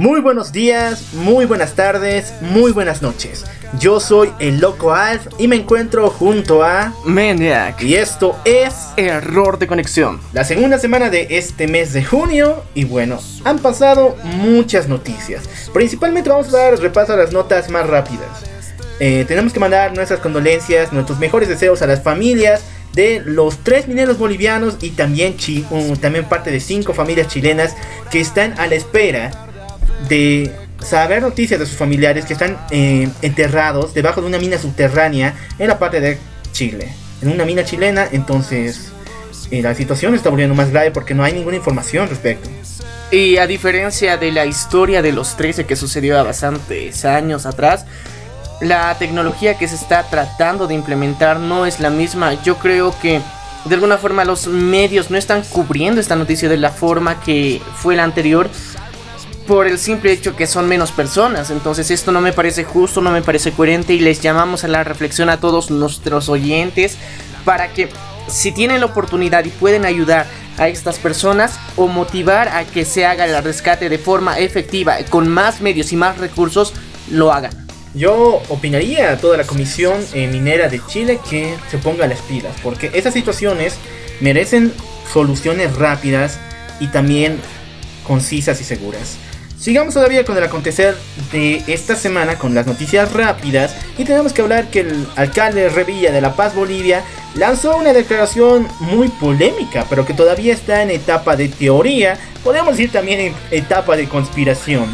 Muy buenos días, muy buenas tardes, muy buenas noches. Yo soy el Loco Alf y me encuentro junto a Maniac. Y esto es Error de conexión. La segunda semana de este mes de junio y bueno, han pasado muchas noticias. Principalmente vamos a dar repaso a las notas más rápidas. Eh, tenemos que mandar nuestras condolencias, nuestros mejores deseos a las familias de los tres mineros bolivianos y también, también parte de cinco familias chilenas que están a la espera de saber noticias de sus familiares que están eh, enterrados debajo de una mina subterránea en la parte de Chile. En una mina chilena, entonces eh, la situación está volviendo más grave porque no hay ninguna información respecto. Y a diferencia de la historia de los 13 que sucedió a bastantes años atrás, la tecnología que se está tratando de implementar no es la misma. Yo creo que de alguna forma los medios no están cubriendo esta noticia de la forma que fue la anterior por el simple hecho que son menos personas. Entonces esto no me parece justo, no me parece coherente y les llamamos a la reflexión a todos nuestros oyentes para que si tienen la oportunidad y pueden ayudar a estas personas o motivar a que se haga el rescate de forma efectiva con más medios y más recursos, lo hagan. Yo opinaría a toda la Comisión eh, Minera de Chile que se ponga las pilas, porque esas situaciones merecen soluciones rápidas y también concisas y seguras. Sigamos todavía con el acontecer de esta semana con las noticias rápidas y tenemos que hablar que el alcalde Revilla de La Paz, Bolivia, lanzó una declaración muy polémica, pero que todavía está en etapa de teoría, podemos decir también en etapa de conspiración.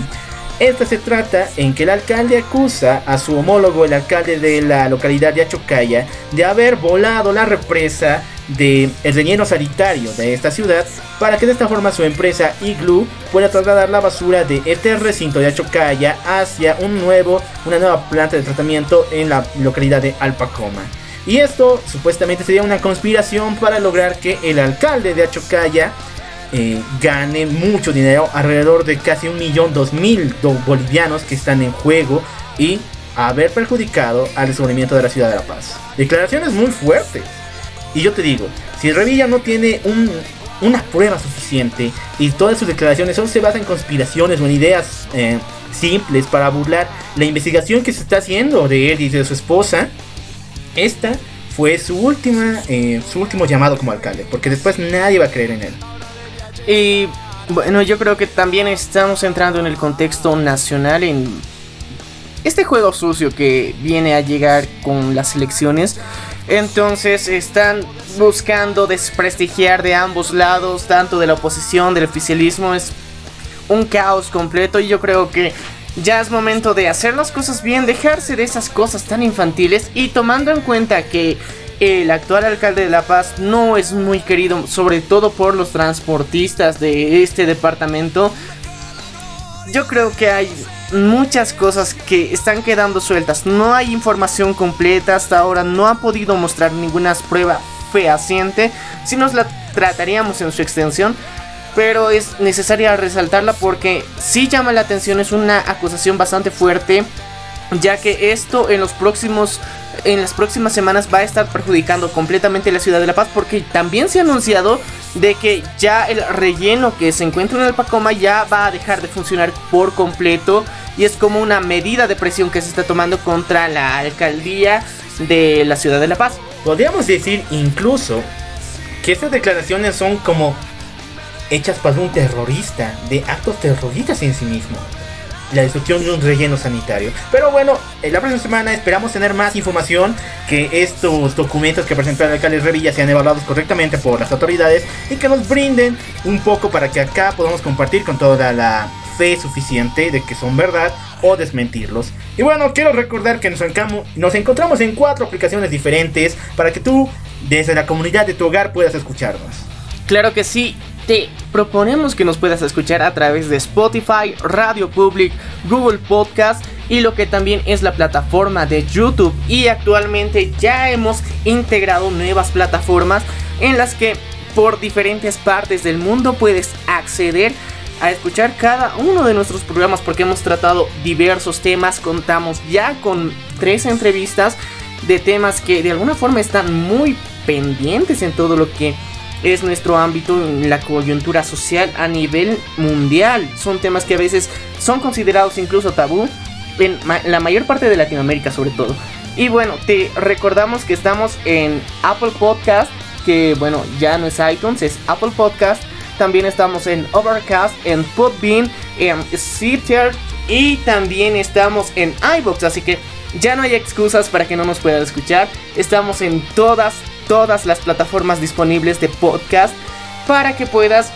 Esta se trata en que el alcalde acusa a su homólogo, el alcalde de la localidad de Achocaya, de haber volado la represa del relleno sanitario de esta ciudad para que de esta forma su empresa Igloo pueda trasladar la basura de este recinto de Achocaya hacia un nuevo, una nueva planta de tratamiento en la localidad de Alpacoma. Y esto supuestamente sería una conspiración para lograr que el alcalde de Achocaya eh, gane mucho dinero, alrededor de casi un millón dos mil bolivianos que están en juego y haber perjudicado al descubrimiento de la ciudad de La Paz. Declaraciones muy fuertes. Y yo te digo, si Revilla no tiene una prueba suficiente y todas sus declaraciones solo se basan en conspiraciones o en ideas eh, simples para burlar la investigación que se está haciendo de él y de su esposa, esta fue su última, eh, su último llamado como alcalde, porque después nadie va a creer en él. Y bueno, yo creo que también estamos entrando en el contexto nacional en este juego sucio que viene a llegar con las elecciones entonces están buscando desprestigiar de ambos lados, tanto de la oposición, del oficialismo. Es un caos completo y yo creo que ya es momento de hacer las cosas bien, dejarse de esas cosas tan infantiles y tomando en cuenta que el actual alcalde de La Paz no es muy querido, sobre todo por los transportistas de este departamento. Yo creo que hay muchas cosas que están quedando sueltas. No hay información completa hasta ahora. No ha podido mostrar ninguna prueba fehaciente. Si nos la trataríamos en su extensión. Pero es necesaria resaltarla porque si llama la atención. Es una acusación bastante fuerte. Ya que esto en los próximos en las próximas semanas va a estar perjudicando completamente la ciudad de La Paz porque también se ha anunciado de que ya el relleno que se encuentra en el Pacoma ya va a dejar de funcionar por completo y es como una medida de presión que se está tomando contra la alcaldía de la ciudad de La Paz. Podríamos decir incluso que estas declaraciones son como hechas para un terrorista, de actos terroristas en sí mismo. La destrucción de un relleno sanitario. Pero bueno, en la próxima semana esperamos tener más información, que estos documentos que presentó el alcalde Revilla sean evaluados correctamente por las autoridades y que nos brinden un poco para que acá podamos compartir con toda la fe suficiente de que son verdad o desmentirlos. Y bueno, quiero recordar que nos, nos encontramos en cuatro aplicaciones diferentes para que tú desde la comunidad de tu hogar puedas escucharnos. Claro que sí, te proponemos que nos puedas escuchar a través de Spotify, Radio Public, Google Podcast y lo que también es la plataforma de YouTube. Y actualmente ya hemos integrado nuevas plataformas en las que por diferentes partes del mundo puedes acceder a escuchar cada uno de nuestros programas porque hemos tratado diversos temas. Contamos ya con tres entrevistas de temas que de alguna forma están muy pendientes en todo lo que es nuestro ámbito la coyuntura social a nivel mundial. Son temas que a veces son considerados incluso tabú en la mayor parte de Latinoamérica sobre todo. Y bueno, te recordamos que estamos en Apple Podcast, que bueno, ya no es iTunes, es Apple Podcast también estamos en Overcast, en Podbean, en Stitcher y también estamos en iBox. Así que ya no hay excusas para que no nos puedas escuchar. Estamos en todas, todas las plataformas disponibles de podcast para que puedas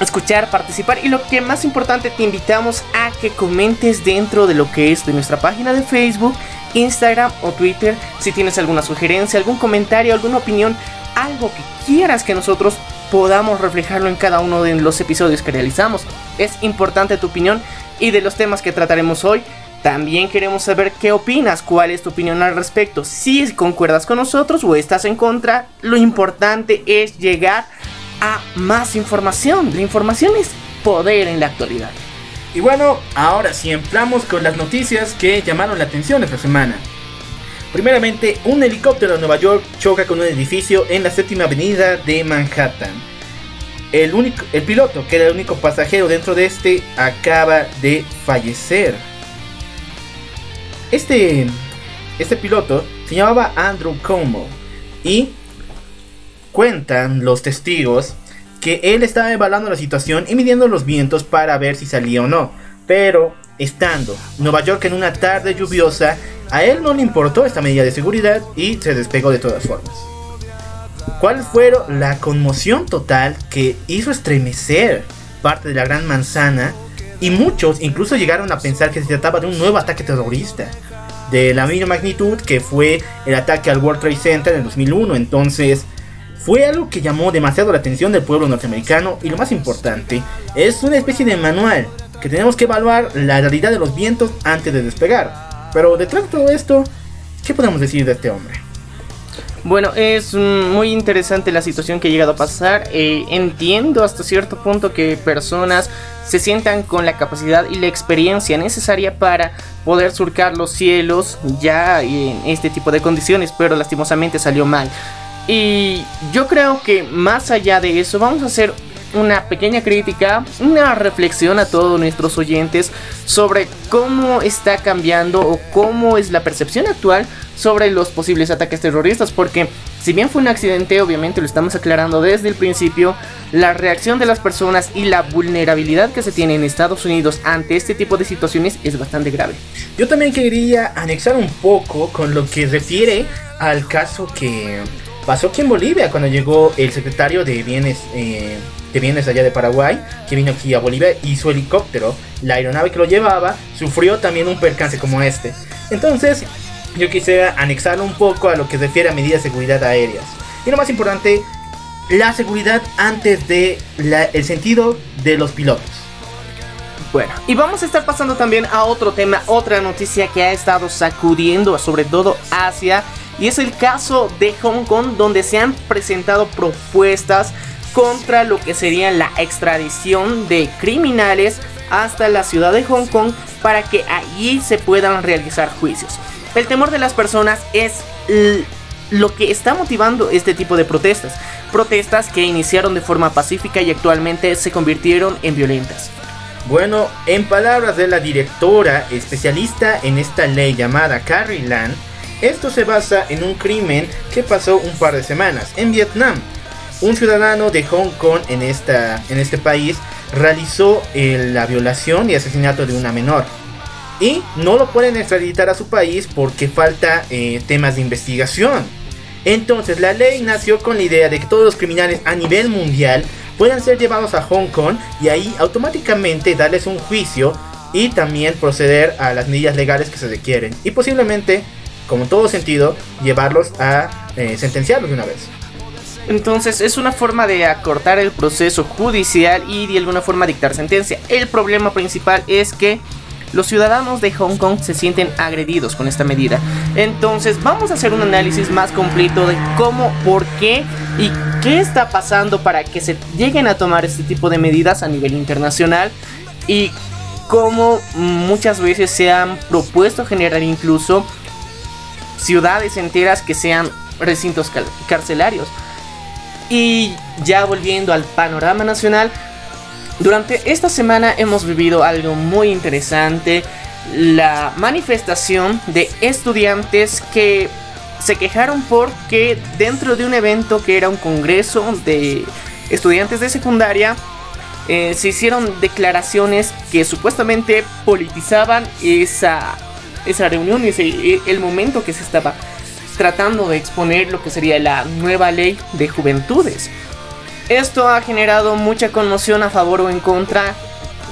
escuchar, participar y lo que más importante te invitamos a que comentes dentro de lo que es de nuestra página de Facebook, Instagram o Twitter si tienes alguna sugerencia, algún comentario, alguna opinión, algo que quieras que nosotros podamos reflejarlo en cada uno de los episodios que realizamos. Es importante tu opinión y de los temas que trataremos hoy. También queremos saber qué opinas, cuál es tu opinión al respecto. Si concuerdas con nosotros o estás en contra, lo importante es llegar a más información. La información es poder en la actualidad. Y bueno, ahora sí entramos con las noticias que llamaron la atención esta semana. Primeramente, un helicóptero de Nueva York choca con un edificio en la séptima avenida de Manhattan. El, único, el piloto, que era el único pasajero dentro de este, acaba de fallecer. Este, este piloto se llamaba Andrew Como y cuentan los testigos que él estaba evaluando la situación y midiendo los vientos para ver si salía o no. Pero estando Nueva York en una tarde lluviosa, a él no le importó esta medida de seguridad y se despegó de todas formas. ¿Cuál fue la conmoción total que hizo estremecer parte de la Gran Manzana? Y muchos incluso llegaron a pensar que se trataba de un nuevo ataque terrorista. De la misma magnitud que fue el ataque al World Trade Center en 2001. Entonces, fue algo que llamó demasiado la atención del pueblo norteamericano. Y lo más importante, es una especie de manual que tenemos que evaluar la realidad de los vientos antes de despegar. Pero detrás de todo esto, ¿qué podemos decir de este hombre? Bueno, es muy interesante la situación que ha llegado a pasar. Eh, entiendo hasta cierto punto que personas se sientan con la capacidad y la experiencia necesaria para poder surcar los cielos ya en este tipo de condiciones, pero lastimosamente salió mal. Y yo creo que más allá de eso, vamos a hacer una pequeña crítica, una reflexión a todos nuestros oyentes sobre cómo está cambiando o cómo es la percepción actual sobre los posibles ataques terroristas, porque si bien fue un accidente, obviamente lo estamos aclarando desde el principio, la reacción de las personas y la vulnerabilidad que se tiene en Estados Unidos ante este tipo de situaciones es bastante grave. Yo también quería anexar un poco con lo que refiere al caso que pasó aquí en Bolivia cuando llegó el secretario de Bienes eh, que viene allá de Paraguay, que vino aquí a Bolivia y su helicóptero, la aeronave que lo llevaba, sufrió también un percance como este. Entonces, yo quisiera anexarlo un poco a lo que refiere a medidas de seguridad aéreas. Y lo más importante, la seguridad antes de el sentido de los pilotos. Bueno, y vamos a estar pasando también a otro tema, otra noticia que ha estado sacudiendo sobre todo Asia. Y es el caso de Hong Kong, donde se han presentado propuestas contra lo que sería la extradición de criminales hasta la ciudad de Hong Kong para que allí se puedan realizar juicios. El temor de las personas es lo que está motivando este tipo de protestas. Protestas que iniciaron de forma pacífica y actualmente se convirtieron en violentas. Bueno, en palabras de la directora especialista en esta ley llamada Carrie Lam, esto se basa en un crimen que pasó un par de semanas en Vietnam, un ciudadano de Hong Kong en, esta, en este país realizó eh, la violación y asesinato de una menor. Y no lo pueden extraditar a su país porque falta eh, temas de investigación. Entonces la ley nació con la idea de que todos los criminales a nivel mundial puedan ser llevados a Hong Kong y ahí automáticamente darles un juicio y también proceder a las medidas legales que se requieren. Y posiblemente, como en todo sentido, llevarlos a eh, sentenciarlos de una vez. Entonces es una forma de acortar el proceso judicial y de alguna forma dictar sentencia. El problema principal es que los ciudadanos de Hong Kong se sienten agredidos con esta medida. Entonces vamos a hacer un análisis más completo de cómo, por qué y qué está pasando para que se lleguen a tomar este tipo de medidas a nivel internacional y cómo muchas veces se han propuesto generar incluso ciudades enteras que sean recintos carcelarios. Y ya volviendo al panorama nacional, durante esta semana hemos vivido algo muy interesante, la manifestación de estudiantes que se quejaron porque dentro de un evento que era un congreso de estudiantes de secundaria, eh, se hicieron declaraciones que supuestamente politizaban esa, esa reunión, ese, el momento que se estaba tratando de exponer lo que sería la nueva ley de juventudes. Esto ha generado mucha conmoción a favor o en contra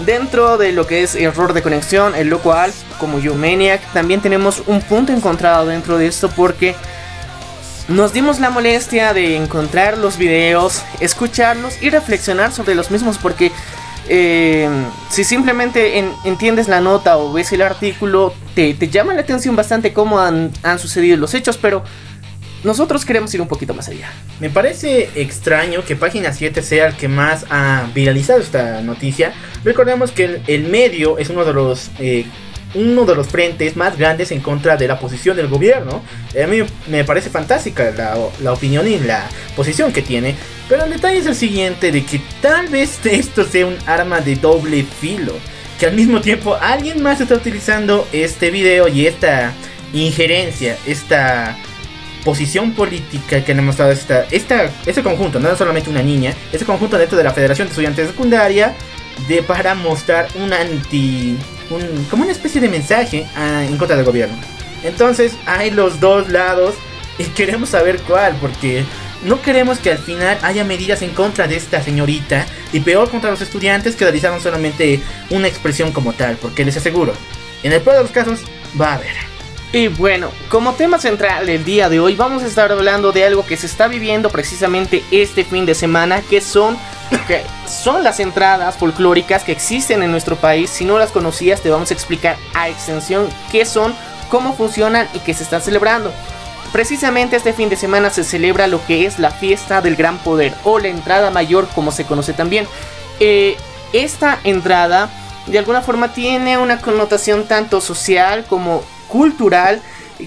dentro de lo que es error de conexión, el local, como Maniac. También tenemos un punto encontrado dentro de esto porque nos dimos la molestia de encontrar los videos, escucharlos y reflexionar sobre los mismos porque eh, si simplemente entiendes la nota o ves el artículo, te, llama la atención bastante cómo han, han, sucedido los hechos, pero nosotros queremos ir un poquito más allá. Me parece extraño que Página 7 sea el que más ha viralizado esta noticia. Recordemos que el, medio es uno de los... Eh, uno de los frentes más grandes en contra de la posición del gobierno. A mí me parece fantástica la, la, opinión y la posición que tiene. Pero el detalle es el siguiente, de que tal vez esto sea un arma de doble filo. Que al mismo tiempo alguien más está utilizando este video y esta injerencia, esta posición política que han demostrado esta, esta, este conjunto, no solamente una niña, este conjunto dentro de la Federación de Estudiantes de Secundaria, de para mostrar un anti, como una especie de mensaje ah, en contra del gobierno. Entonces hay los dos lados y queremos saber cuál, porque no queremos que al final haya medidas en contra de esta señorita y peor contra los estudiantes que realizaron solamente una expresión como tal, porque les aseguro, en el peor de los casos va a haber. Y bueno, como tema central del día de hoy vamos a estar hablando de algo que se está viviendo precisamente este fin de semana, que son, que son las entradas folclóricas que existen en nuestro país. Si no las conocías, te vamos a explicar a extensión qué son, cómo funcionan y qué se están celebrando. Precisamente este fin de semana se celebra lo que es la fiesta del gran poder o la entrada mayor como se conoce también. Eh, esta entrada de alguna forma tiene una connotación tanto social como cultural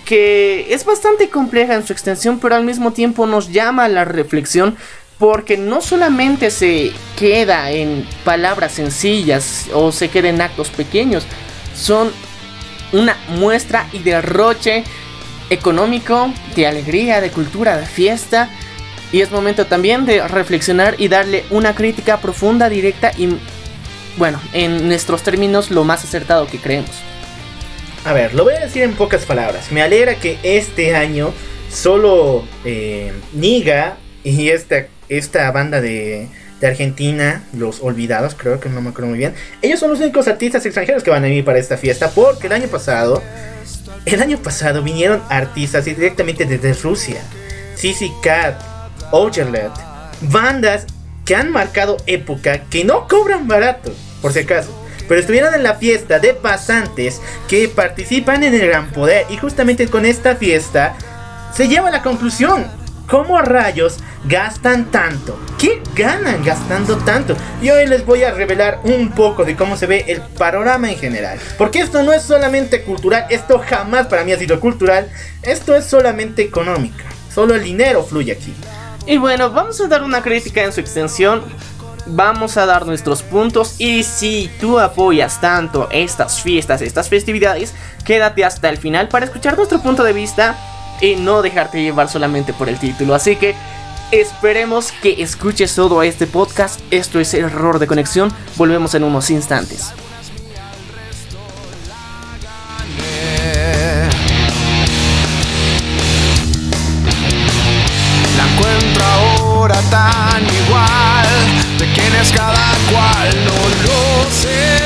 que es bastante compleja en su extensión, pero al mismo tiempo nos llama a la reflexión porque no solamente se queda en palabras sencillas o se queda en actos pequeños, son una muestra y derroche económico, de alegría, de cultura, de fiesta. Y es momento también de reflexionar y darle una crítica profunda, directa y, bueno, en nuestros términos, lo más acertado que creemos. A ver, lo voy a decir en pocas palabras. Me alegra que este año solo eh, Niga y esta, esta banda de, de Argentina, los olvidados, creo que no me acuerdo muy bien. Ellos son los únicos artistas extranjeros que van a venir para esta fiesta. Porque el año pasado, el año pasado vinieron artistas directamente desde Rusia. Sissy Cat, Ogerlet, bandas que han marcado época que no cobran barato, por si acaso pero estuvieron en la fiesta de pasantes que participan en el gran poder y justamente con esta fiesta se lleva a la conclusión. ¿Cómo rayos gastan tanto? ¿Qué ganan gastando tanto? Y hoy les voy a revelar un poco de cómo se ve el panorama en general. Porque esto no es solamente cultural, esto jamás para mí ha sido cultural, esto es solamente económica. Solo el dinero fluye aquí. Y bueno, vamos a dar una crítica en su extensión vamos a dar nuestros puntos y si tú apoyas tanto estas fiestas, estas festividades, quédate hasta el final para escuchar nuestro punto de vista y no dejarte llevar solamente por el título. Así que Esperemos que escuches todo este podcast. Esto es Error de Conexión. Volvemos en unos instantes. La encuentro ahora tan igual de quién es cada cual, no lo sé.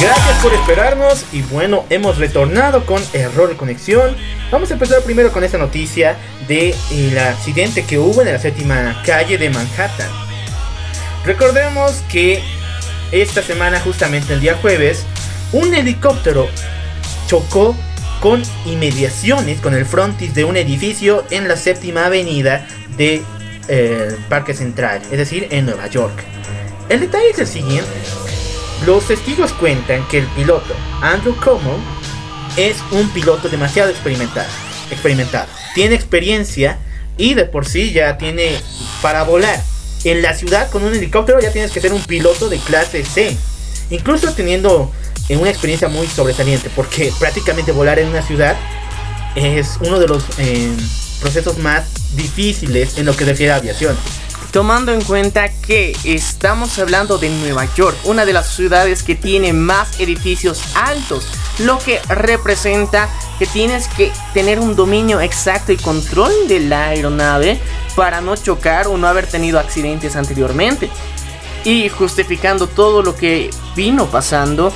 Gracias por esperarnos y bueno, hemos retornado con error de conexión. Vamos a empezar primero con esta noticia del accidente que hubo en la séptima calle de Manhattan. Recordemos que esta semana, justamente el día jueves, un helicóptero chocó con inmediaciones con el frontis de un edificio en la séptima avenida de eh, Parque Central, es decir, en Nueva York. El detalle es el siguiente. Los testigos cuentan que el piloto, Andrew Como, es un piloto demasiado experimentado, experimentado. Tiene experiencia y de por sí ya tiene para volar. En la ciudad con un helicóptero ya tienes que ser un piloto de clase C. Incluso teniendo una experiencia muy sobresaliente, porque prácticamente volar en una ciudad es uno de los eh, procesos más difíciles en lo que refiere a aviación. Tomando en cuenta que estamos hablando de Nueva York, una de las ciudades que tiene más edificios altos, lo que representa que tienes que tener un dominio exacto y control de la aeronave para no chocar o no haber tenido accidentes anteriormente. Y justificando todo lo que vino pasando,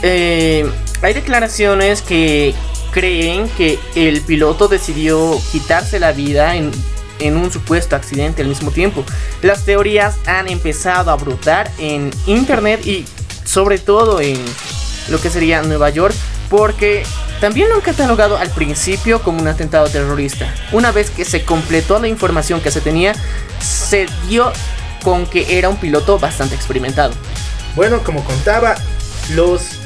eh, hay declaraciones que creen que el piloto decidió quitarse la vida en en un supuesto accidente al mismo tiempo. Las teorías han empezado a brotar en internet y sobre todo en lo que sería Nueva York porque también lo han catalogado al principio como un atentado terrorista. Una vez que se completó la información que se tenía, se dio con que era un piloto bastante experimentado. Bueno, como contaba, los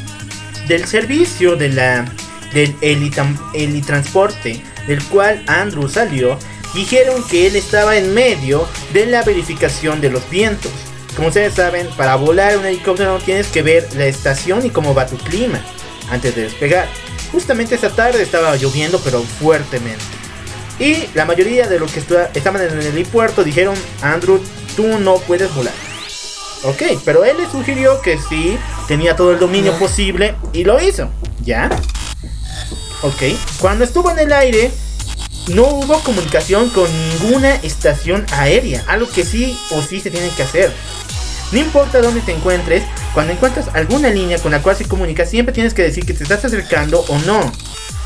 del servicio de la del helitransporte del cual Andrew salió dijeron que él estaba en medio de la verificación de los vientos. Como ustedes saben, para volar un helicóptero tienes que ver la estación y cómo va tu clima antes de despegar. Justamente esa tarde estaba lloviendo pero fuertemente. Y la mayoría de los que estaban en el helipuerto dijeron, Andrew, tú no puedes volar. Ok, pero él le sugirió que sí, tenía todo el dominio posible y lo hizo. ¿Ya? Ok, cuando estuvo en el aire, no hubo comunicación con ninguna estación aérea, algo que sí o sí se tiene que hacer. No importa dónde te encuentres, cuando encuentras alguna línea con la cual se comunica, siempre tienes que decir que te estás acercando o no,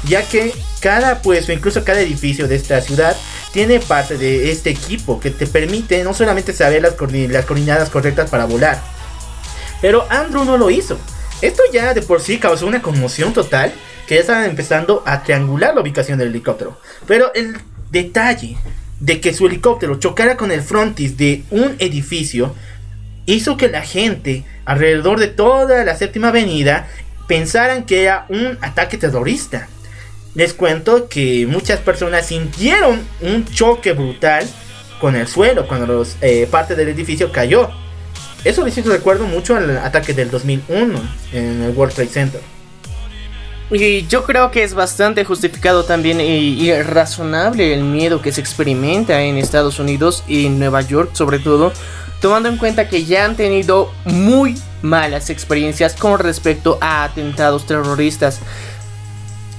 ya que cada puesto, incluso cada edificio de esta ciudad, tiene parte de este equipo que te permite no solamente saber las, las coordinadas correctas para volar, pero Andrew no lo hizo. Esto ya de por sí causó una conmoción total que ya estaban empezando a triangular la ubicación del helicóptero. Pero el detalle de que su helicóptero chocara con el frontis de un edificio hizo que la gente alrededor de toda la séptima avenida pensaran que era un ataque terrorista. Les cuento que muchas personas sintieron un choque brutal con el suelo cuando los, eh, parte del edificio cayó. Eso me hizo recuerdo mucho al ataque del 2001 en el World Trade Center. Y yo creo que es bastante justificado también y, razonable el miedo que se experimenta en Estados Unidos y en Nueva York sobre todo, tomando en cuenta que ya han tenido muy malas experiencias con respecto a atentados terroristas.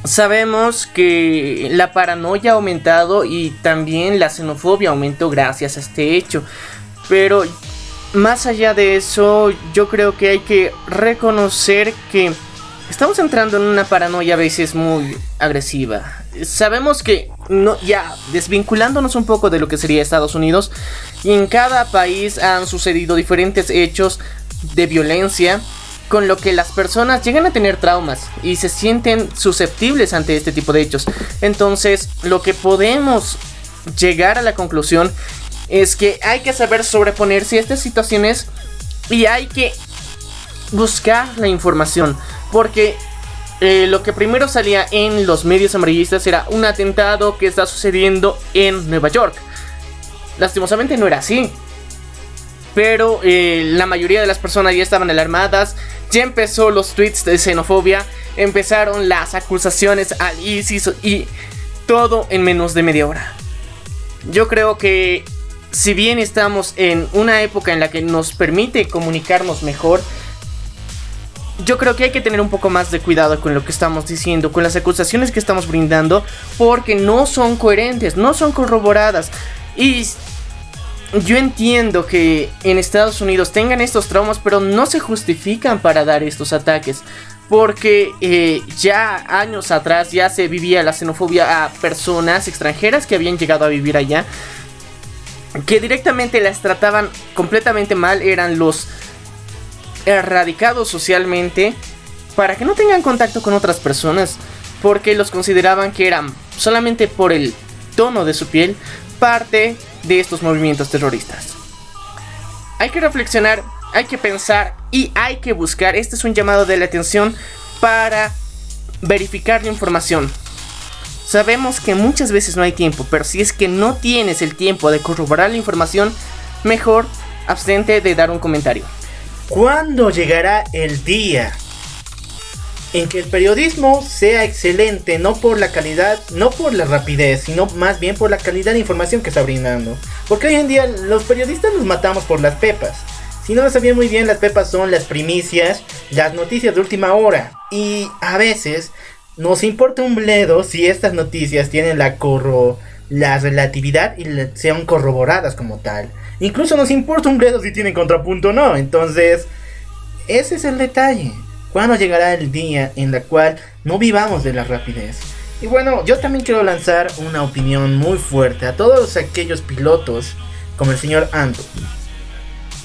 Sabemos que la paranoia ha aumentado y también la xenofobia aumentó gracias a este hecho. Pero más allá de eso, yo creo que hay que reconocer que Estamos entrando en una paranoia a veces muy agresiva. Sabemos que no, ya desvinculándonos un poco de lo que sería Estados Unidos, y en cada país han sucedido diferentes hechos de violencia con lo que las personas llegan a tener traumas y se sienten susceptibles ante este tipo de hechos. Entonces, lo que podemos llegar a la conclusión es que hay que saber sobreponerse a estas situaciones y hay que buscar la información Porque eh, lo que primero salía en los medios amarillistas era un atentado que está sucediendo en Nueva York. Lastimosamente no era así. Pero eh, la mayoría de las personas ya estaban alarmadas. Ya empezó los tweets de xenofobia. Empezaron las acusaciones al ISIS y todo en menos de media hora. Yo creo que si bien estamos en una época en la que nos permite comunicarnos mejor, yo creo que hay que tener un poco más de cuidado con lo que estamos diciendo, con las acusaciones que estamos brindando, porque no son coherentes, no son corroboradas. Y yo entiendo que en Estados Unidos tengan estos traumas, pero no se justifican para dar estos ataques. Porque eh, ya años atrás ya se vivía la xenofobia a personas extranjeras que habían llegado a vivir allá. Que directamente las trataban completamente mal. Eran los erradicados socialmente. Para que no tengan contacto con otras personas. Porque los consideraban que eran solamente por el tono de su piel parte de estos movimientos terroristas. Hay que reflexionar hay que pensar y hay que buscar. Este es un llamado de la atención para verificar la información. Sabemos que muchas veces no hay tiempo, pero si es que no tienes el tiempo de corroborar la información, mejor abstente de dar un comentario. ¿Cuándo llegará el día en que el periodismo sea excelente, no por la calidad, no por la rapidez, sino más bien por la calidad de información que está brindando? Porque hoy en día los periodistas nos matamos por las pepas. Si no lo sabían muy bien, las pepas son las primicias, las noticias de última hora. Y a veces nos importa un bledo si estas noticias tienen la corro la relatividad y sean corroboradas como tal. Incluso nos importa un bledo si tienen contrapunto o no. Entonces, ese es el detalle. ¿Cuándo llegará el día en la cual no vivamos de la rapidez? Y bueno, yo también quiero lanzar una opinión muy fuerte a todos aquellos pilotos como el señor Ando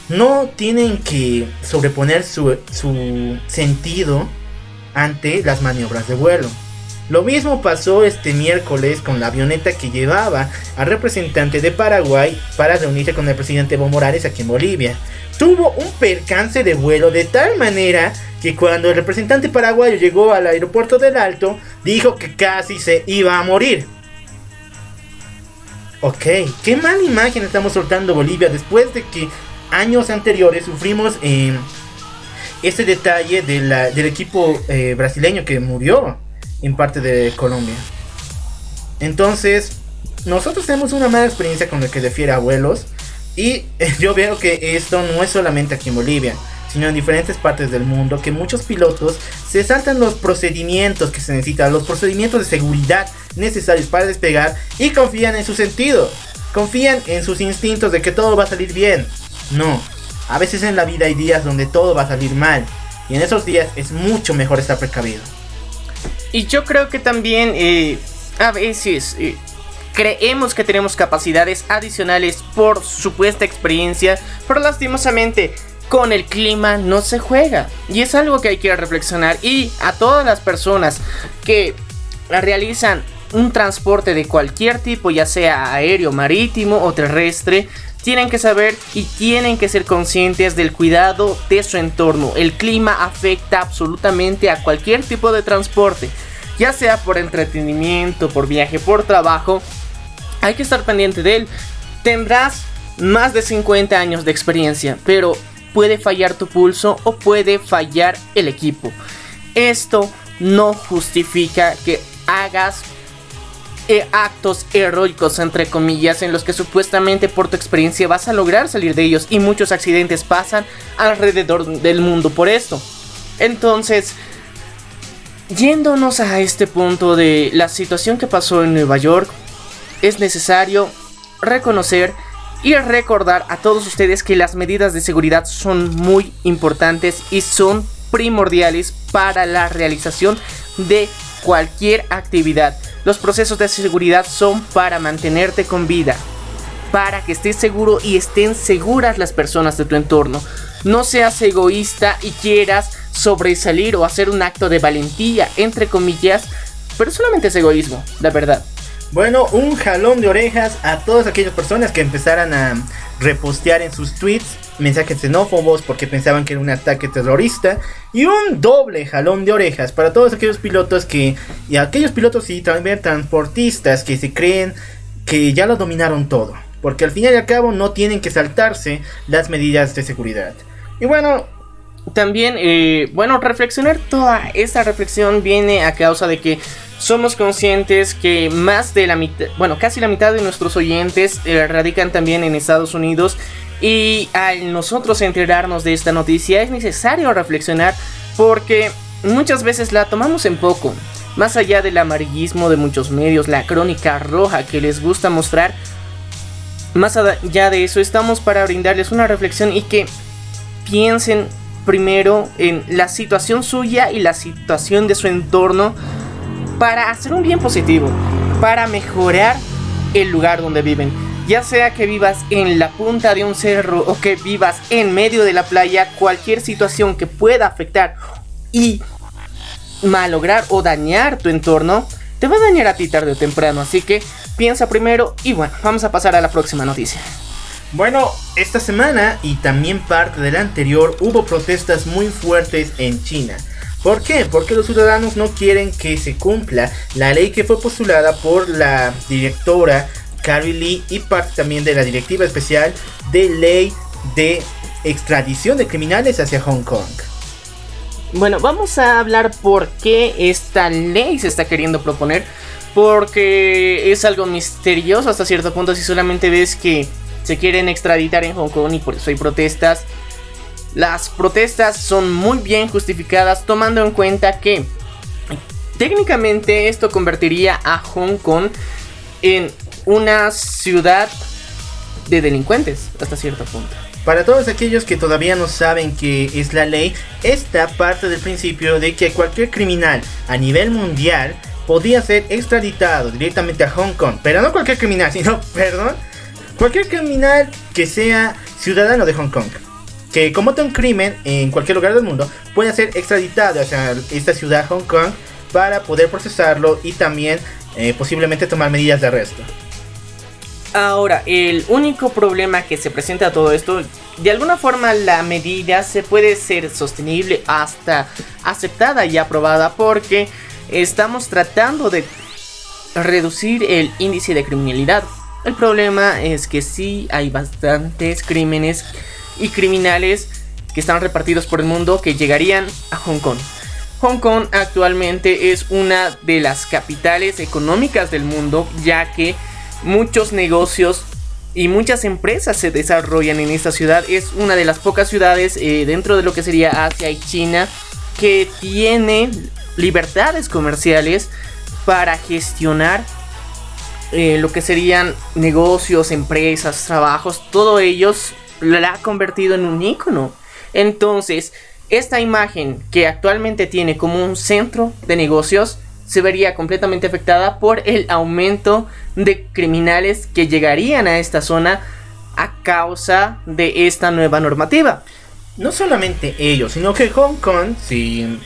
no tienen que sobreponer su, sentido ante las maniobras de vuelo. Lo mismo pasó este miércoles con la avioneta que llevaba al representante de Paraguay para reunirse con el presidente Evo Morales aquí en Bolivia. Tuvo un percance de vuelo de tal manera que cuando el representante paraguayo llegó al aeropuerto del Alto, dijo que casi se iba a morir. Ok, qué mala imagen estamos soltando Bolivia después de que años anteriores sufrimos eh, este detalle del equipo eh, brasileño que murió en parte de Colombia. Entonces, nosotros tenemos una mala experiencia con lo que refiere a vuelos. Y yo veo que esto no es solamente aquí en Bolivia, sino en diferentes partes del mundo, que muchos pilotos se saltan los procedimientos que se necesitan, los procedimientos de seguridad necesarios para despegar y confían en su sentido, confían en sus instintos de que todo va a salir bien. No, a veces en la vida hay días donde todo va a salir mal. Y en esos días es mucho mejor estar precavido. Y yo creo que también eh, a veces eh, creemos que tenemos capacidades adicionales por supuesta experiencia, pero lastimosamente con el clima no se juega. Y es algo que hay que reflexionar. Y a todas las personas que realizan un transporte de cualquier tipo, ya sea aéreo, marítimo o terrestre, tienen que saber y tienen que ser conscientes del cuidado de su entorno. El clima afecta absolutamente a cualquier tipo de transporte, ya sea por entretenimiento, por viaje, por trabajo. Hay que estar pendiente de él. Tendrás más de 50 años de experiencia, pero puede fallar tu pulso o puede fallar el equipo. Esto no justifica que hagas eh, actos heroicos, entre comillas, en los que supuestamente por tu experiencia vas a lograr salir de ellos y muchos accidentes pasan alrededor del mundo por esto. Entonces, yéndonos a este punto de la situación que pasó en Nueva York, es necesario reconocer y recordar a todos ustedes que las medidas de seguridad son muy importantes y son primordiales para la realización de cualquier actividad. Los procesos de seguridad son para mantenerte con vida, para que estés seguro y estén seguras las personas de tu entorno. No seas egoísta y quieras sobresalir o hacer un acto de valentía, entre comillas, pero solamente es egoísmo, la verdad. Bueno, un jalón de orejas a todas aquellas personas que empezaran a repostear en sus tweets mensajes xenófobos porque pensaban que era un ataque terrorista y un doble jalón de orejas para todos aquellos pilotos que y aquellos pilotos y también transportistas que se creen que ya lo dominaron todo, porque al fin y al cabo no tienen que saltarse las medidas de seguridad. Y bueno, también, eh, bueno, reflexionar toda esta reflexión viene a causa de que somos conscientes que más de la mitad, bueno, casi la mitad de nuestros oyentes eh, radican también en Estados Unidos y al nosotros enterarnos de esta noticia es necesario reflexionar porque muchas veces la tomamos en poco. Más allá del amarillismo de muchos medios, la crónica roja que les gusta mostrar, más allá de eso estamos para brindarles una reflexión y que piensen primero en la situación suya y la situación de su entorno para hacer un bien positivo, para mejorar el lugar donde viven. Ya sea que vivas en la punta de un cerro o que vivas en medio de la playa, cualquier situación que pueda afectar y malograr o dañar tu entorno, te va a dañar a ti tarde o temprano. Así que piensa primero y bueno, vamos a pasar a la próxima noticia. Bueno, esta semana y también parte de la anterior hubo protestas muy fuertes en China. ¿Por qué? Porque los ciudadanos no quieren que se cumpla la ley que fue postulada por la directora Carrie Lee y parte también de la directiva especial de ley de extradición de criminales hacia Hong Kong. Bueno, vamos a hablar por qué esta ley se está queriendo proponer. Porque es algo misterioso hasta cierto punto si solamente ves que se quieren extraditar en Hong Kong y por eso hay protestas. Las protestas son muy bien justificadas tomando en cuenta que técnicamente esto convertiría a Hong Kong en una ciudad de delincuentes hasta cierto punto. Para todos aquellos que todavía no saben qué es la ley, esta parte del principio de que cualquier criminal a nivel mundial podía ser extraditado directamente a Hong Kong. Pero no cualquier criminal, sino, perdón, cualquier criminal que sea ciudadano de Hong Kong que comete un crimen en cualquier lugar del mundo puede ser extraditado hacia esta ciudad Hong Kong para poder procesarlo y también eh, posiblemente tomar medidas de arresto. Ahora, el único problema que se presenta a todo esto, de alguna forma la medida se puede ser sostenible hasta aceptada y aprobada porque estamos tratando de reducir el índice de criminalidad. El problema es que sí hay bastantes crímenes y criminales que están repartidos por el mundo que llegarían a Hong Kong. Hong Kong actualmente es una de las capitales económicas del mundo ya que muchos negocios y muchas empresas se desarrollan en esta ciudad. Es una de las pocas ciudades eh, dentro de lo que sería Asia y China que tiene libertades comerciales para gestionar eh, lo que serían negocios, empresas, trabajos, todo ellos la ha convertido en un icono. Entonces, esta imagen que actualmente tiene como un centro de negocios se vería completamente afectada por el aumento de criminales que llegarían a esta zona a causa de esta nueva normativa. No solamente ellos, sino que Hong Kong, si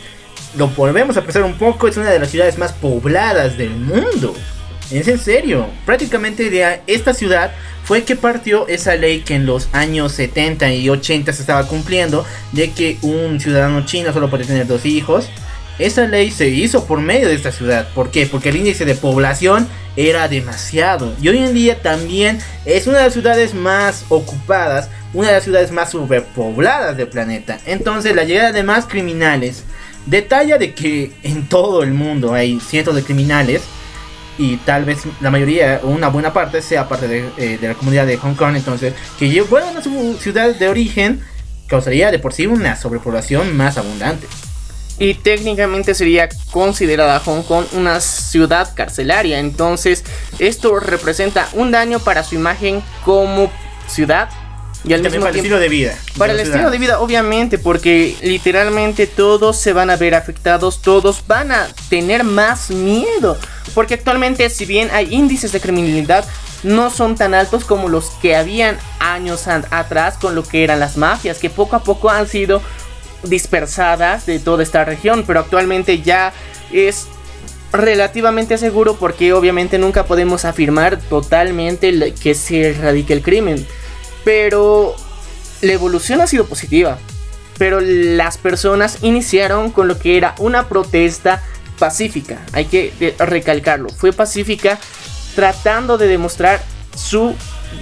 lo volvemos a pensar un poco, es una de las ciudades más pobladas del mundo. Es en serio, prácticamente de esta ciudad fue que partió esa ley que en los años 70 y 80 se estaba cumpliendo de que un ciudadano chino solo puede tener dos hijos. Esa ley se hizo por medio de esta ciudad. ¿Por qué? Porque el índice de población era demasiado. Y hoy en día también es una de las ciudades más ocupadas, una de las ciudades más superpobladas del planeta. Entonces la llegada de más criminales detalla de que en todo el mundo hay cientos de criminales y tal vez la mayoría una buena parte sea parte eh, de, la comunidad de Hong Kong. Entonces, que vuelvan a su ciudad de origen causaría de por sí una sobrepoblación más abundante. Y técnicamente sería considerada Hong Kong una ciudad carcelaria. Entonces, esto representa un daño para su imagen como ciudad y al mismo para el estilo de vida. Para el estilo de vida, obviamente, porque literalmente todos se van a ver afectados, todos van a tener más miedo. Porque actualmente, si bien hay índices de criminalidad, no son tan altos como los que habían años atrás con lo que eran las mafias, que poco a poco han sido dispersadas de toda esta región, pero actualmente ya es relativamente seguro porque obviamente nunca podemos afirmar totalmente que se erradique el crimen. Pero la evolución ha sido positiva. Pero las personas iniciaron con lo que era una protesta pacífica. Hay que recalcarlo. Fue pacífica tratando de demostrar su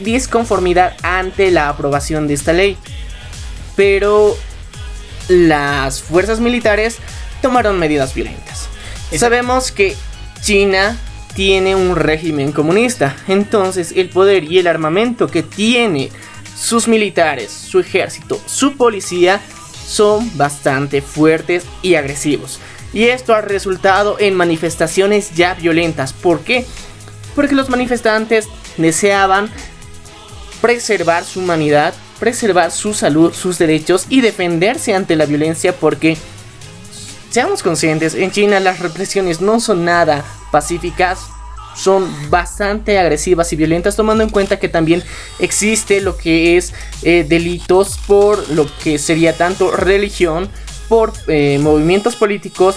disconformidad ante la aprobación de esta ley. Pero las fuerzas militares tomaron medidas violentas. Sabemos que China tiene un régimen comunista, entonces el poder y el armamento que tiene sus militares, su ejército, su policía son bastante fuertes y agresivos. Y esto ha resultado en manifestaciones ya violentas. ¿Por qué? Porque los manifestantes deseaban preservar su humanidad, preservar su salud, sus derechos y defenderse ante la violencia porque seamos conscientes, en China las represiones no son nada pacíficas, son bastante agresivas y violentas, tomando en cuenta que también existe lo que es eh, delitos por lo que sería tanto religión, por eh, movimientos políticos,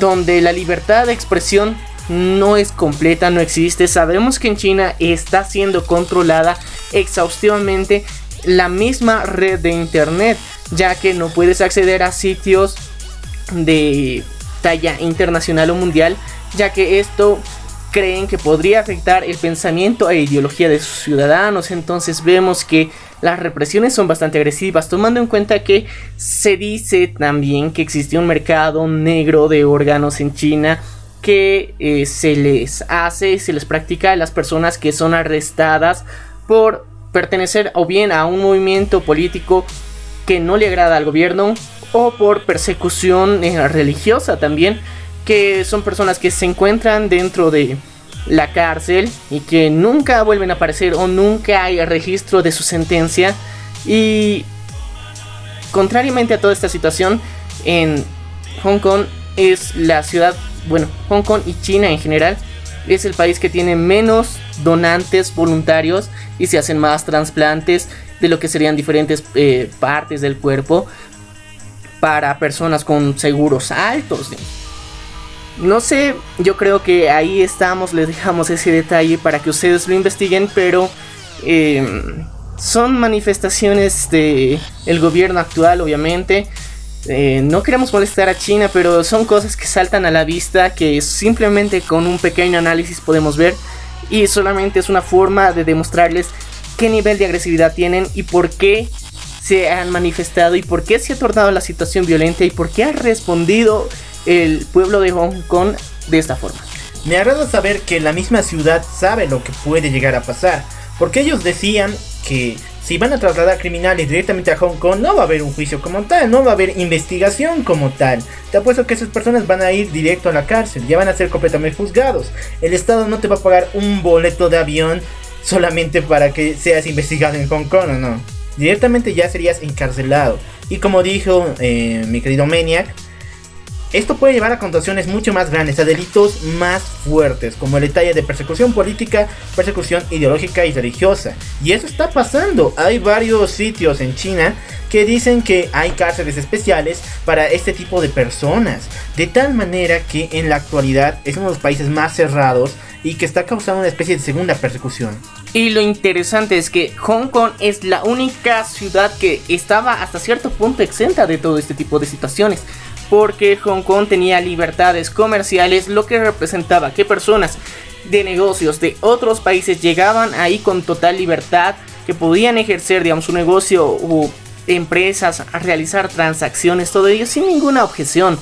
donde la libertad de expresión no es completa, no existe. Sabemos que en China está siendo controlada exhaustivamente la misma red de internet, ya que no puedes acceder a sitios de talla internacional o mundial, ya que esto creen que podría afectar el pensamiento e ideología de sus ciudadanos. Entonces vemos que las represiones son bastante agresivas, tomando en cuenta que se dice también que existe un mercado negro de órganos en China que eh, se les hace, se les practica a las personas que son arrestadas por pertenecer o bien a un movimiento político que no le agrada al gobierno o por persecución eh, religiosa también, que son personas que se encuentran dentro de la cárcel y que nunca vuelven a aparecer o nunca hay registro de su sentencia. Y contrariamente a toda esta situación en Hong Kong es la ciudad, bueno, Hong Kong y China en general es el país que tiene menos donantes voluntarios y se hacen más trasplantes de lo que serían diferentes eh, partes del cuerpo para personas con seguros altos. No sé, yo creo que ahí estamos, les dejamos ese detalle para que ustedes lo investiguen, pero em, son manifestaciones de el gobierno actual, obviamente. Eh, no queremos molestar a China, pero son cosas que saltan a la vista que simplemente con un pequeño análisis podemos ver y solamente es una forma de demostrarles qué nivel de agresividad tienen y por qué se han manifestado y por qué se ha tornado la situación violenta y por qué ha respondido el pueblo de Hong Kong de esta forma. Me agrada saber que la misma ciudad sabe lo que puede llegar a pasar, porque ellos decían que si van a trasladar criminales directamente a Hong Kong no va a haber un juicio como tal, no va a haber investigación como tal. Te apuesto que esas personas van a ir directo a la cárcel, ya van a ser completamente juzgados. El Estado no te va a pagar un boleto de avión solamente para que seas investigado en Hong Kong o no directamente ya serías encarcelado. Y como dijo eh, mi querido Maniac, esto puede llevar a condiciones mucho más grandes, a delitos más fuertes, como el detalle de persecución política, persecución ideológica y religiosa. Y eso está pasando. Hay varios sitios en China que dicen que hay cárceles especiales para este tipo de personas. De tal manera que en la actualidad es uno de los países más cerrados y que está causando una especie de segunda persecución. Y lo interesante es que Hong Kong es la única ciudad que estaba hasta cierto punto exenta de todo este tipo de situaciones. Porque Hong Kong tenía libertades comerciales, lo que representaba que personas de negocios de otros países llegaban ahí con total libertad, que podían ejercer, digamos, su negocio o empresas, a realizar transacciones, todo ello sin ninguna objeción.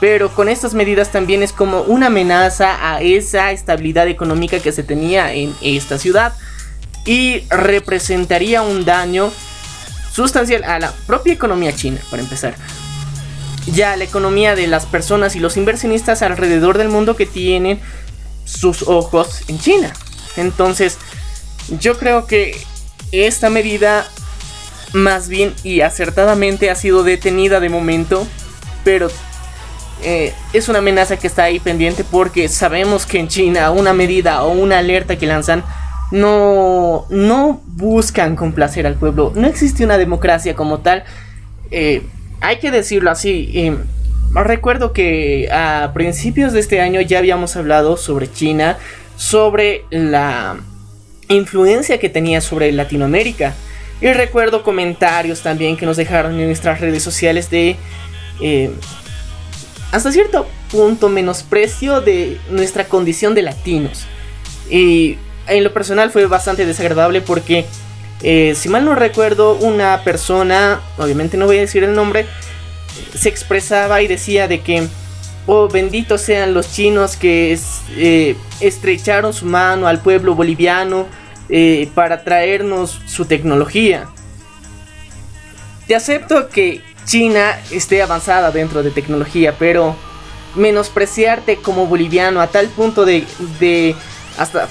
Pero con estas medidas también es como una amenaza a esa estabilidad económica que se tenía en esta ciudad y representaría un daño sustancial a la propia economía china, para empezar. Ya la economía de las personas y los inversionistas alrededor del mundo que tienen sus ojos en China. Entonces, yo creo que esta medida más bien y acertadamente ha sido detenida de momento, pero eh, es una amenaza que está ahí pendiente porque sabemos que en China una medida o una alerta que lanzan no, no buscan complacer al pueblo. No existe una democracia como tal. Eh, hay que decirlo así. Recuerdo que a principios de este año ya habíamos hablado sobre China, sobre la influencia que tenía sobre Latinoamérica. Y recuerdo comentarios también que nos dejaron en nuestras redes sociales de eh, hasta cierto punto menosprecio de nuestra condición de latinos. Y en lo personal fue bastante desagradable porque, eh, si mal no recuerdo, una persona, obviamente no voy a decir el nombre, se expresaba y decía de que, oh benditos sean los chinos que eh, estrecharon su mano al pueblo boliviano eh, para traernos su tecnología. Te acepto que China esté avanzada dentro de tecnología, pero menospreciarte como boliviano a tal punto de, de hasta,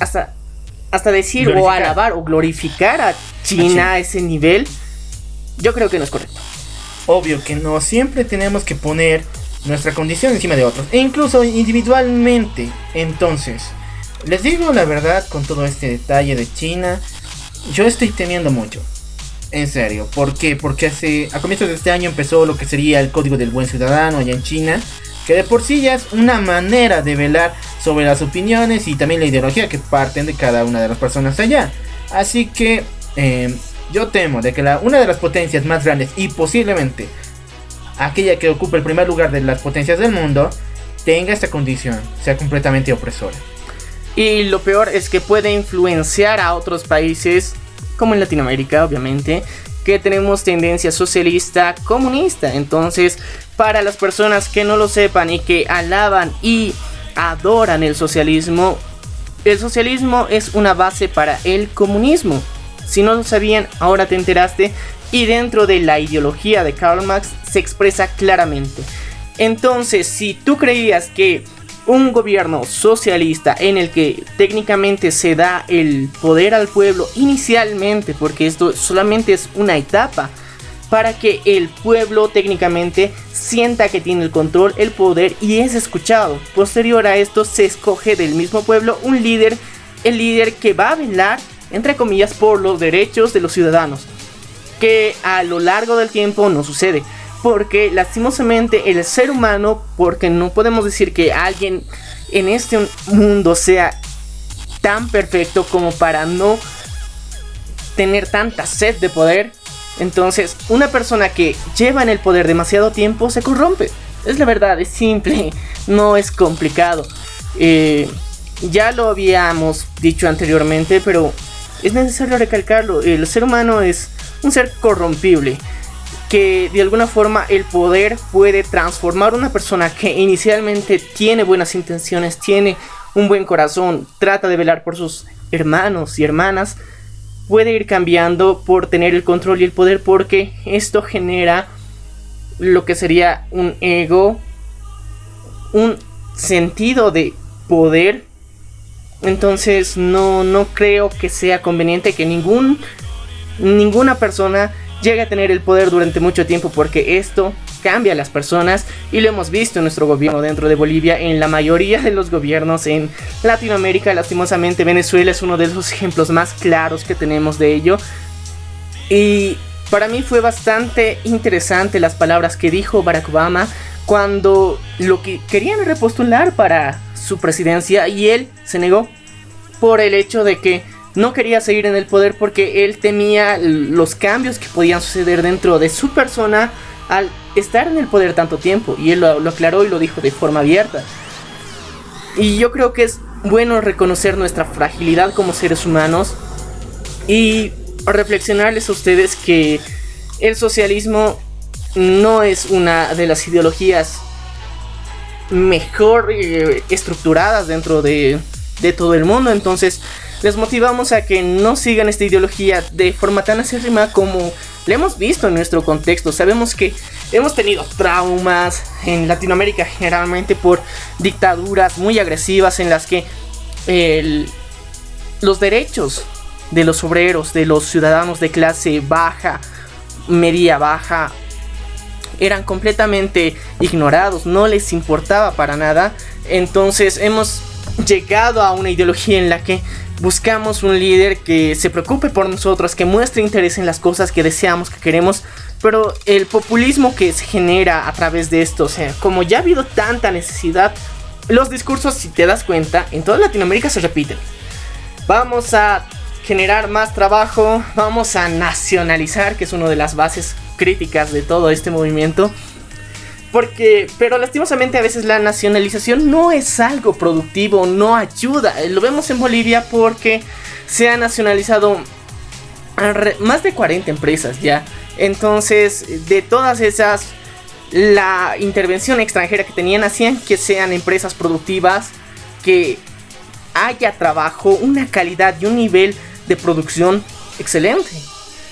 hasta, hasta decir o alabar o glorificar a China a ese nivel, yo creo que no es correcto. Obvio que no, siempre tenemos que poner nuestra condición encima de otros, e incluso individualmente. Entonces, les digo la verdad con todo este detalle de China, yo estoy temiendo mucho. En serio, ¿por qué? Porque hace, a comienzos de este año empezó lo que sería el Código del Buen Ciudadano allá en China, que de por sí ya es una manera de velar sobre las opiniones y también la ideología que parten de cada una de las personas allá. Así que eh, yo temo de que la, una de las potencias más grandes y posiblemente aquella que ocupe el primer lugar de las potencias del mundo tenga esta condición, sea completamente opresora. Y lo peor es que puede influenciar a otros países como en Latinoamérica, obviamente, que tenemos tendencia socialista, comunista. Entonces, para las personas que no lo sepan y que alaban y adoran el socialismo, el socialismo es una base para el comunismo. Si no lo sabían, ahora te enteraste. Y dentro de la ideología de Karl Marx se expresa claramente. Entonces, si tú creías que un gobierno socialista en el que técnicamente se da el poder al pueblo inicialmente, porque esto solamente es una etapa, para que el pueblo técnicamente sienta que tiene el control, el poder y es escuchado. Posterior a esto se escoge del mismo pueblo un líder, el líder que va a velar, entre comillas, por los derechos de los ciudadanos, que a lo largo del tiempo no sucede porque lastimosamente el ser humano, porque no podemos decir que alguien en este mundo sea tan perfecto como para no tener tanta sed de poder. Entonces, una persona que lleva en el poder demasiado tiempo se corrompe. Es la verdad, es simple, no es complicado. Eh, ya lo habíamos dicho anteriormente, pero es necesario recalcarlo. El ser humano es un ser corrompible que de alguna forma el poder puede transformar una persona que inicialmente tiene buenas intenciones, tiene un buen corazón, trata de velar por sus hermanos y hermanas, puede ir cambiando por tener el control y el poder porque esto genera lo que sería un ego, un sentido de poder. Entonces no, no creo que sea conveniente que ningún, ninguna persona llegue a tener el poder durante mucho tiempo porque esto cambia a las personas y lo hemos visto en nuestro gobierno dentro de Bolivia, en la mayoría de los gobiernos en Latinoamérica, lastimosamente Venezuela es uno de los ejemplos más claros que tenemos de ello. Y para mí fue bastante interesante las palabras que dijo Barack Obama cuando lo que querían repostular para su presidencia y él se negó por el hecho de que no quería seguir en el poder porque él temía los cambios que podían suceder dentro de su persona al estar en el poder tanto tiempo. Y él lo, aclaró y lo dijo de forma abierta. Y yo creo que es bueno reconocer nuestra fragilidad como seres humanos y reflexionarles a ustedes que el socialismo no es una de las ideologías mejor eh, estructuradas dentro de, de todo el mundo. Entonces, les motivamos a que no sigan esta ideología de forma tan acérrima como le hemos visto en nuestro contexto. Sabemos que hemos tenido traumas en Latinoamérica generalmente por dictaduras muy agresivas en las que los derechos de los obreros, de los ciudadanos de clase baja, media baja, eran completamente ignorados, no les importaba para nada. Entonces hemos llegado a una ideología en la que buscamos un líder que se preocupe por nosotros, que muestre interés en las cosas que deseamos, que queremos, pero el populismo que se genera a través de esto, o sea, como ya ha habido tanta necesidad, los discursos, si te das cuenta, en toda Latinoamérica se repiten. Vamos a generar más trabajo, vamos a nacionalizar, que es una de las bases críticas de todo este movimiento. Porque, pero lastimosamente a veces la nacionalización no es algo productivo, no ayuda. Lo vemos en Bolivia porque se ha nacionalizado más de 40 empresas ya. Entonces, de todas esas, la intervención extranjera que tenían hacían que sean empresas productivas, que haya trabajo, una calidad y un nivel de producción excelente.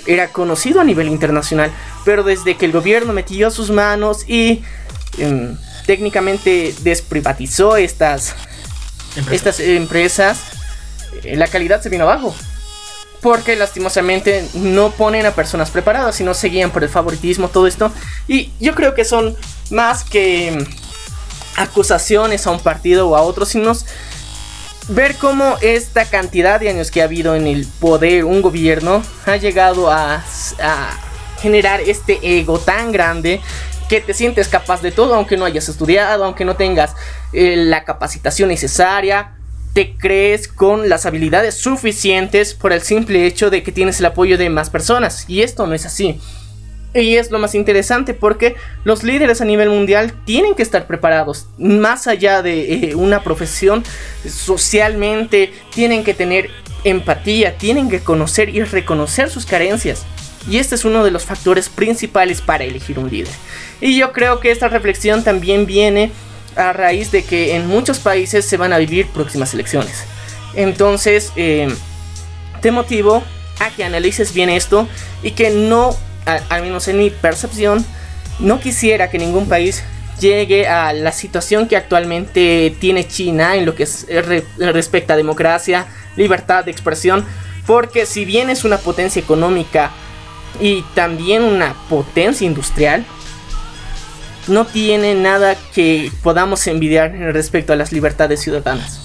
Era conocido a nivel internacional, pero desde que el gobierno metió sus manos y em, técnicamente desprivatizó estas, estas empresas, eh, la calidad se vino abajo. Porque lastimosamente no ponen a personas preparadas, sino seguían por el favoritismo, todo esto. Y yo creo que son más que em, acusaciones a un partido o a otros, sino ver cómo esta cantidad de años que ha habido en el poder un gobierno ha llegado a, generar este ego tan grande que te sientes capaz de todo aunque no hayas estudiado, aunque no tengas eh, la capacitación necesaria, te crees con las habilidades suficientes por el simple hecho de que tienes el apoyo de más personas y esto no es así. Y es lo más interesante porque los líderes a nivel mundial tienen que estar preparados. Más allá de eh, una profesión, socialmente tienen que tener empatía, tienen que conocer y reconocer sus carencias. Y este es uno de los factores principales para elegir un líder. Y yo creo que esta reflexión también viene a raíz de que en muchos países se van a vivir próximas elecciones. Entonces, eh, te motivo a que analices bien esto y que no al menos en mi percepción, no quisiera que ningún país llegue a la situación que actualmente tiene China en lo que eh, respecta a democracia, libertad de expresión, porque si bien es una potencia económica y también una potencia industrial, no tiene nada que podamos envidiar respecto a las libertades ciudadanas.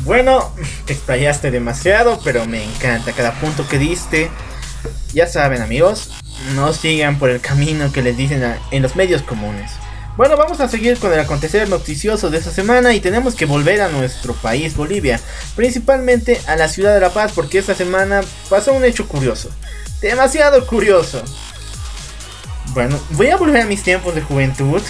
Bueno, te explayaste demasiado, pero me encanta cada punto que diste. Ya saben amigos, no sigan por el camino que les dicen en los medios comunes. Bueno, vamos a seguir con el acontecer noticioso de esta semana y tenemos que volver a nuestro país, Bolivia, principalmente a la ciudad de La Paz, porque esta semana pasó un hecho curioso, demasiado curioso. Bueno, voy a volver a mis tiempos de juventud,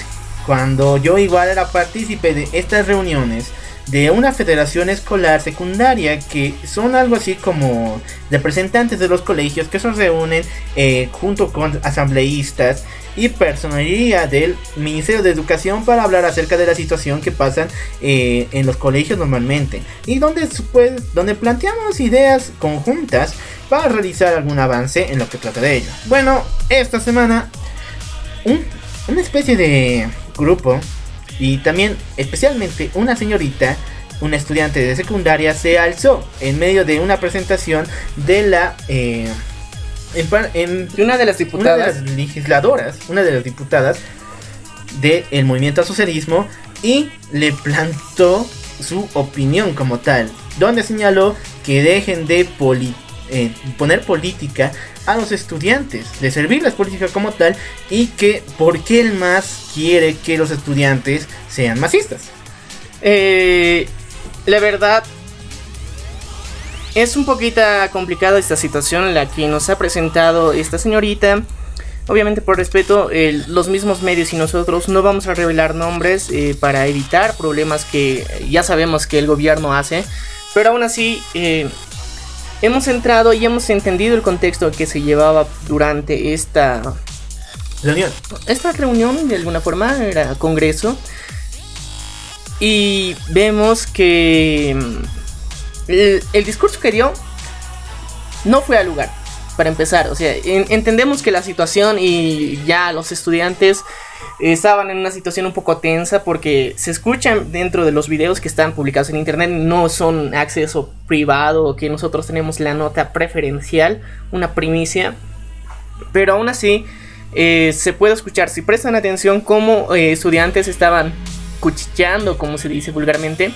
cuando yo igual era partícipe de estas reuniones de una federación escolar secundaria que son algo así como representantes de los colegios que se reúnen eh, junto con asambleístas y personalidad del Ministerio de Educación para hablar acerca de la situación que pasan eh, en los colegios normalmente y donde, pues, donde planteamos ideas conjuntas para realizar algún avance en lo que trata de ello. Bueno, esta semana una especie de grupo y también, especialmente, una señorita, una estudiante de secundaria, se alzó en medio de una presentación de la... Eh, en, una de las diputadas. Una de las legisladoras, una de las diputadas del movimiento al socialismo y le plantó su opinión como tal, donde señaló que dejen de eh, poner política a los estudiantes, de servir las políticas como tal y que por qué el más quiere que los estudiantes sean masistas. Eh, la verdad es un poquito complicada esta situación la que nos ha presentado esta señorita. Obviamente por respeto, los mismos medios y nosotros no vamos a revelar nombres eh, para evitar problemas que ya sabemos que el gobierno hace. Pero aún así, eh, hemos entrado y hemos entendido el contexto que se llevaba durante esta reunión. Esta reunión de alguna forma era congreso y vemos que mm, el, discurso que dio no fue al lugar. Para empezar, o sea, entendemos que la situación y ya los estudiantes estaban en una situación un poco tensa porque se escuchan dentro de los videos que están publicados en internet, no son acceso privado, que nosotros tenemos la nota preferencial, una primicia, pero aún así eh, se puede escuchar, si prestan atención, cómo eh, estudiantes estaban cuchicheando, como se dice vulgarmente,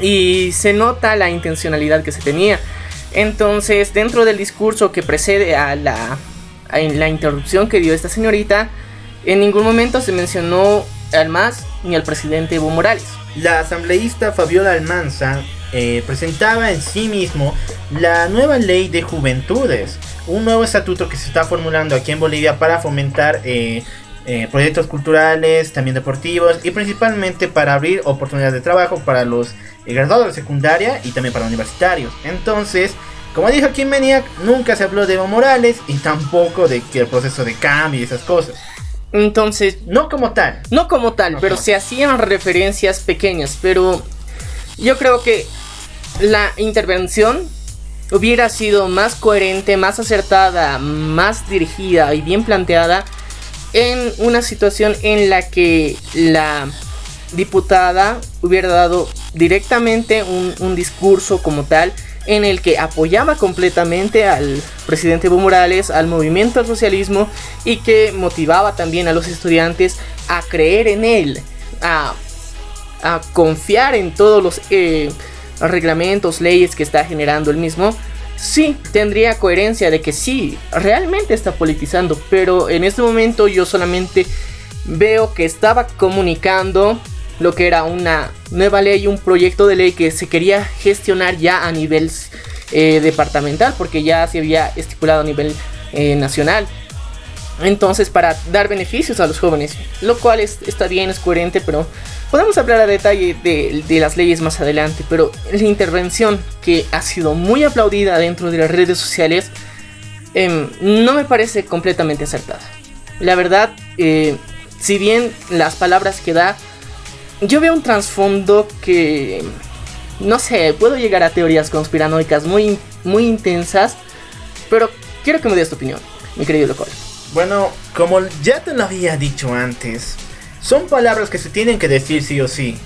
y se nota la intencionalidad que se tenía. Entonces, dentro del discurso que precede a la, a la interrupción que dio esta señorita, en ningún momento se mencionó al MAS ni al presidente Evo Morales. La asambleísta Fabiola Almanza eh, presentaba en sí mismo la nueva ley de juventudes, un nuevo estatuto que se está formulando aquí en Bolivia para fomentar eh, eh, proyectos culturales, también deportivos y principalmente para abrir oportunidades de trabajo para los graduados de secundaria y también para universitarios. Entonces, como dijo Kim Meniak, nunca se habló de Evo Morales y tampoco de que el proceso de cambio y esas cosas. Entonces, no como tal. No como tal, pero se hacían referencias pequeñas. Pero yo creo que la intervención hubiera sido más coherente, más acertada, más dirigida y bien planteada en una situación en la que la diputada hubiera dado directamente un, un discurso como tal en el que apoyaba completamente al presidente Evo Morales, al movimiento al socialismo y que motivaba también a los estudiantes a creer en él, a, confiar en todos los eh, reglamentos, leyes que está generando el mismo. Sí, tendría coherencia de que sí, realmente está politizando, pero en este momento yo solamente veo que estaba comunicando lo que era una nueva ley, un proyecto de ley que se quería gestionar ya a nivel eh, departamental, porque ya se había estipulado a nivel eh, nacional. Entonces, para dar beneficios a los jóvenes, lo cual está bien, es coherente, pero podemos hablar a detalle de, las leyes más adelante. Pero la intervención que ha sido muy aplaudida dentro de las redes sociales em, no me parece completamente acertada. La verdad, eh, si bien las palabras que da yo veo un trasfondo que, no sé, puedo llegar a teorías conspiranoicas muy, muy intensas, pero quiero que me des tu opinión, mi querido loco. Bueno, como ya te lo había dicho antes, son palabras que se tienen que decir sí o sí.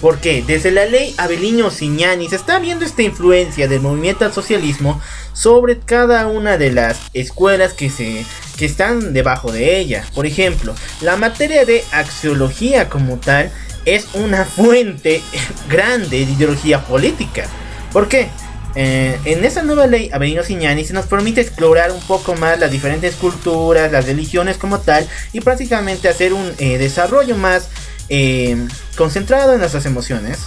Porque desde la ley Abelino Signani se está viendo esta influencia del movimiento al socialismo sobre cada una de las escuelas que se que están debajo de ella. Por ejemplo, la materia de axiología como tal es una fuente grande de ideología política. ¿Por qué? Eh, en esa nueva ley, Avelino Signani se nos permite explorar un poco más las diferentes culturas, las religiones como tal, y prácticamente hacer un eh, desarrollo más eh, concentrado en nuestras emociones.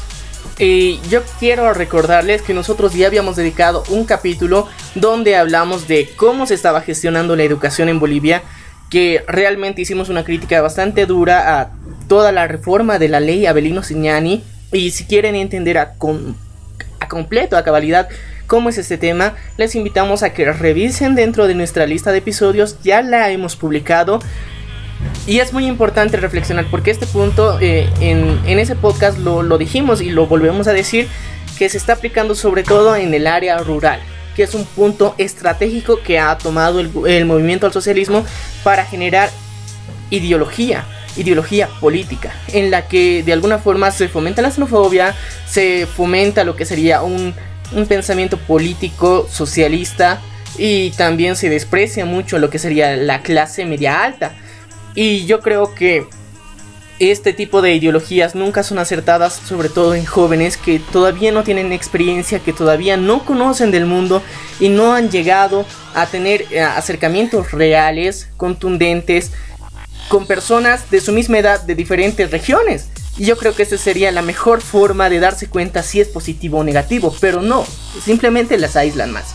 Y yo quiero recordarles que nosotros ya habíamos dedicado un capítulo donde hablamos de cómo se estaba gestionando la educación en Bolivia, que realmente hicimos una crítica bastante dura a toda la reforma de la ley Abelino Signani. Y si quieren entender a, completo, a cabalidad, cómo es este tema, les invitamos a que revisen dentro de nuestra lista de episodios. Ya la hemos publicado. Y es muy importante reflexionar porque este punto eh, en, ese podcast lo, dijimos y lo volvemos a decir que se está aplicando sobre todo en el área rural que es un punto estratégico que ha tomado el, movimiento al socialismo para generar ideología, ideología política, en la que de alguna forma se fomenta la xenofobia, se fomenta lo que sería un, pensamiento político socialista y también se desprecia mucho lo que sería la clase media alta. Y yo creo que este tipo de ideologías nunca son acertadas, sobre todo en jóvenes que todavía no tienen experiencia, que todavía no conocen del mundo y no han llegado a tener eh, acercamientos reales, contundentes, con personas de su misma edad de diferentes regiones. Y yo creo que esa sería la mejor forma de darse cuenta si es positivo o negativo, pero no, simplemente las aíslan más.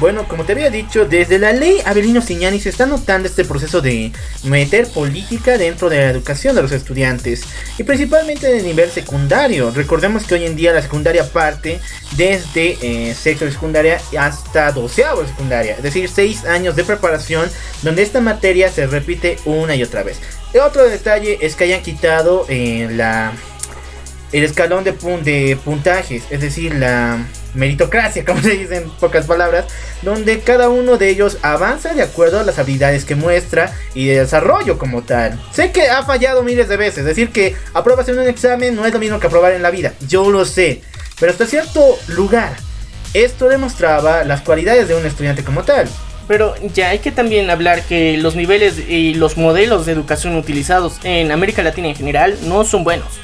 Bueno, como te había dicho, desde la ley Avelino Signani se está notando este proceso de meter política dentro de la educación de los estudiantes y principalmente de nivel secundario. Recordemos que hoy en día la secundaria parte desde eh, sexto de secundaria hasta doceavo de secundaria, es decir, seis años de preparación donde esta materia se repite una y otra vez. Otro detalle es que hayan quitado eh, la el escalón de, de puntajes, es decir, la meritocracia, como se dice en pocas palabras, donde cada uno de ellos avanza de acuerdo a las habilidades que muestra y de desarrollo como tal. Sé que ha fallado miles de veces, decir que apruebas en un examen no es lo mismo que aprobar en la vida, yo lo sé, pero hasta cierto lugar, esto demostraba las cualidades de un estudiante como tal. Pero ya hay que también hablar que los niveles y los modelos de educación utilizados en América Latina en general no son buenos.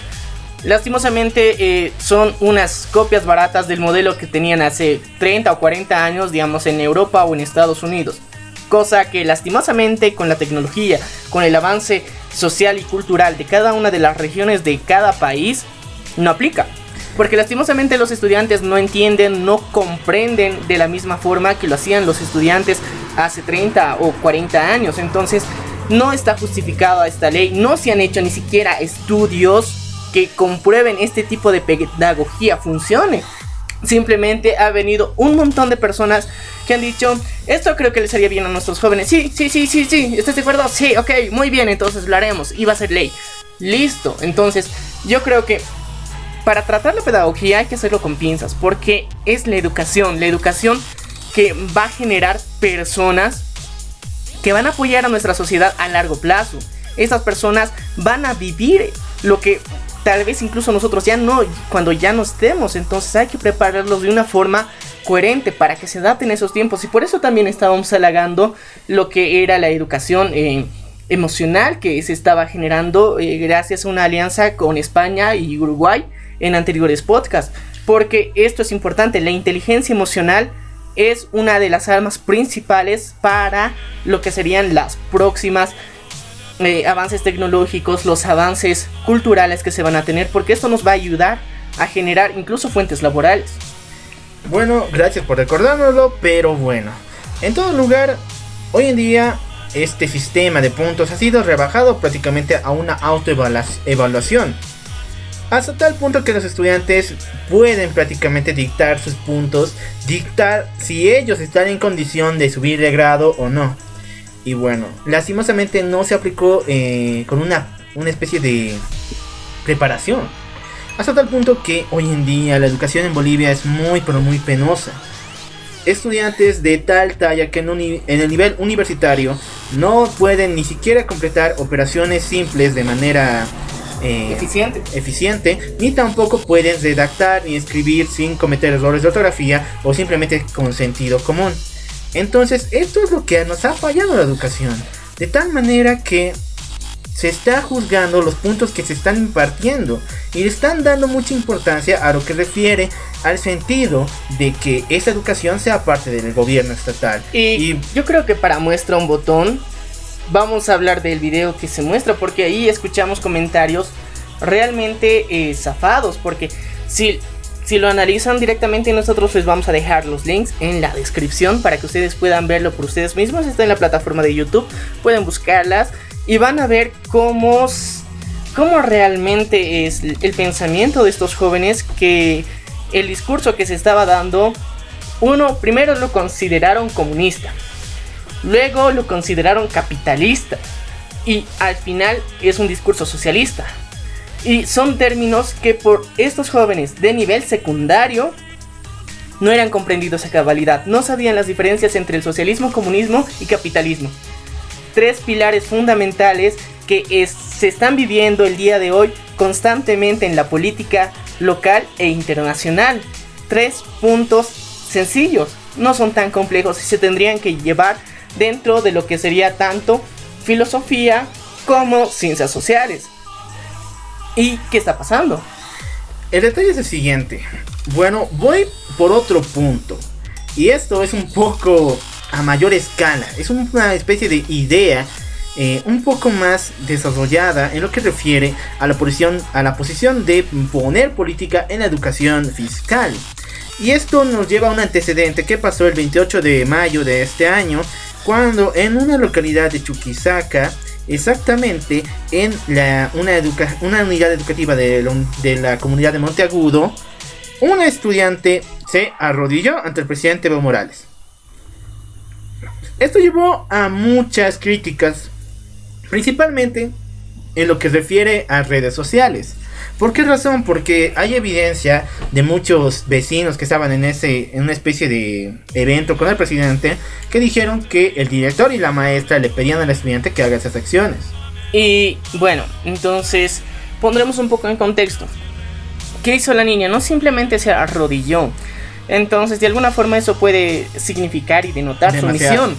Lastimosamente eh, son unas copias baratas del modelo que tenían hace 30 o 40 años, digamos, en Europa o en Estados Unidos. Cosa que lastimosamente con la tecnología, con el avance social y cultural de cada una de las regiones de cada país, no aplica. Porque lastimosamente los estudiantes no entienden, no comprenden de la misma forma que lo hacían los estudiantes hace 30 o 40 años. Entonces no está justificada esta ley, no se han hecho ni siquiera estudios que comprueben este tipo de pedagogía funcione. Simplemente ha venido un montón de personas que han dicho, esto creo que les haría bien a nuestros jóvenes. Sí, sí, sí, sí, sí, ¿estás de acuerdo? Sí, ok, muy bien, entonces lo haremos y va a ser ley. Listo, entonces yo creo que para tratar la pedagogía hay que hacerlo con pinzas, porque es la educación, la educación que va a generar personas que van a apoyar a nuestra sociedad a largo plazo. Esas personas van a vivir lo que tal vez incluso nosotros ya no, cuando ya no estemos, entonces hay que prepararlos de una forma coherente para que se adapten a esos tiempos. Y por eso también estábamos halagando lo que era la educación eh, emocional que se estaba generando eh, gracias a una alianza con España y Uruguay en anteriores podcasts. Porque esto es importante, la inteligencia emocional es una de las armas principales para lo que serían las próximas eh, avances tecnológicos, los avances culturales que se van a tener, porque esto nos va a ayudar a generar incluso fuentes laborales. Bueno, gracias por recordárnoslo, pero bueno, en todo lugar, hoy en día este sistema de puntos ha sido rebajado prácticamente a una autoevaluación. Hasta tal punto que los estudiantes pueden prácticamente dictar sus puntos, dictar si ellos están en condición de subir de grado o no. Y bueno, lastimosamente no se aplicó eh, con una, una especie de preparación. Hasta tal punto que hoy en día la educación en Bolivia es muy pero muy penosa. Estudiantes de tal talla que en, en el nivel universitario no pueden ni siquiera completar operaciones simples de manera eh, eficiente. eficiente, ni tampoco pueden redactar ni escribir sin cometer errores de ortografía o simplemente con sentido común. Entonces, esto es lo que nos ha fallado la educación. De tal manera que se está juzgando los puntos que se están impartiendo y le están dando mucha importancia a lo que refiere al sentido de que esa educación sea parte del gobierno estatal. Y, yo creo que para muestra un botón, vamos a hablar del video que se muestra porque ahí escuchamos comentarios realmente eh, zafados porque si si lo analizan directamente nosotros les vamos a dejar los links en la descripción para que ustedes puedan verlo por ustedes mismos. Está en la plataforma de YouTube, pueden buscarlas y van a ver cómo, cómo realmente es el pensamiento de estos jóvenes que el discurso que se estaba dando, uno, primero lo consideraron comunista, luego lo consideraron capitalista y al final es un discurso socialista. Y son términos que por estos jóvenes de nivel secundario no eran comprendidos a cabalidad, no sabían las diferencias entre el socialismo, comunismo y capitalismo. Tres pilares fundamentales que se están viviendo el día de hoy constantemente en la política local e internacional. Tres puntos sencillos, no son tan complejos y se tendrían que llevar dentro de lo que sería tanto filosofía como ciencias sociales. ¿Y qué está pasando? El detalle es el siguiente. Bueno, voy por otro punto. Y esto es un poco a mayor escala. Es una especie de idea eh, un poco más desarrollada en lo que refiere a la, posición, a la posición de poner política en la educación fiscal. Y esto nos lleva a un antecedente que pasó el 28 de mayo de este año, cuando en una localidad de Chuquisaca, exactamente en la, una, unidad educativa de, la comunidad de Monteagudo, una estudiante se arrodilló ante el presidente Evo Morales. Esto llevó a muchas críticas, principalmente en lo que refiere a redes sociales. ¿Por qué razón? Porque hay evidencia de muchos vecinos que estaban en ese en una especie de evento con el presidente que dijeron que el director y la maestra le pedían al estudiante que haga esas acciones. Y bueno, entonces pondremos un poco en contexto. ¿Qué hizo la niña? No simplemente se arrodilló. Entonces, de alguna forma eso puede significar y denotar su misión.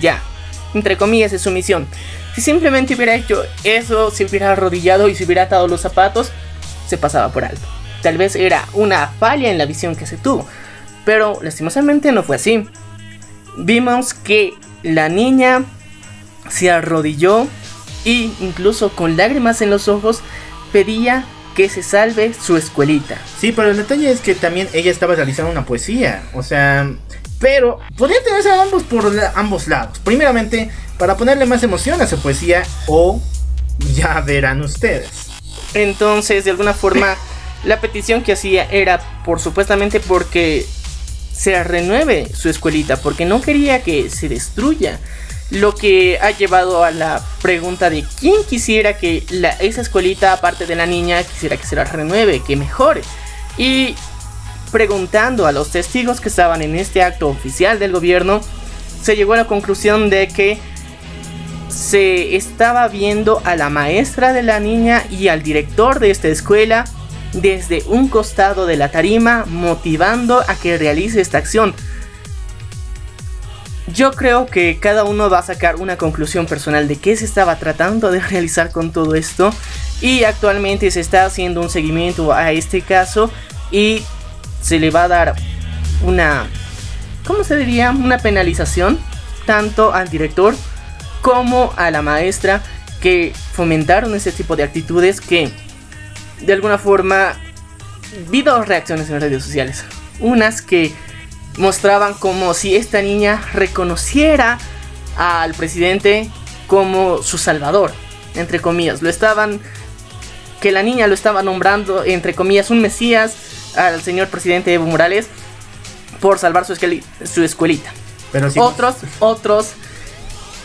Ya, entre comillas es su misión. Si simplemente hubiera hecho eso, si hubiera arrodillado y se hubiera atado los zapatos, se pasaba por alto. Tal vez era una falla en la visión que se tuvo, pero lastimosamente no fue así. Vimos que la niña se arrodilló y incluso con lágrimas en los ojos pedía que se salve su escuelita. Sí, pero el detalle es que también ella estaba realizando una poesía, o sea, pero podría tenerse a ambos por ambos lados. Primeramente, para ponerle más emoción a su poesía o ya verán ustedes. Entonces, de alguna forma, la petición que hacía era por supuestamente porque se renueve su escuelita, porque no quería que se destruya. Lo que ha llevado a la pregunta de quién quisiera que la, esa escuelita, aparte de la niña, quisiera que se la renueve, que mejore. Y preguntando a los testigos que estaban en este acto oficial del gobierno, se llegó a la conclusión de que se estaba viendo a la maestra de la niña y al director de esta escuela desde un costado de la tarima motivando a que realice esta acción. Yo creo que cada uno va a sacar una conclusión personal de qué se estaba tratando de realizar con todo esto y actualmente se está haciendo un seguimiento a este caso y se le va a dar una ¿cómo se diría? una penalización tanto al director como a la maestra que fomentaron ese tipo de actitudes que de alguna forma vi dos reacciones en redes sociales. Unas que mostraban como si esta niña reconociera al presidente como su salvador, entre comillas. Lo estaban, que la niña lo estaba nombrando, entre comillas, un mesías al señor presidente Evo Morales por salvar su, su escuelita. Pero Otros, otros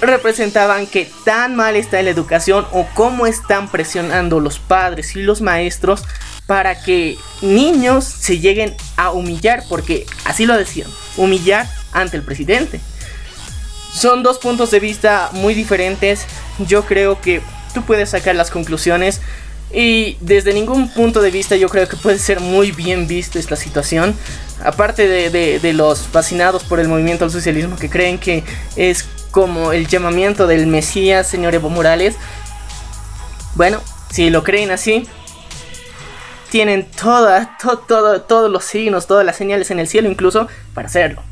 representaban que tan mal está la educación o cómo están presionando los padres y los maestros para que niños se lleguen a humillar, porque así lo decían, humillar ante el presidente. Son dos puntos de vista muy diferentes. Yo creo que tú puedes sacar las conclusiones y desde ningún punto de vista yo creo que puede ser muy bien visto esta situación. Aparte de, de los fascinados por el movimiento al socialismo que creen que es como el llamamiento del Mesías, señor Evo Morales. Bueno, si lo creen así, tienen toda, todos los signos, todas las señales en el cielo incluso para hacerlo.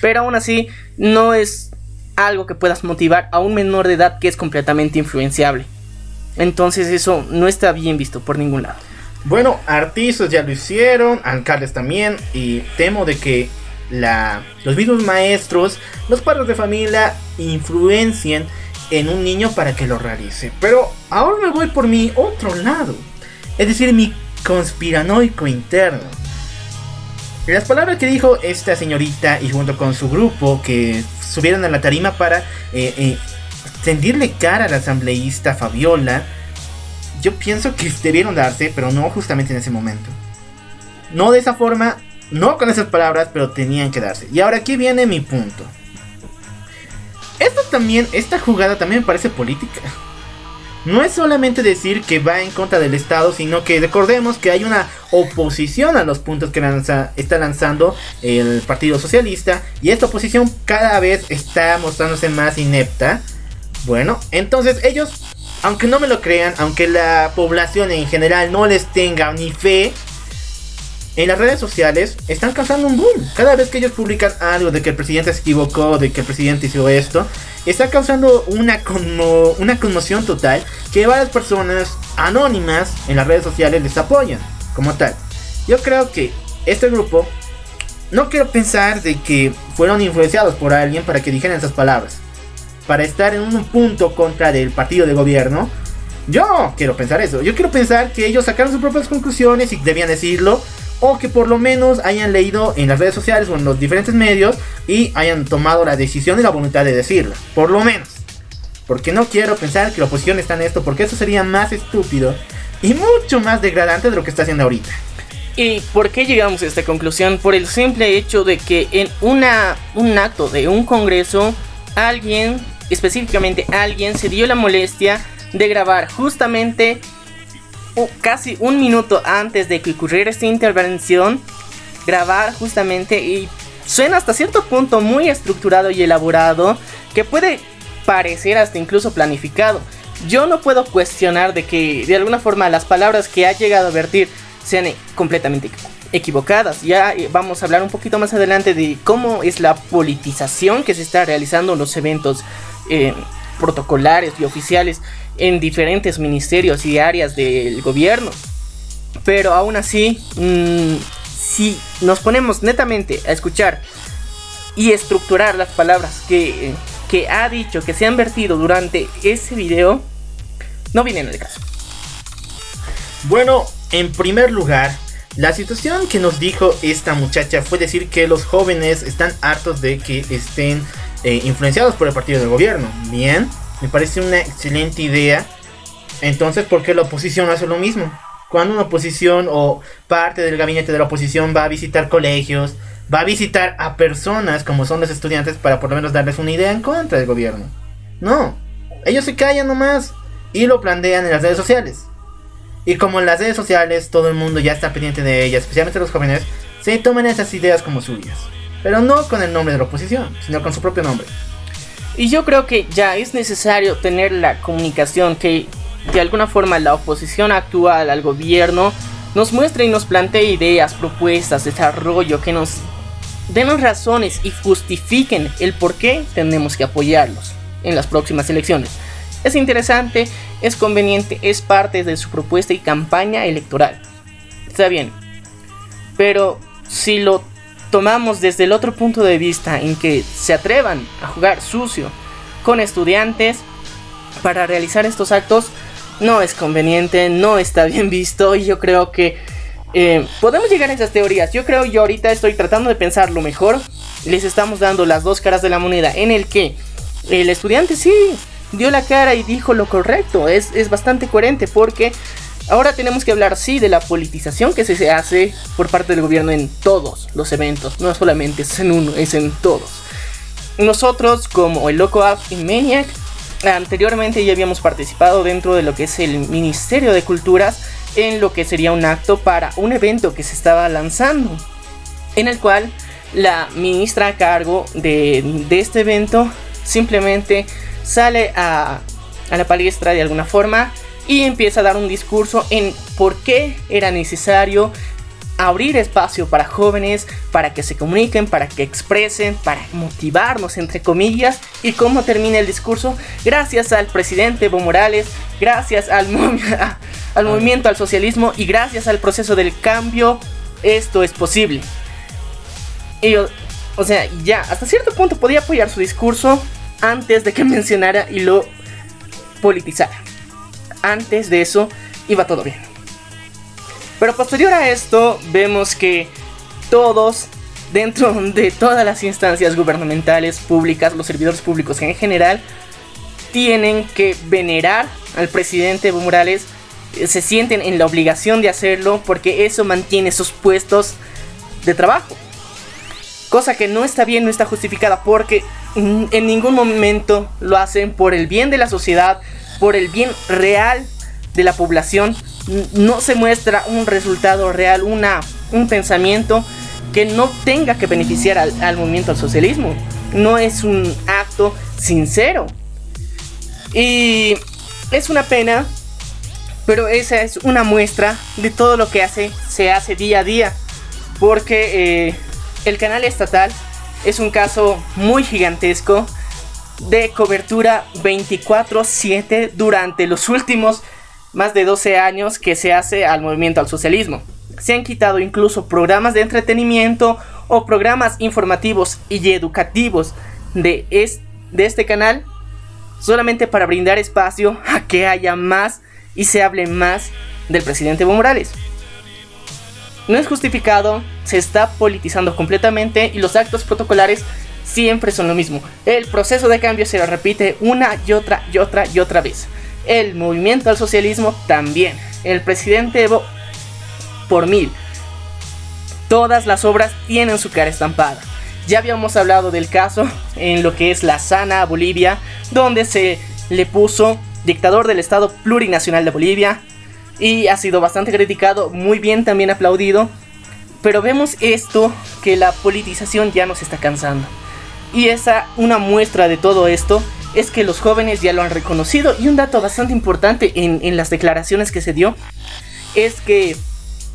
Pero aún así, no es algo que puedas motivar a un menor de edad que es completamente influenciable. Entonces eso no está bien visto por ningún lado. Bueno, artistas ya lo hicieron, alcaldes también, y temo de que los mismos maestros, los padres de familia influencien en un niño para que lo realice. Pero ahora me voy por mi otro lado, es decir, mi conspiranoico interno. Las palabras que dijo esta señorita y junto con su grupo que subieron a la tarima para eh, eh, tendirle cara a la asambleísta Fabiola, yo pienso que debieron darse, pero no justamente en ese momento. No de esa forma, no con esas palabras, pero tenían que darse. Y ahora aquí viene mi punto. Esto también, esta jugada también me parece política. No es solamente decir que va en contra del Estado, sino que recordemos que hay una oposición a los puntos que está lanzando el Partido Socialista y esta oposición cada vez está mostrándose más inepta. Bueno, entonces ellos, aunque no me lo crean, aunque la población en general no les tenga ni fe, en las redes sociales están causando un boom. Cada vez que ellos publican algo de que el presidente se equivocó, de que el presidente hizo esto, está causando una, una conmoción total que varias personas anónimas en las redes sociales les apoyan como tal. Yo creo que este grupo, no quiero pensar de que fueron influenciados por alguien para que dijeran esas palabras. Para estar en un punto contra del partido de gobierno. Yo quiero pensar eso. Yo quiero pensar que ellos sacaron sus propias conclusiones y debían decirlo o que por lo menos hayan leído en las redes sociales o en los diferentes medios y hayan tomado la decisión y la voluntad de decirlo, por lo menos. Porque no quiero pensar que la oposición está en esto, porque eso sería más estúpido y mucho más degradante de lo que está haciendo ahorita. ¿Y por qué llegamos a esta conclusión? Por el simple hecho de que en una, un acto de un congreso, alguien, específicamente alguien, se dio la molestia de grabar justamente casi un minuto antes de que ocurriera esta intervención, grabar justamente y suena hasta cierto punto muy estructurado y elaborado, que puede parecer hasta incluso planificado. yo no puedo cuestionar de que de alguna forma las palabras que ha llegado a vertir sean eh, completamente equivocadas. Ya eh, vamos a hablar un poquito más adelante de cómo es la politización que se está realizando en los eventos eh, protocolares y oficiales en diferentes ministerios y áreas del gobierno. Pero aún así, mm, si nos ponemos netamente a escuchar y estructurar las palabras que, que ha dicho, que se han vertido durante ese video, no vienen al caso. Bueno, en primer lugar, la situación que nos dijo esta muchacha fue decir que los jóvenes están hartos de que estén eh, influenciados por el partido del gobierno. Bien, me parece una excelente idea. Entonces, ¿por qué la oposición hace lo mismo? Cuando una oposición o parte del gabinete de la oposición va a visitar colegios, va a visitar a personas como son los estudiantes para por lo menos darles una idea en contra del gobierno. No, ellos se callan nomás y lo plantean en las redes sociales. Y como en las redes sociales todo el mundo ya está pendiente de ellas, especialmente los jóvenes, se toman esas ideas como suyas. Pero no con el nombre de la oposición, sino con su propio nombre. Y yo creo que ya es necesario tener la comunicación que de alguna forma la oposición actual al gobierno nos muestre y nos plantee ideas, propuestas, desarrollo que nos den razones y justifiquen el por qué tenemos que apoyarlos en las próximas elecciones. Es interesante, es conveniente, es parte de su propuesta y campaña electoral. Está bien. Pero si lo tomamos desde el otro punto de vista en que se atrevan a jugar sucio con estudiantes para realizar estos actos, no es conveniente, no está bien visto y yo creo que eh, podemos llegar a esas teorías. Yo creo yo ahorita estoy tratando de pensar lo mejor. Les estamos dando las dos caras de la moneda en el que el estudiante sí dio la cara y dijo lo correcto. Es, es bastante coherente porque ahora tenemos que hablar, sí, de la politización que se hace por parte del gobierno en todos los eventos. No solamente es en uno, es en todos. Nosotros, como el Loco App y Maniac, anteriormente ya habíamos participado dentro de lo que es el Ministerio de Culturas en lo que sería un acto para un evento que se estaba lanzando. En el cual la ministra a cargo de, de este evento simplemente sale a, la palestra de alguna forma y empieza a dar un discurso en por qué era necesario abrir espacio para jóvenes, para que se comuniquen, para que expresen, para motivarnos, entre comillas, y cómo termina el discurso, gracias al presidente Evo Morales, gracias al, al movimiento al socialismo y gracias al proceso del cambio, esto es posible. Y, o sea, ya, hasta cierto punto podía apoyar su discurso, antes de que mencionara y lo politizara. Antes de eso iba todo bien. Pero posterior a esto vemos que todos, dentro de todas las instancias gubernamentales, públicas, los servidores públicos en general, tienen que venerar al presidente Evo Morales, eh, se sienten en la obligación de hacerlo porque eso mantiene sus puestos de trabajo. Cosa que no está bien, no está justificada porque en ningún momento lo hacen por el bien de la sociedad, por el bien real de la población. No se muestra un resultado real, una, un pensamiento que no tenga que beneficiar al, movimiento al socialismo. No es un acto sincero. Y es una pena, pero esa es una muestra de todo lo que hace, se hace día a día. Porque eh, el canal estatal es un caso muy gigantesco de cobertura 24/7 durante los últimos más de 12 años que se hace al movimiento al socialismo. Se han quitado incluso programas de entretenimiento o programas informativos y educativos de, de este canal solamente para brindar espacio a que haya más y se hable más del presidente Evo Morales. No es justificado, se está politizando completamente y los actos protocolares siempre son lo mismo. El proceso de cambio se repite una y otra y otra y otra vez. El movimiento al socialismo también. El presidente Evo por mil. Todas las obras tienen su cara estampada. Ya habíamos hablado del caso en lo que es la Sana Bolivia, donde se le puso dictador del Estado Plurinacional de Bolivia, y ha sido bastante criticado, muy bien también aplaudido. Pero vemos esto, que la politización ya nos está cansando. Y esa, una muestra de todo esto, es que los jóvenes ya lo han reconocido y un dato bastante importante en, en las declaraciones que se dio es que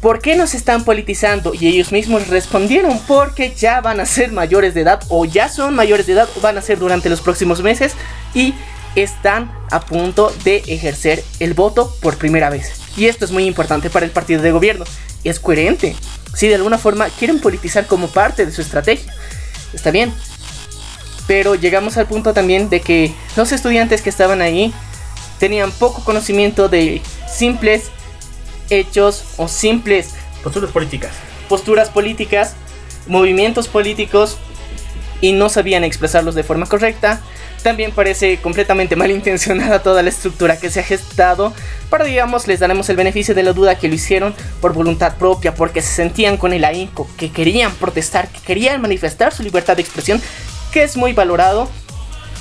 ¿por qué nos están politizando? Y ellos mismos respondieron porque ya van a ser mayores de edad o ya son mayores de edad o van a ser durante los próximos meses y están a punto de ejercer el voto por primera vez. Y esto es muy importante para el partido de gobierno. Es coherente. Si de alguna forma quieren politizar como parte de su estrategia. Está bien. Pero llegamos al punto también de que los estudiantes que estaban ahí tenían poco conocimiento de simples hechos o simples posturas políticas. Posturas políticas, movimientos políticos y no sabían expresarlos de forma correcta. También parece completamente malintencionada toda la estructura que se ha gestado. Pero digamos, les daremos el beneficio de la duda que lo hicieron por voluntad propia, porque se sentían con el ahínco, que querían protestar, que querían manifestar su libertad de expresión, que es muy valorado.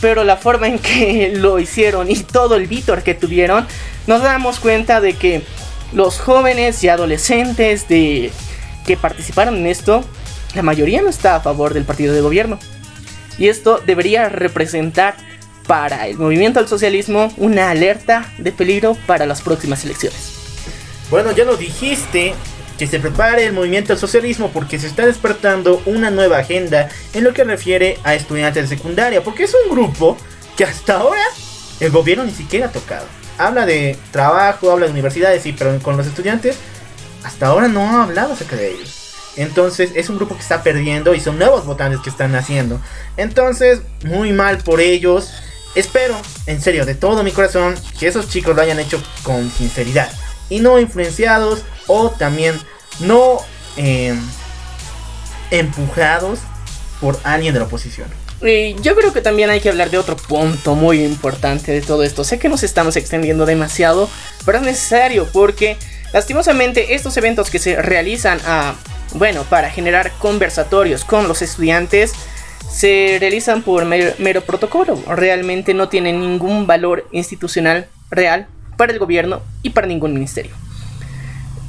Pero la forma en que lo hicieron y todo el vítor que tuvieron, nos damos cuenta de que los jóvenes y adolescentes de que participaron en esto, la mayoría no está a favor del partido de gobierno. Y esto debería representar para el movimiento al socialismo una alerta de peligro para las próximas elecciones. Bueno, ya lo dijiste, que se prepare el movimiento al socialismo porque se está despertando una nueva agenda en lo que refiere a estudiantes de secundaria, porque es un grupo que hasta ahora el gobierno ni siquiera ha tocado habla de trabajo, habla de universidades, sí, pero con los estudiantes hasta ahora no ha hablado acerca de ellos. Entonces es un grupo que está perdiendo y son nuevos votantes que están naciendo. Entonces, muy mal por ellos. Espero, en serio, de todo mi corazón, que esos chicos lo hayan hecho con sinceridad. Y no influenciados o también no em, empujados por alguien de la oposición. Y yo creo que también hay que hablar de otro punto muy importante de todo esto. Sé que nos estamos extendiendo demasiado, pero es necesario porque lastimosamente estos eventos que se realizan a, bueno, para generar conversatorios con los estudiantes se realizan por mero, protocolo. Realmente no tienen ningún valor institucional real para el gobierno y para ningún ministerio.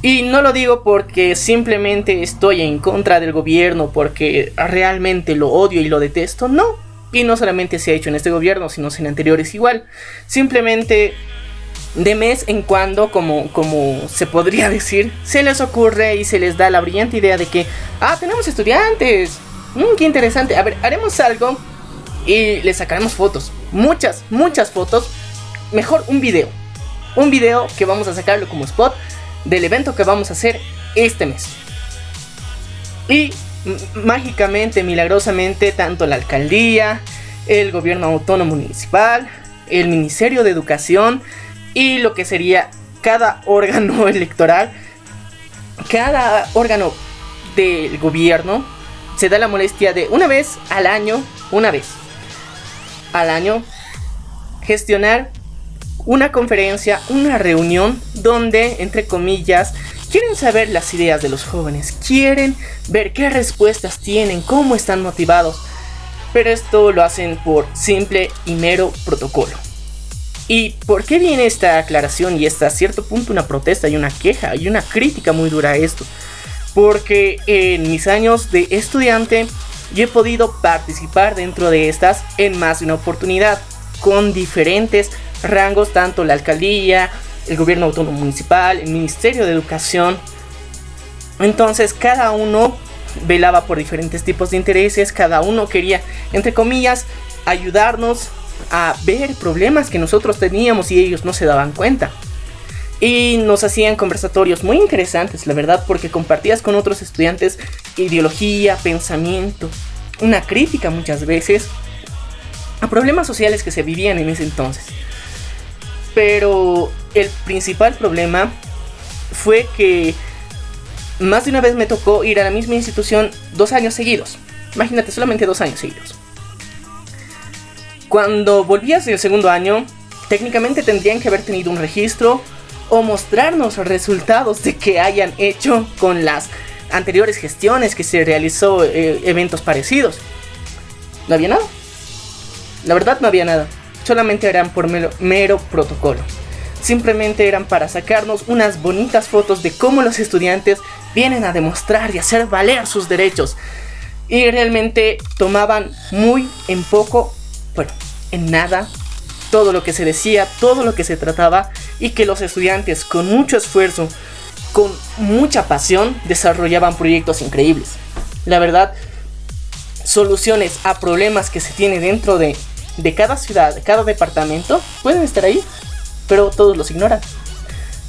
Y no lo digo porque simplemente estoy en contra del gobierno, porque realmente lo odio y lo detesto, no. Y no solamente se ha hecho en este gobierno, sino en anteriores igual. Simplemente de mes en cuando, como, como se podría decir, se les ocurre y se les da la brillante idea de que, ah, tenemos estudiantes. Mmm, qué interesante. A ver, haremos algo y les sacaremos fotos. Muchas, muchas fotos. Mejor un video. Un video que vamos a sacarlo como spot del evento que vamos a hacer este mes. Y mágicamente, milagrosamente, tanto la alcaldía, el gobierno autónomo municipal, el Ministerio de Educación y lo que sería cada órgano electoral, cada órgano del gobierno se da la molestia de una vez al año, una vez al año, gestionar una conferencia, una reunión donde, entre comillas, quieren saber las ideas de los jóvenes, quieren ver qué respuestas tienen, cómo están motivados, pero esto lo hacen por simple y mero protocolo. ¿Y por qué viene esta aclaración y hasta cierto punto una protesta y una queja y una crítica muy dura a esto? Porque en mis años de estudiante yo he podido participar dentro de estas en más de una oportunidad con diferentes rangos, tanto la alcaldía, el gobierno autónomo municipal, el Ministerio de Educación. Entonces cada uno velaba por diferentes tipos de intereses, cada uno quería, entre comillas, ayudarnos a ver problemas que nosotros teníamos y ellos no se daban cuenta. Y nos hacían conversatorios muy interesantes, la verdad, porque compartías con otros estudiantes ideología, pensamiento, una crítica muchas veces a problemas sociales que se vivían en ese entonces. Pero el principal problema fue que más de una vez me tocó ir a la misma institución dos años seguidos. Imagínate, solamente dos años seguidos. Cuando volvías el segundo año, técnicamente tendrían que haber tenido un registro o mostrarnos resultados de que hayan hecho con las anteriores gestiones que se realizó eh, eventos parecidos. No había nada. La verdad no había nada solamente eran por mero, protocolo. Simplemente eran para sacarnos unas bonitas fotos de cómo los estudiantes vienen a demostrar y hacer valer sus derechos. Y realmente tomaban muy en poco, bueno, en nada todo lo que se decía, todo lo que se trataba y que los estudiantes con mucho esfuerzo, con mucha pasión, desarrollaban proyectos increíbles. La verdad, soluciones a problemas que se tienen dentro de, de cada ciudad, de cada departamento, pueden estar ahí, pero todos los ignoran.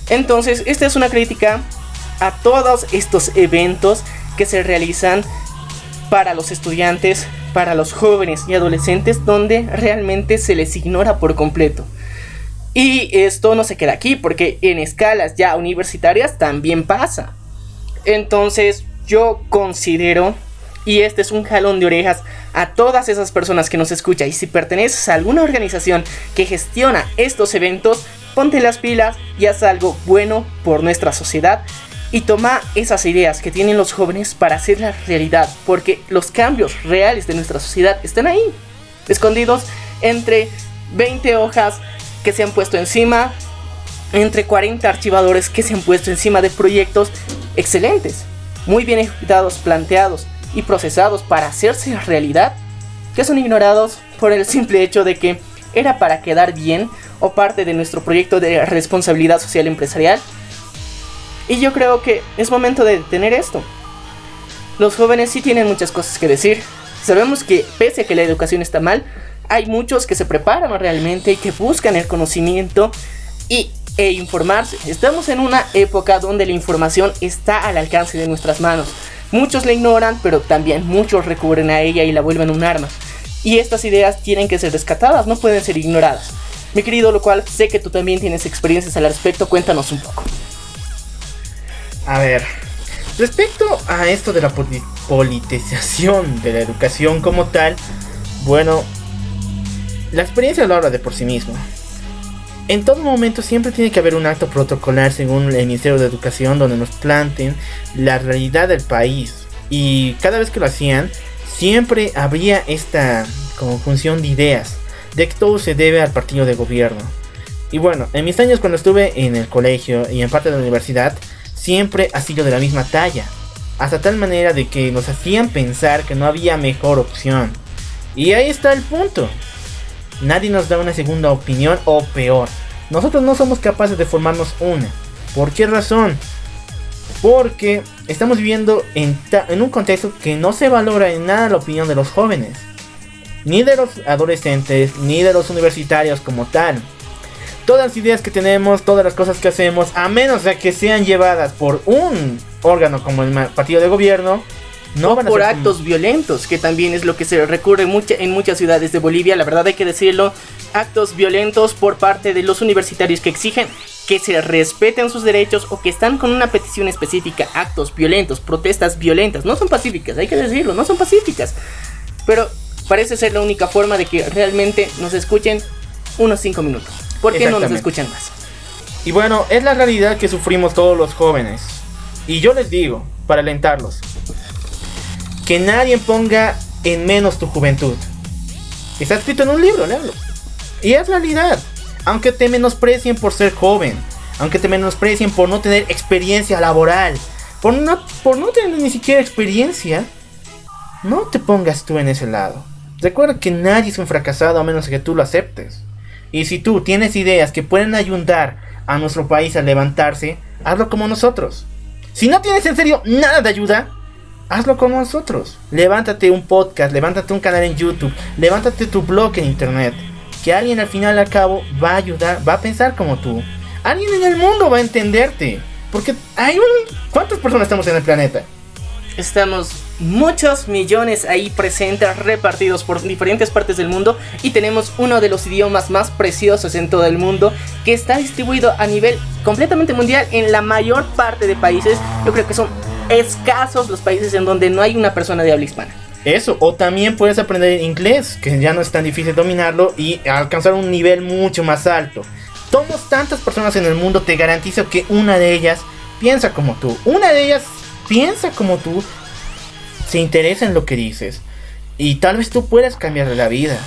Entonces, esta es una crítica a todos estos eventos que se realizan para los estudiantes, para los jóvenes y adolescentes, donde realmente se les ignora por completo. Y esto no se queda aquí, porque en escalas ya universitarias también pasa. Entonces, yo considero, y este es un jalón de orejas a todas esas personas que nos escuchan, y si perteneces a alguna organización que gestiona estos eventos, ponte las pilas y haz algo bueno por nuestra sociedad y toma esas ideas que tienen los jóvenes para hacerlas realidad, porque los cambios reales de nuestra sociedad están ahí, escondidos entre 20 hojas que se han puesto encima, entre 40 archivadores que se han puesto encima de proyectos excelentes, muy bien ejecutados, planteados y procesados para hacerse realidad, que son ignorados por el simple hecho de que era para quedar bien o parte de nuestro proyecto de responsabilidad social empresarial y yo creo que es momento de detener esto. Los jóvenes sí tienen muchas cosas que decir. Sabemos que pese a que la educación está mal, hay muchos que se preparan realmente y que buscan el conocimiento y, e informarse. Estamos en una época donde la información está al alcance de nuestras manos. Muchos la ignoran, pero también muchos recurren a ella y la vuelven un arma. Y estas ideas tienen que ser rescatadas, no pueden ser ignoradas. Mi querido, lo cual sé que tú también tienes experiencias al respecto, cuéntanos un poco. A ver, respecto a esto de la politización de la educación como tal, bueno, la experiencia lo habla de por sí mismo. En todo momento siempre tiene que haber un acto protocolar según el Ministerio de Educación donde nos planten la realidad del país. Y cada vez que lo hacían, siempre habría esta conjunción de ideas de que todo se debe al partido de gobierno. Y bueno, en mis años cuando estuve en el colegio y en parte de la universidad, siempre ha sido de la misma talla, hasta tal manera de que nos hacían pensar que no había mejor opción. Y ahí está el punto. Nadie nos da una segunda opinión o peor. Nosotros no somos capaces de formarnos una. ¿Por qué razón? Porque estamos viviendo en, en, un contexto que no se valora en nada la opinión de los jóvenes. Ni de los adolescentes, ni de los universitarios como tal todas las ideas que tenemos, todas las cosas que hacemos, a menos de que sean llevadas por un órgano como el partido de gobierno, no van a por actos violentos, que también es lo que se recurre mucha, en muchas ciudades de Bolivia, la verdad hay que decirlo, actos violentos por parte de los universitarios que exigen que se respeten sus derechos o que están con una petición específica, actos violentos, protestas violentas, no son pacíficas, hay que decirlo, no son pacíficas, pero parece ser la única forma de que realmente nos escuchen unos 5 minutos. ¿Por qué no nos escuchan más? Y bueno, es la realidad que sufrimos todos los jóvenes. Y yo les digo, para alentarlos, que nadie ponga en menos tu juventud. Está escrito en un libro, léalo. Y es realidad. Aunque te menosprecien por ser joven, aunque te menosprecien por no tener experiencia laboral, por no, por no tener ni siquiera experiencia, no te pongas tú en ese lado. Recuerda que nadie es un fracasado a menos que tú lo aceptes. Y si tú tienes ideas que pueden ayudar a nuestro país a levantarse, hazlo como nosotros. Si no tienes en serio nada de ayuda, hazlo como nosotros. Levántate un podcast, levántate un canal en YouTube, levántate tu blog en internet. Que alguien al final al cabo va a ayudar, va a pensar como tú. Alguien en el mundo va a entenderte. Porque hay un... ¿Cuántas personas estamos en el planeta? Estamos muchos millones ahí presentes, repartidos por diferentes partes del mundo. Y tenemos uno de los idiomas más preciosos en todo el mundo, que está distribuido a nivel completamente mundial en la mayor parte de países. Yo creo que son escasos los países en donde no hay una persona de habla hispana. Eso, o también puedes aprender inglés, que ya no es tan difícil dominarlo y alcanzar un nivel mucho más alto. Somos tantas personas en el mundo, te garantizo que una de ellas piensa como tú. Una de ellas piensa como tú, se interesa en lo que dices. Y tal vez tú puedas cambiar la vida.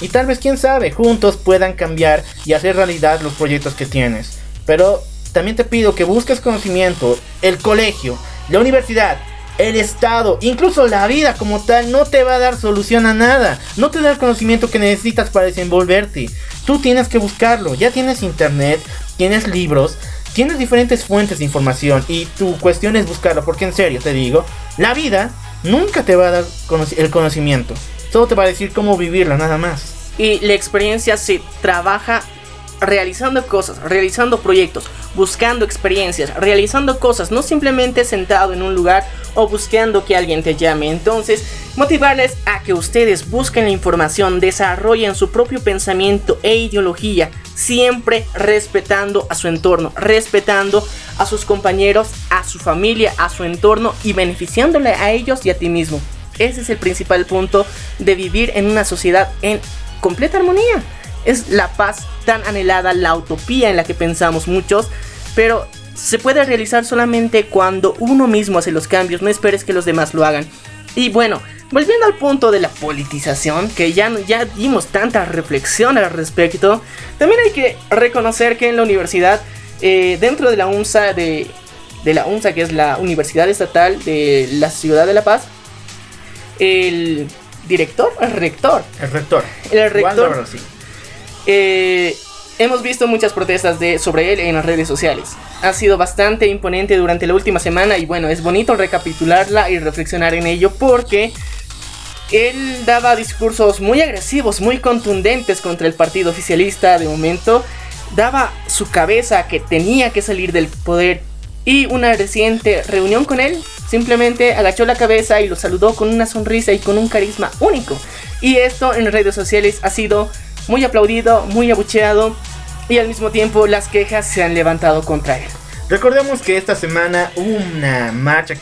Y tal vez, quién sabe, juntos puedan cambiar y hacer realidad los proyectos que tienes. Pero también te pido que busques conocimiento, el colegio, la universidad, el Estado, incluso la vida como tal, no te va a dar solución a nada. No te da el conocimiento que necesitas para desenvolverte. Tú tienes que buscarlo. Ya tienes internet, tienes libros, tienes diferentes fuentes de información y tu cuestión es buscarlo. Porque en serio te digo, la vida nunca te va a dar el conocimiento. Solo te va a decir cómo vivirla, nada más. Y la experiencia se trabaja realizando cosas, realizando proyectos, buscando experiencias, realizando cosas, no simplemente sentado en un lugar o buscando que alguien te llame. Entonces, motivarles a que ustedes busquen la información, desarrollen su propio pensamiento e ideología, siempre respetando a su entorno, respetando a sus compañeros, a su familia, a su entorno y beneficiándole a ellos y a ti mismo. Ese es el principal punto de vivir en una sociedad en completa armonía es la paz tan anhelada, la utopía en la que pensamos muchos, pero se puede realizar solamente cuando uno mismo hace los cambios, no esperes que los demás lo hagan. Y bueno, volviendo al punto de la politización, que ya, ya dimos tanta reflexión al respecto, también hay que reconocer que en la universidad, eh, dentro de la UNSA, de, de la UNSA, que es la Universidad Estatal de la Ciudad de La Paz, el director, el rector. El rector. El rector. Eh, hemos visto muchas protestas de, sobre él en las redes sociales. Ha sido bastante imponente durante la última semana y bueno, es bonito recapitularla y reflexionar en ello porque él daba discursos muy agresivos, muy contundentes contra el partido oficialista de momento. Daba su cabeza que tenía que salir del poder y una reciente reunión con él simplemente agachó la cabeza y lo saludó con una sonrisa y con un carisma único. Y esto en redes sociales ha sido muy aplaudido, muy abucheado y al mismo tiempo las quejas se han levantado contra él. Recordemos que esta semana hubo una marcha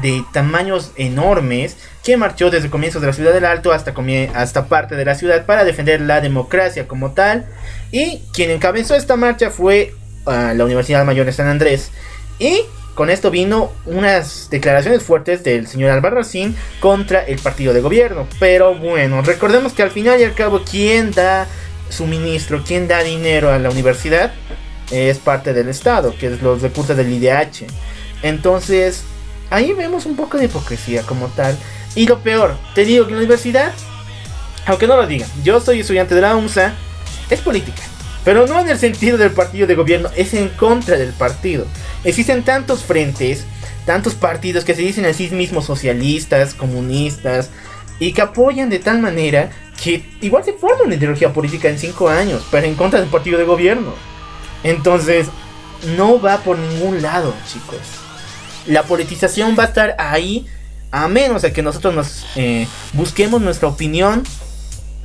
de tamaños enormes que marchó desde el comienzo de la ciudad del Alto hasta, hasta parte de la ciudad para defender la democracia como tal. Y quien encabezó esta marcha fue ah, la Universidad Mayor de San Andrés. Y con esto vino unas declaraciones fuertes del señor Albarracín contra el partido de gobierno. Pero bueno, recordemos que al final y al cabo, quien da suministro, quien da dinero a la universidad es parte del Estado, que es los recursos del IDH. Entonces, ahí vemos un poco de hipocresía como tal. Y lo peor, te digo que la universidad, aunque no lo digan, yo soy estudiante de la UNSA, es política. Pero no en el sentido del partido de gobierno, es en contra del partido. Existen tantos frentes, tantos partidos que se dicen a sí mismos socialistas, comunistas, y que apoyan de tal manera que igual se forma una ideología política en cinco años, pero en contra del partido de gobierno. Entonces, no va por ningún lado, chicos. La politización va a estar ahí a menos de que nosotros nos eh, busquemos nuestra opinión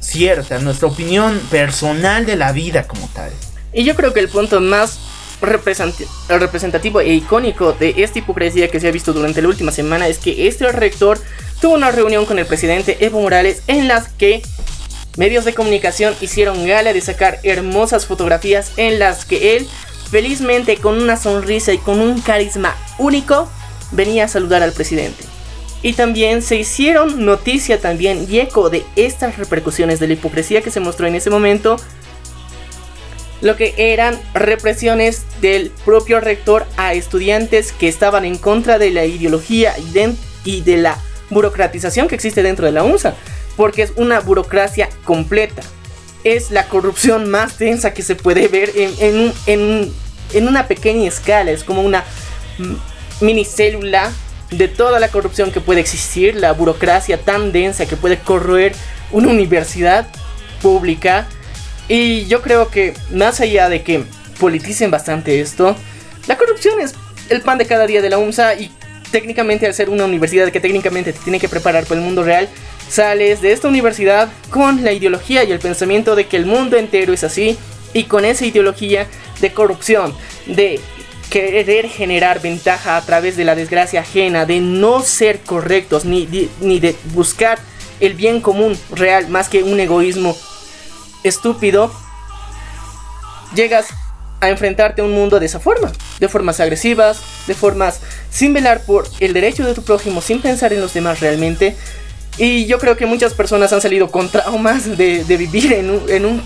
cierta, nuestra opinión personal de la vida como tal. Y yo creo que el punto más representativo e icónico de esta hipocresía que se ha visto durante la última semana es que este rector tuvo una reunión con el presidente Evo Morales en las que medios de comunicación hicieron gala de sacar hermosas fotografías en las que él, felizmente con una sonrisa y con un carisma único, venía a saludar al presidente. Y también se hicieron noticia también y eco de estas repercusiones de la hipocresía que se mostró en ese momento lo que eran represiones del propio rector a estudiantes que estaban en contra de la ideología y de, la burocratización que existe dentro de la UNSA, porque es una burocracia completa. Es la corrupción más densa que se puede ver en, en, una pequeña escala, es como una minicélula de toda la corrupción que puede existir, la burocracia tan densa que puede corroer una universidad pública. Y yo creo que más allá de que politicen bastante esto, la corrupción es el pan de cada día de la UNSA y técnicamente al ser una universidad que técnicamente te tiene que preparar para el mundo real, sales de esta universidad con la ideología y el pensamiento de que el mundo entero es así y con esa ideología de corrupción, de querer generar ventaja a través de la desgracia ajena, de no ser correctos ni, ni de buscar el bien común real más que un egoísmo estúpido, llegas a enfrentarte a un mundo de esa forma, de formas agresivas, de formas sin velar por el derecho de tu prójimo, sin pensar en los demás realmente. Y yo creo que muchas personas han salido con traumas de, vivir en, un,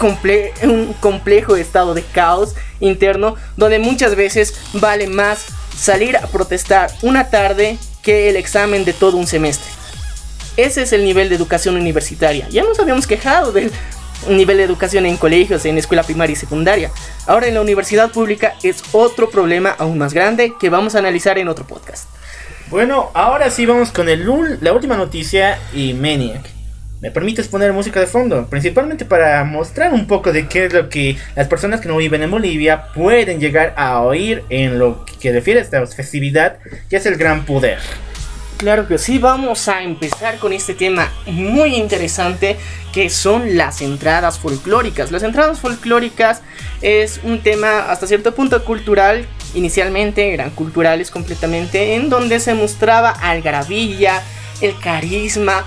un complejo estado de caos interno, donde muchas veces vale más salir a protestar una tarde que el examen de todo un semestre. Ese es el nivel de educación universitaria. Ya nos habíamos quejado del nivel de educación en colegios, en escuela primaria y secundaria. Ahora en la universidad pública es otro problema aún más grande que vamos a analizar en otro podcast. Bueno, ahora sí vamos con el, la última noticia y Maniac. ¿Me permites poner música de fondo? Principalmente para mostrar un poco de qué es lo que las personas que no viven en Bolivia pueden llegar a oír en lo que refiere a esta festividad, que es el Gran Poder. Claro que sí, vamos a empezar con este tema muy interesante que son las entradas folclóricas. Las entradas folclóricas es un tema hasta cierto punto cultural, inicialmente eran culturales completamente, en donde se mostraba algarabía, el carisma,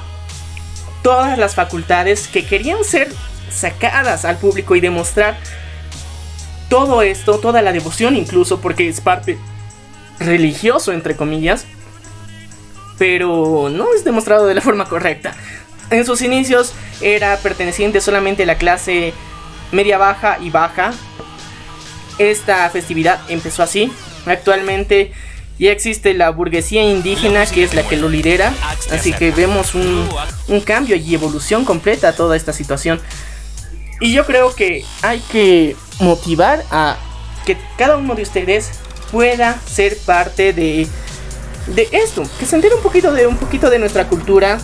todas las facultades que querían ser sacadas al público y demostrar todo esto, toda la devoción incluso, porque es parte religioso, entre comillas, pero no es demostrado de la forma correcta. En sus inicios era perteneciente solamente a la clase media baja y baja. Esta festividad empezó así. Actualmente ya existe la burguesía indígena que es la que lo lidera. Así que vemos un, un cambio y evolución completa a toda esta situación. Y yo creo que hay que motivar a que cada uno de ustedes pueda ser parte de, de esto, que se entere un poquito de un poquito de nuestra cultura.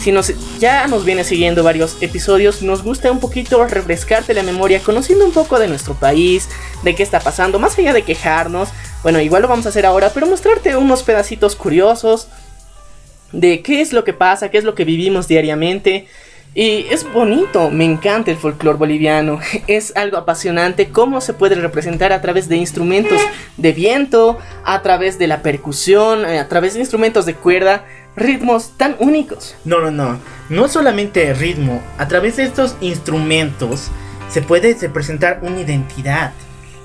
Si nos, ya nos viene siguiendo varios episodios, nos gusta un poquito refrescarte la memoria, conociendo un poco de nuestro país, de qué está pasando, más allá de quejarnos. Bueno, igual lo vamos a hacer ahora, pero mostrarte unos pedacitos curiosos de qué es lo que pasa, qué es lo que vivimos diariamente. Y es bonito, me encanta el folclore boliviano, es algo apasionante cómo se puede representar a través de instrumentos de viento, a través de la percusión, eh, a través de instrumentos de cuerda, ritmos tan únicos. No, no, no. No solamente ritmo. A través de estos instrumentos se puede representar una identidad.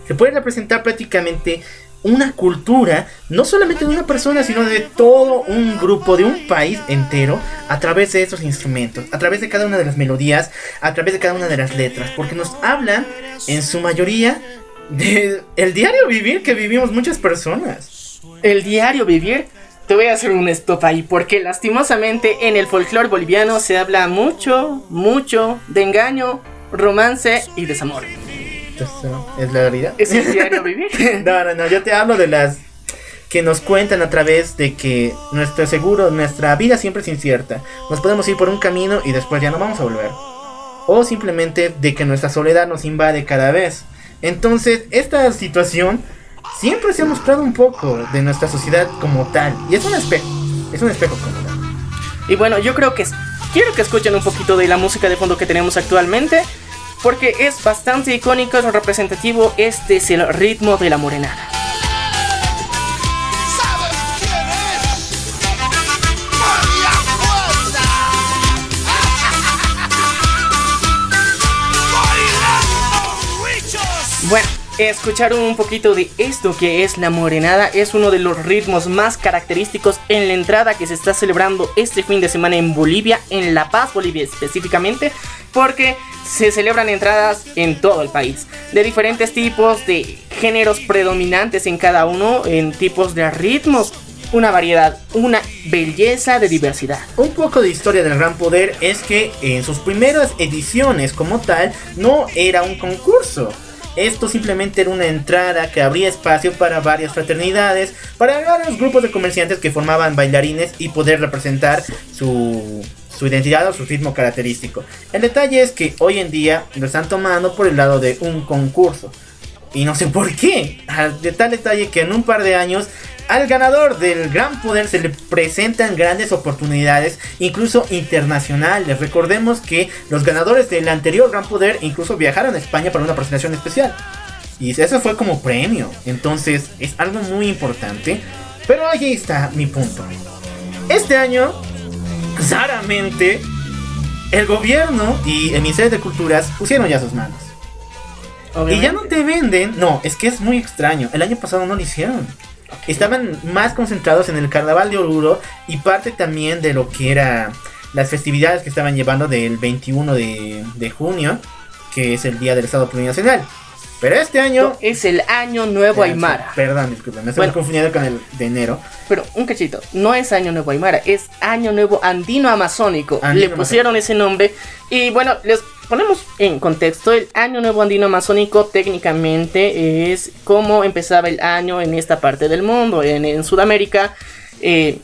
Se puede representar prácticamente una cultura, no solamente de una persona, sino de todo un grupo, de un país entero, a través de esos instrumentos, a través de cada una de las melodías, a través de cada una de las letras, porque nos hablan en su mayoría del el diario vivir que vivimos muchas personas. El diario vivir, te voy a hacer un stop ahí, porque lastimosamente en el folclore boliviano se habla mucho, mucho de engaño, romance y desamor. Eso es la realidad. Es el diario vivir. No, no, no, yo te hablo de las que nos cuentan a través de que nuestro seguro, nuestra vida siempre es incierta. Nos podemos ir por un camino y después ya no vamos a volver. O simplemente de que nuestra soledad nos invade cada vez. Entonces, esta situación siempre se ha mostrado un poco de nuestra sociedad como tal. Y es un espejo. Es un espejo como tal. Y bueno, yo creo que quiero que escuchen un poquito de la música de fondo que tenemos actualmente. Porque es bastante icónico, es representativo. Este es el ritmo de la morenada. Escucharon un poquito de esto que es la morenada. Es uno de los ritmos más característicos en la entrada que se está celebrando este fin de semana en Bolivia, en La Paz, Bolivia específicamente, porque se celebran entradas en todo el país, de diferentes tipos, de géneros predominantes en cada uno, en tipos de ritmos. Una variedad, una belleza de diversidad. Un poco de historia del Gran Poder es que en sus primeras ediciones como tal no era un concurso. Esto simplemente era una entrada que abría espacio para varias fraternidades, para varios grupos de comerciantes que formaban bailarines y poder representar su, su identidad o su ritmo característico. El detalle es que hoy en día lo están tomando por el lado de un concurso. Y no sé por qué. Ah, De tal detalle que en un par de años al ganador del Gran Poder se le presentan grandes oportunidades, incluso internacionales. Recordemos que los ganadores del anterior Gran Poder incluso viajaron a España para una presentación especial. Y eso fue como premio. Entonces es algo muy importante. Pero ahí está mi punto. Este año, claramente, el gobierno y el Ministerio de Culturas pusieron ya sus manos. Y ya no te venden. No, es que es muy extraño. El año pasado no lo hicieron. Estaban más concentrados en el carnaval de Oruro y parte también de lo que era las festividades que estaban llevando del 21 de, de junio, que es el día del Estado Plurinacional. Pero este año. es el año nuevo Aymara. Perdón, disculpen, me estoy Bueno. confundiendo con el de enero. Pero un cachito, no es año nuevo Aymara, es año nuevo andino amazónico. Andino Le pusieron ese nombre y bueno, les ponemos en contexto, el año nuevo andino amazónico técnicamente es como empezaba el año en esta parte del mundo, en, Sudamérica. Eh,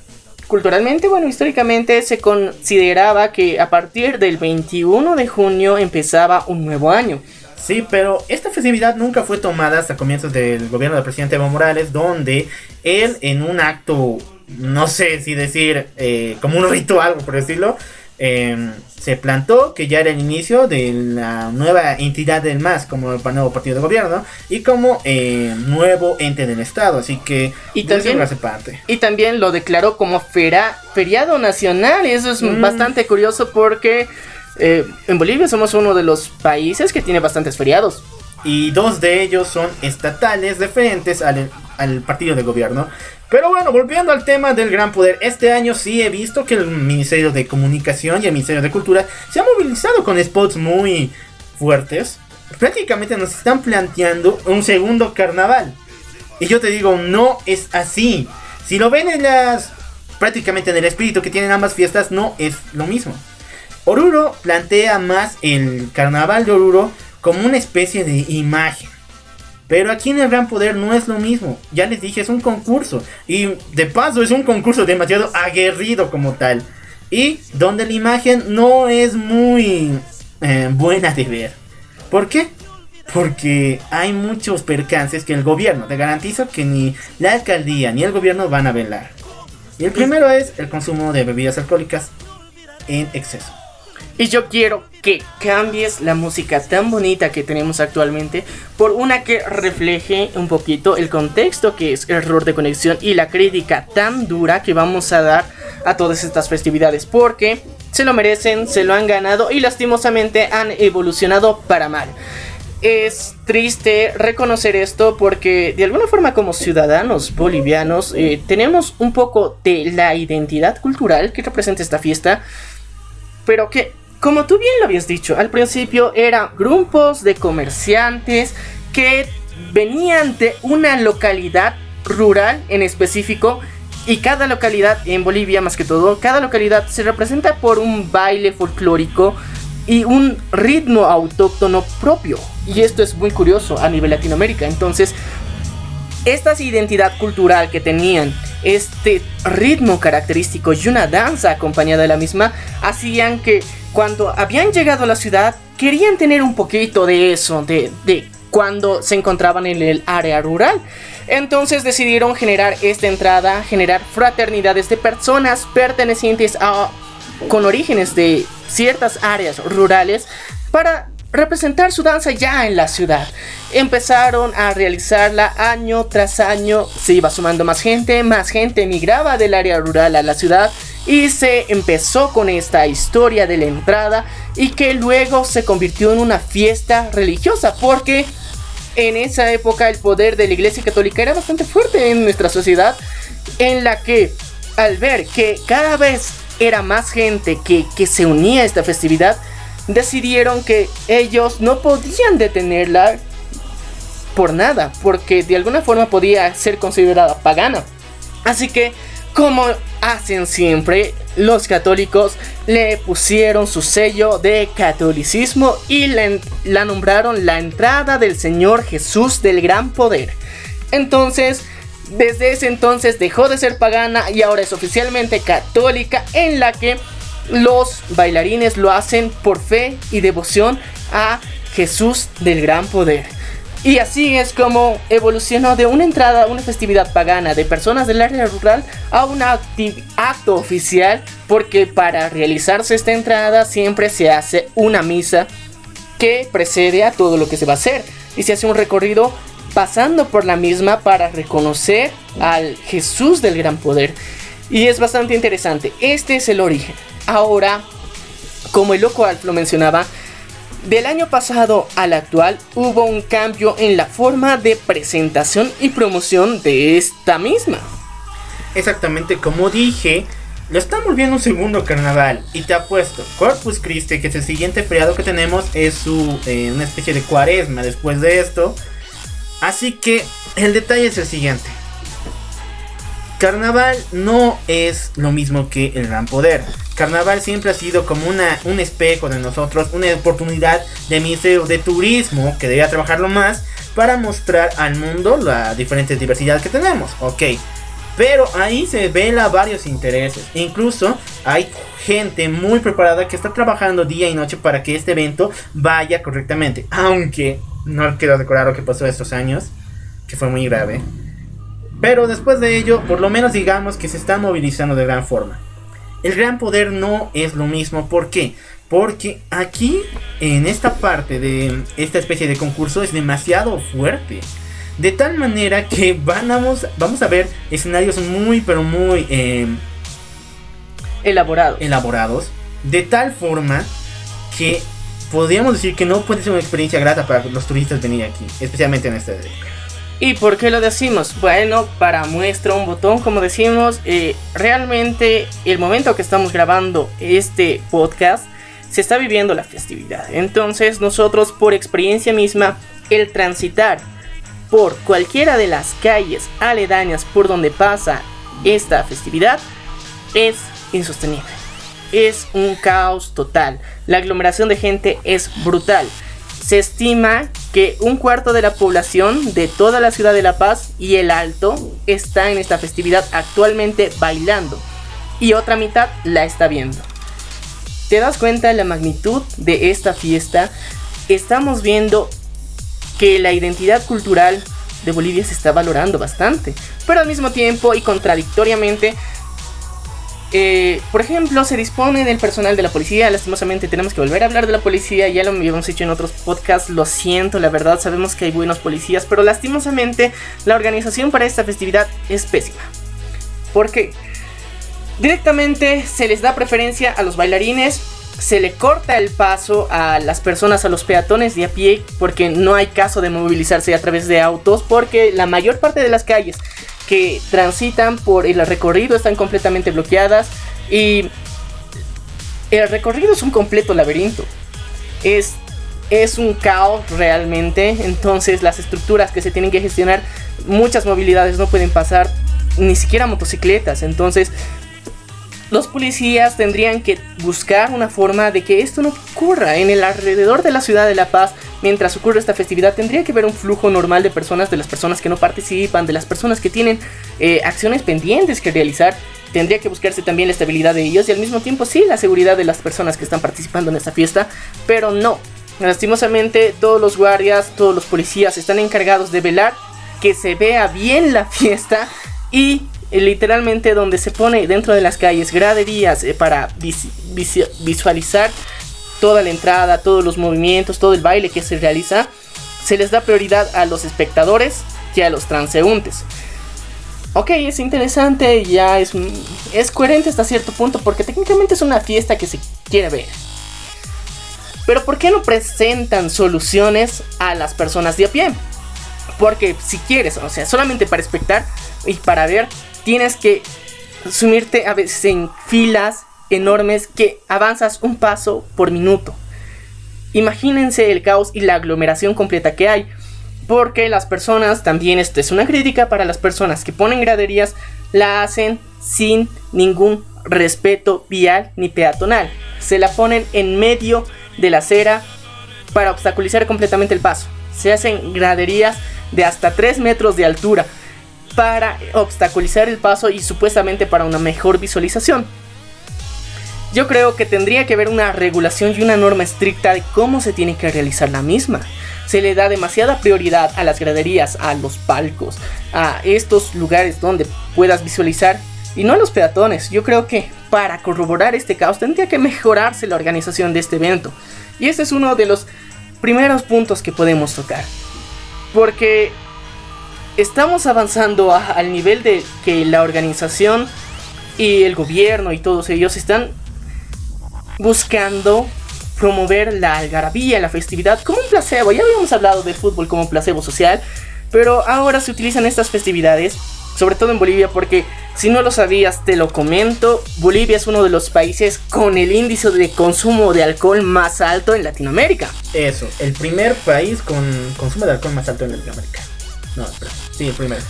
culturalmente, bueno, históricamente se consideraba que a partir del 21 de junio empezaba un nuevo año. Sí, pero esta festividad nunca fue tomada hasta comienzos del gobierno del presidente Evo Morales, donde él en un acto, no sé si decir, eh, como un ritual, por decirlo, eh, se plantó que ya era el inicio de la nueva entidad del MAS como el nuevo partido de gobierno y como eh, nuevo ente del Estado. Así que Y también- hace parte. Y también lo declaró como fera- feriado nacional. Y eso es Mm. bastante curioso porque eh, en Bolivia somos uno de los países que tiene bastantes feriados. y dos de ellos son estatales referentes al, al partido de gobierno. Pero bueno, volviendo al tema del gran poder, este año sí he visto que el Ministerio de Comunicación y el Ministerio de Cultura se han movilizado con spots muy fuertes. Prácticamente nos están planteando un segundo carnaval. Y yo te digo, no es así. Si lo ven en las... prácticamente en el espíritu que tienen ambas fiestas, no es lo mismo. Oruro plantea más el carnaval de Oruro como una especie de imagen. Pero aquí en el Gran Poder no es lo mismo. Ya les dije, es un concurso. Y de paso es un concurso demasiado aguerrido como tal. Y donde la imagen no es muy eh, buena de ver. ¿Por qué? Porque hay muchos percances que el gobierno, te garantizo que ni la alcaldía ni el gobierno van a velar. Y el primero es el consumo de bebidas alcohólicas en exceso. Y yo quiero que cambies la música tan bonita que tenemos actualmente por una que refleje un poquito el contexto que es error de conexión y la crítica tan dura que vamos a dar a todas estas festividades porque se lo merecen, se lo han ganado y lastimosamente han evolucionado para mal. Es triste reconocer esto porque de alguna forma como ciudadanos bolivianos eh, tenemos un poco de la identidad cultural que representa esta fiesta, pero que, como tú bien lo habías dicho, al principio eran grupos de comerciantes que venían de una localidad rural en específico y cada localidad en Bolivia más que todo, cada localidad se representa por un baile folclórico y un ritmo autóctono propio. Y esto es muy curioso a nivel Latinoamérica. Entonces, esta identidad cultural que tenían, este ritmo característico y una danza acompañada de la misma, hacían que cuando habían llegado a la ciudad querían tener un poquito de eso, de, de cuando se encontraban en el área rural. Entonces decidieron generar esta entrada, generar fraternidades de personas pertenecientes a con orígenes de ciertas áreas rurales para representar su danza ya en la ciudad. Empezaron a realizarla año tras año, se iba sumando más gente, más gente migraba del área rural a la ciudad y se empezó con esta historia de la entrada y que luego se convirtió en una fiesta religiosa porque en esa época el poder de la Iglesia Católica era bastante fuerte en nuestra sociedad en la que al ver que cada vez era más gente que, que se unía a esta festividad, decidieron que ellos no podían detenerla por nada, porque de alguna forma podía ser considerada pagana. Así que, como hacen siempre, los católicos le pusieron su sello de catolicismo y la, nombraron la entrada del Señor Jesús del Gran Poder. Entonces, desde ese entonces dejó de ser pagana y ahora es oficialmente católica en la que los bailarines lo hacen por fe y devoción a Jesús del Gran Poder. Y así es como evolucionó de una entrada una festividad pagana de personas del área rural a un acto oficial porque para realizarse esta entrada siempre se hace una misa que precede a todo lo que se va a hacer. Y se hace un recorrido pasando por la misma para reconocer al Jesús del gran poder. Y es bastante interesante. Este es el origen ahora como el loco Alf lo mencionaba del año pasado al actual hubo un cambio en la forma de presentación y promoción de esta misma Exactamente como dije, lo están volviendo un segundo carnaval. Y te apuesto, Corpus Christi, que es el siguiente feriado que tenemos, es su, eh, una especie de cuaresma después de esto. Así que el detalle es el siguiente. Carnaval no es lo mismo que el gran poder. Carnaval siempre ha sido como una, un espejo de nosotros, una oportunidad de miseo de turismo que debía trabajarlo más para mostrar al mundo la diferente diversidad que tenemos. Ok, pero ahí se vela varios intereses. Incluso hay gente muy preparada que está trabajando día y noche para que este evento vaya correctamente. Aunque no quiero recordar lo que pasó estos años, que fue muy grave. Pero después de ello, por lo menos digamos que se está movilizando de gran forma. El gran poder no es lo mismo. ¿Por qué? Porque aquí, en esta parte de esta especie de concurso, es demasiado fuerte. De tal manera que vamos, vamos a ver escenarios muy, pero muy eh, Elaborado. elaborados. De tal forma que podríamos decir que no puede ser una experiencia grata para los turistas venir aquí. Especialmente en este época. ¿Y por qué lo decimos? Bueno, para muestra un botón, como decimos, eh, realmente el momento que estamos grabando este podcast se está viviendo la festividad. Entonces nosotros por experiencia misma, el transitar por cualquiera de las calles aledañas por donde pasa esta festividad es insostenible. Es un caos total. La aglomeración de gente es brutal. Se estima que un cuarto de la población de toda la ciudad de La Paz y el Alto está en esta festividad actualmente bailando y otra mitad la está viendo. ¿Te das cuenta de la magnitud de esta fiesta? Estamos viendo que la identidad cultural de Bolivia se está valorando bastante, pero al mismo tiempo y contradictoriamente eh, por ejemplo, se dispone del personal de la policía. Lastimosamente tenemos que volver a hablar de la policía. Ya lo habíamos hecho en otros podcasts. Lo siento, la verdad. Sabemos que hay buenos policías. Pero lastimosamente la organización para esta festividad es pésima. ¿Por qué? Directamente se les da preferencia a los bailarines. Se le corta el paso a las personas, a los peatones de a pie. Porque no hay caso de movilizarse a través de autos. Porque la mayor parte de las calles que transitan por el recorrido están completamente bloqueadas y el recorrido es un completo laberinto. Es, es un caos realmente. Entonces las estructuras que se tienen que gestionar, muchas movilidades no pueden pasar, ni siquiera motocicletas. Entonces los policías tendrían que buscar una forma de que esto no ocurra en el alrededor de la ciudad de La Paz. Mientras ocurre esta festividad, tendría que haber un flujo normal de personas, de las personas que no participan, de las personas que tienen eh, acciones pendientes que realizar. Tendría que buscarse también la estabilidad de ellos y al mismo tiempo sí la seguridad de las personas que están participando en esta fiesta, pero no. Lastimosamente todos los guardias, todos los policías están encargados de velar que se vea bien la fiesta y literalmente donde se pone dentro de las calles graderías eh, para visualizar toda la entrada, todos los movimientos, todo el baile que se realiza, se les da prioridad a los espectadores que a los transeúntes. Ok, es interesante, ya es, es coherente hasta cierto punto porque técnicamente es una fiesta que se quiere ver. Pero ¿por qué no presentan soluciones a las personas de a pie? Porque si quieres, o sea, solamente para espectar y para ver, tienes que sumirte a veces en filas enormes que avanzas un paso por minuto. Imagínense el caos y la aglomeración completa que hay. Porque las personas, también esto es una crítica para las personas que ponen graderías, la hacen sin ningún respeto vial ni peatonal. Se la ponen en medio de la acera para obstaculizar completamente el paso. Se hacen graderías de hasta 3 metros de altura para obstaculizar el paso y supuestamente para una mejor visualización. Yo creo que tendría que haber una regulación y una norma estricta de cómo se tiene que realizar la misma. Se le da demasiada prioridad a las graderías, a los palcos, a estos lugares donde puedas visualizar y no a los peatones. Yo creo que para corroborar este caos tendría que mejorarse la organización de este evento. Y este es uno de los primeros puntos que podemos tocar. Porque estamos avanzando al nivel de que la organización y el gobierno y todos ellos están buscando promover la algarabía, la festividad como un placebo. Ya habíamos hablado del fútbol como placebo social, pero ahora se utilizan estas festividades, sobre todo en Bolivia, porque Si no lo sabías, te lo comento. Bolivia es uno de los países con el índice de consumo de alcohol más alto en Latinoamérica. Eso, el primer país con consumo de alcohol más alto en Latinoamérica. No. Sí, el primero.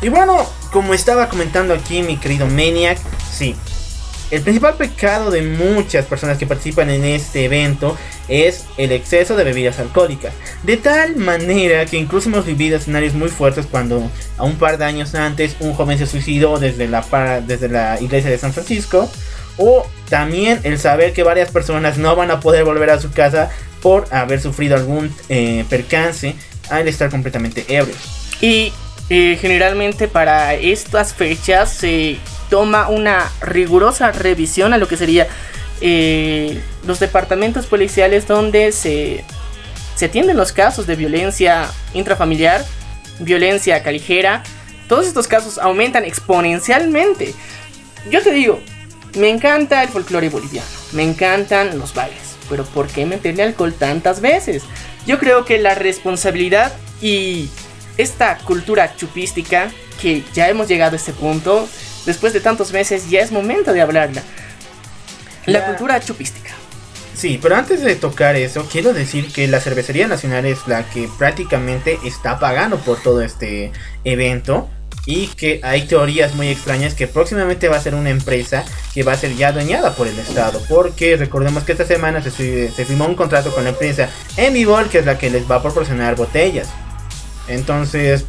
Y bueno, como estaba comentando aquí mi querido Maniac, sí. El principal pecado de muchas personas que participan en este evento es el exceso de bebidas alcohólicas. De tal manera que incluso hemos vivido escenarios muy fuertes cuando a un par de años antes un joven se suicidó desde la, desde la iglesia de San Francisco. O también el saber que varias personas no van a poder volver a su casa por haber sufrido algún eh, percance al estar completamente ebrios. Y eh, generalmente para estas fechas se toma una rigurosa revisión a lo que sería eh, los departamentos policiales donde se, se atienden los casos de violencia intrafamiliar, violencia callejera. Todos estos casos aumentan exponencialmente. Yo te digo, me encanta el folclore boliviano, me encantan los bailes, pero ¿por qué meterle alcohol tantas veces? Yo creo que la responsabilidad y esta cultura chupística, que ya hemos llegado a este punto, después de tantos meses ya es momento de hablarla. La cultura chupística. Sí, pero antes de tocar eso, quiero decir que la Cervecería Nacional es la que prácticamente está pagando por todo este evento. Y que hay teorías muy extrañas que próximamente va a ser una empresa que va a ser ya adueñada por el Estado. Porque recordemos que esta semana se, fi- se firmó un contrato con la empresa Envibol, que es la que les va a proporcionar botellas. Entonces,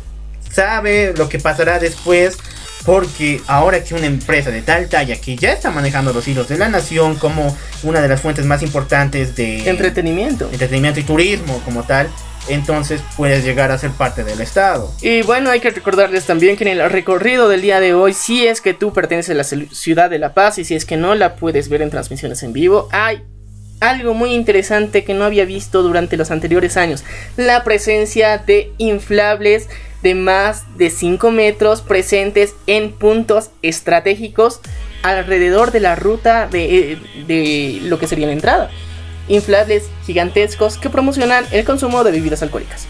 sabe lo que pasará después. Porque ahora que una empresa de tal talla que ya está manejando los hilos de la nación como una de las fuentes más importantes de Entretenimiento. entretenimiento y turismo como tal, entonces puedes llegar a ser parte del Estado. Y bueno, hay que recordarles también que en el recorrido del día de hoy, si es que tú perteneces a la ciudad de La Paz y si es que no la puedes ver en transmisiones en vivo, hay algo muy interesante que no había visto durante los anteriores años. La presencia de inflables de más de 5 metros presentes en puntos estratégicos alrededor de la ruta de, de lo que sería la entrada. Inflables gigantescos que promocionan el consumo de bebidas alcohólicas.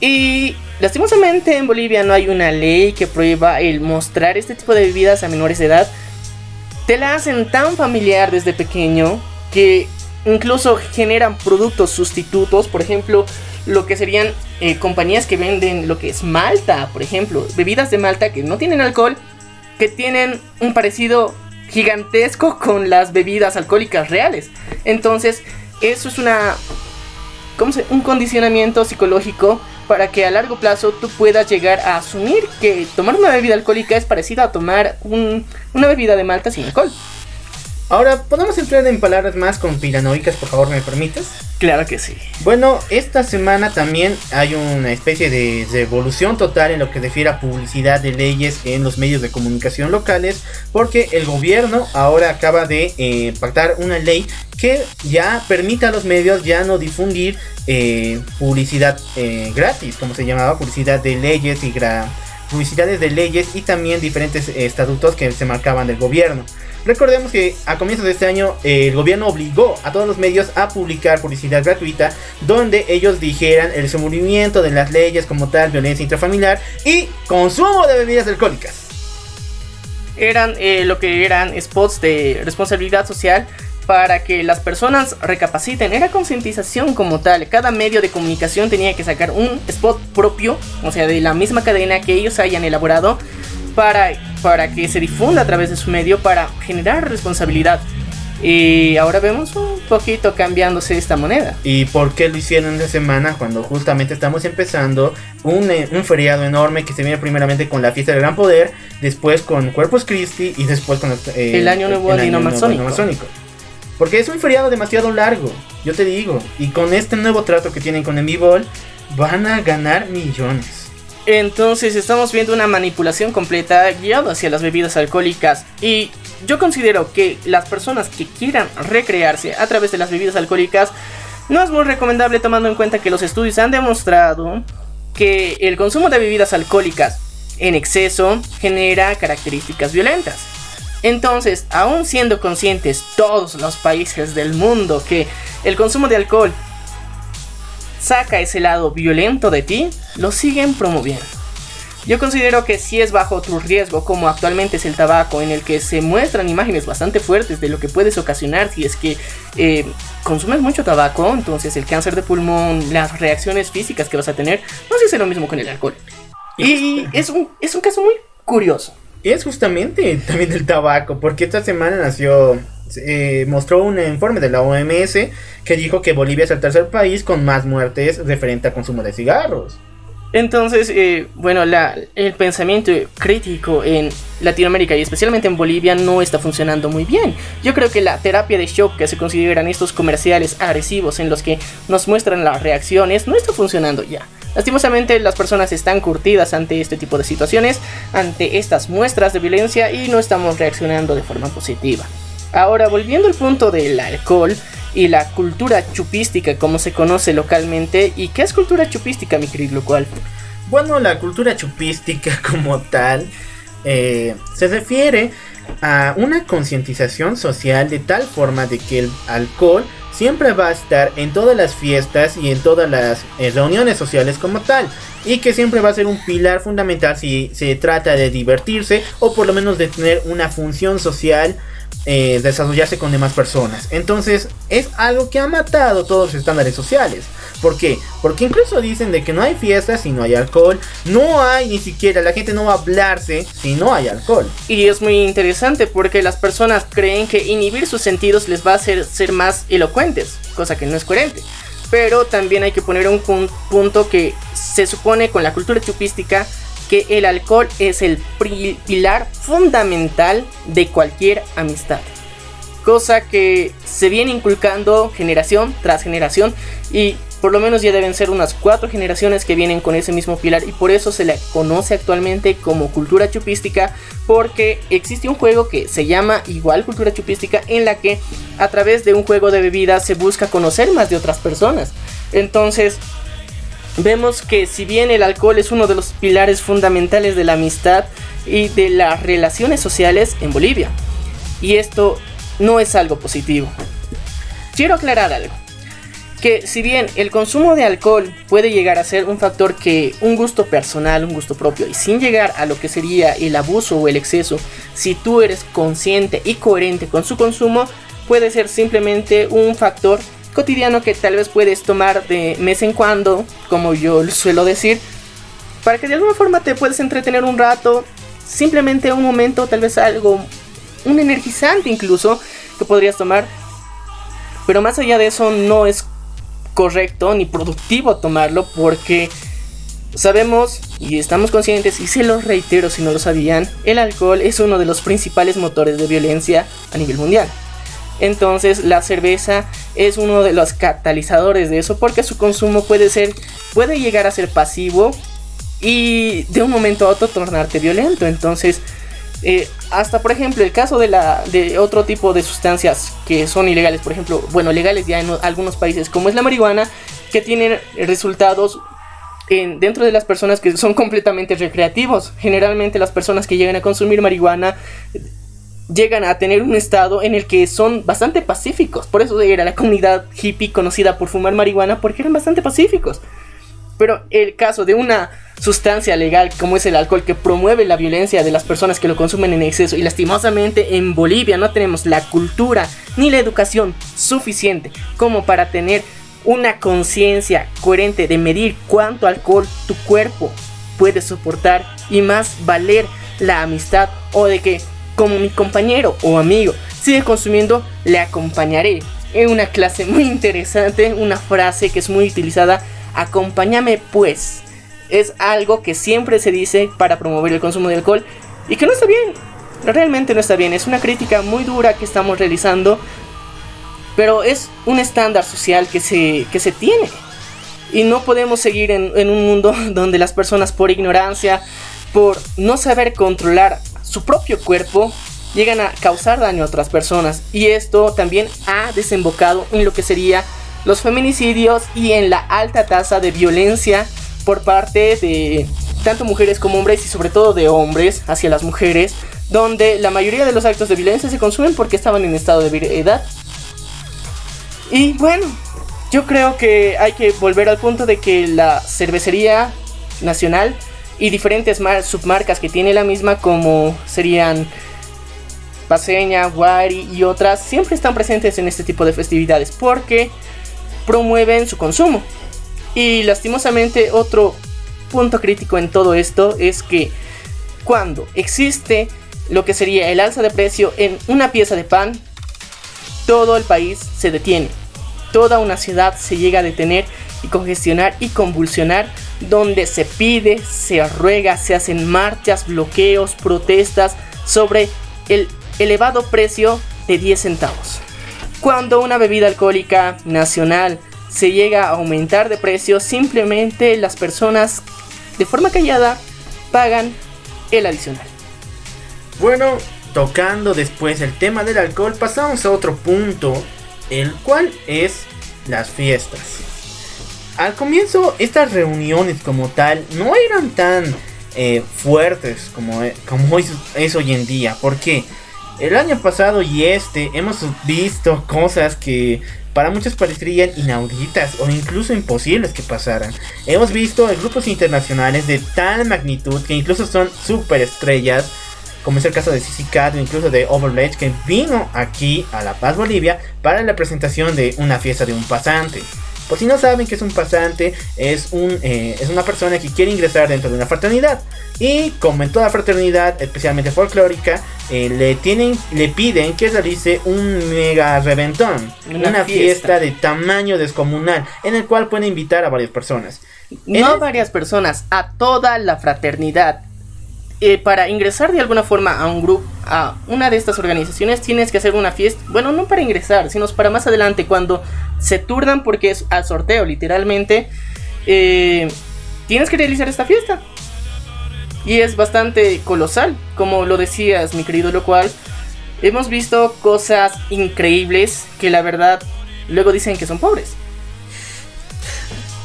Y lastimosamente en Bolivia no hay una ley que prohíba el mostrar este tipo de bebidas a menores de edad. Te la hacen tan familiar desde pequeño que incluso generan productos sustitutos. Por ejemplo, lo que serían eh, compañías que venden lo que es malta, por ejemplo, bebidas de malta que no tienen alcohol, que tienen un parecido gigantesco con las bebidas alcohólicas reales. Entonces, eso es una ¿cómo se- un condicionamiento psicológico para que a largo plazo tú puedas llegar a asumir que tomar una bebida alcohólica es parecido a tomar un- una bebida de malta sin alcohol. Ahora, ¿podemos entrar en palabras más conspiranoicas, por favor, me permites? Claro que sí. Bueno, esta semana también hay una especie de revolución total en lo que refiere a publicidad de leyes en los medios de comunicación locales, porque el gobierno ahora acaba de eh, pactar una ley que ya permite a los medios ya no difundir eh, publicidad eh, gratis, como se llamaba, publicidad de leyes y publicidades de leyes y también diferentes estatutos que se marcaban del gobierno. Recordemos que a comienzos de este año el gobierno obligó a todos los medios a publicar publicidad gratuita donde ellos dijeran el desenvolvimiento de las leyes como tal, violencia intrafamiliar y consumo de bebidas alcohólicas. Eran eh, lo que eran spots de responsabilidad social para que las personas recapaciten. Era concientización como tal. Cada medio de comunicación tenía que sacar un spot propio, o sea, de la misma cadena que ellos hayan elaborado para, para que se difunda a través de su medio para generar responsabilidad. Y ahora vemos un poquito cambiándose esta moneda. ¿Y por qué lo hicieron esta semana cuando justamente estamos empezando un, eh, un feriado enorme que se viene primeramente con la fiesta del gran poder, después con Corpus Christi y después con eh, El Año Nuevo. Masónico? Porque es un feriado demasiado largo, yo te digo. Y con este nuevo trato que tienen con Envibol, van a ganar millones. Entonces estamos viendo una manipulación completa guiada hacia las bebidas alcohólicas y yo considero que las personas que quieran recrearse a través de las bebidas alcohólicas no es muy recomendable tomando en cuenta que los estudios han demostrado que el consumo de bebidas alcohólicas en exceso genera características violentas. Entonces, aún siendo conscientes todos los países del mundo que el consumo de alcohol saca ese lado violento de ti, lo siguen promoviendo. Yo considero que si es bajo tu riesgo, como actualmente es el tabaco, en el que se muestran imágenes bastante fuertes de lo que puedes ocasionar si es que eh, consumes mucho tabaco, entonces el cáncer de pulmón, las reacciones físicas que vas a tener, no sé si es lo mismo con el alcohol. Y es un, es un caso muy curioso. Es justamente también el tabaco, porque esta semana nació, eh, mostró un informe de la OMS que dijo que Bolivia es el tercer país con más muertes referente al consumo de cigarros. Entonces, eh, bueno, el pensamiento crítico en Latinoamérica y especialmente en Bolivia no está funcionando muy bien. Yo creo que la terapia de shock que se consideran estos comerciales agresivos en los que nos muestran las reacciones no está funcionando ya. Lastimosamente las personas están curtidas ante este tipo de situaciones, ante estas muestras de violencia y no estamos reaccionando de forma positiva. Ahora, volviendo al punto del alcohol, y la cultura chupística como se conoce localmente. ¿Y qué es cultura chupística, mi querido cual? Bueno, la cultura chupística como tal eh, se refiere a una concientización social de tal forma de que el alcohol siempre va a estar en todas las fiestas y en todas las eh, reuniones sociales como tal. Y que siempre va a ser un pilar fundamental si se trata de divertirse o por lo menos de tener una función social eh, desarrollarse con demás personas. Entonces es algo que ha matado todos los estándares sociales. ¿Por qué? Porque incluso dicen de que no hay fiestas si no hay alcohol. No hay ni siquiera, la gente no va a hablarse si no hay alcohol. Y es muy interesante porque las personas creen que inhibir sus sentidos les va a hacer ser más elocuentes, cosa que no es coherente. Pero también hay que poner un punto que se supone con la cultura chupística que el alcohol es el pilar fundamental de cualquier amistad. Cosa que se viene inculcando generación tras generación y por lo menos ya deben ser unas cuatro generaciones que vienen con ese mismo pilar y por eso se le conoce actualmente como cultura chupística porque existe un juego que se llama igual cultura chupística en la que a través de un juego de bebidas se busca conocer más de otras personas. Entonces vemos que si bien el alcohol es uno de los pilares fundamentales de la amistad y de las relaciones sociales en Bolivia, y esto no es algo positivo. Quiero aclarar algo, que si bien el consumo de alcohol puede llegar a ser un factor que un gusto personal, un gusto propio, y sin llegar a lo que sería el abuso o el exceso, si tú eres consciente y coherente con su consumo, puede ser simplemente un factor cotidiano que tal vez puedes tomar de mes en cuando, como yo suelo decir, para que de alguna forma te puedes entretener un rato, simplemente un momento, tal vez algo, un energizante incluso, que podrías tomar. Pero más allá de eso no es correcto ni productivo tomarlo porque sabemos y estamos conscientes, y se los reitero si no lo sabían, el alcohol es uno de los principales motores de violencia a nivel mundial. Entonces la cerveza es uno de los catalizadores de eso porque su consumo puede ser, puede llegar a ser pasivo y de un momento a otro tornarte violento. Entonces, eh, hasta por ejemplo el caso de, la, de otro tipo de sustancias que son ilegales, por ejemplo, bueno, legales ya en algunos países como es la marihuana, que tienen resultados en, dentro de las personas que son completamente recreativos. Generalmente las personas que llegan a consumir marihuana llegan a tener un estado en el que son bastante pacíficos. Por eso era la comunidad hippie conocida por fumar marihuana, porque eran bastante pacíficos. Pero el caso de una sustancia legal como es el alcohol que promueve la violencia de las personas que lo consumen en exceso y lastimosamente en Bolivia no tenemos la cultura ni la educación suficiente como para tener una conciencia coherente de medir cuánto alcohol tu cuerpo puede soportar y más valer la amistad o de que como mi compañero o amigo sigue consumiendo, le acompañaré. En una clase muy interesante, una frase que es muy utilizada, acompáñame pues. Es algo que siempre se dice para promover el consumo de alcohol y que no está bien. Realmente no está bien. Es una crítica muy dura que estamos realizando. Pero es un estándar social que se, que se tiene. Y no podemos seguir en, en un mundo donde las personas por ignorancia, por no saber controlar su propio cuerpo llegan a causar daño a otras personas y esto también ha desembocado en lo que sería los feminicidios y en la alta tasa de violencia por parte de tanto mujeres como hombres y sobre todo de hombres hacia las mujeres, donde la mayoría de los actos de violencia se consumen porque estaban en estado de edad. Y bueno, yo creo que hay que volver al punto de que la cervecería nacional y diferentes submarcas que tiene la misma como serían Paseña, Wari y otras siempre están presentes en este tipo de festividades porque promueven su consumo. Y lastimosamente otro punto crítico en todo esto es que cuando existe lo que sería el alza de precio en una pieza de pan, todo el país se detiene. Toda una ciudad se llega a detener y congestionar y convulsionar donde se pide, se ruega, se hacen marchas, bloqueos, protestas sobre el elevado precio de 10 centavos. Cuando una bebida alcohólica nacional se llega a aumentar de precio, simplemente las personas de forma callada pagan el adicional. Bueno, tocando después el tema del alcohol, pasamos a otro punto, el cual es las fiestas. Al comienzo, estas reuniones como tal no eran tan eh, fuertes como, como es, hoy en día. Porque el año pasado y este hemos visto cosas que para muchos parecerían inauditas o incluso imposibles que pasaran. Hemos visto grupos internacionales de tal magnitud que incluso son superestrellas, como es el caso de CC o incluso de Overledge, que vino aquí a La Paz, Bolivia, para la presentación de una fiesta de un pasante. Por si no saben que es un pasante, es, un, eh, es una persona que quiere ingresar dentro de una fraternidad. Y como en toda fraternidad, especialmente folclórica, eh, le, tienen, le piden que realice un mega reventón. Una, fiesta. de tamaño descomunal, en el cual puede invitar a varias personas. No a varias personas, a toda la fraternidad. Eh, para ingresar de alguna forma a un grupo, a una de estas organizaciones, tienes que hacer una fiesta. Bueno, no para ingresar, sino para más adelante, cuando se turnan, porque es al sorteo, literalmente. Eh, tienes que realizar esta fiesta. Y es bastante colosal, como lo decías, mi querido, lo cual hemos visto cosas increíbles que la verdad luego dicen que son pobres.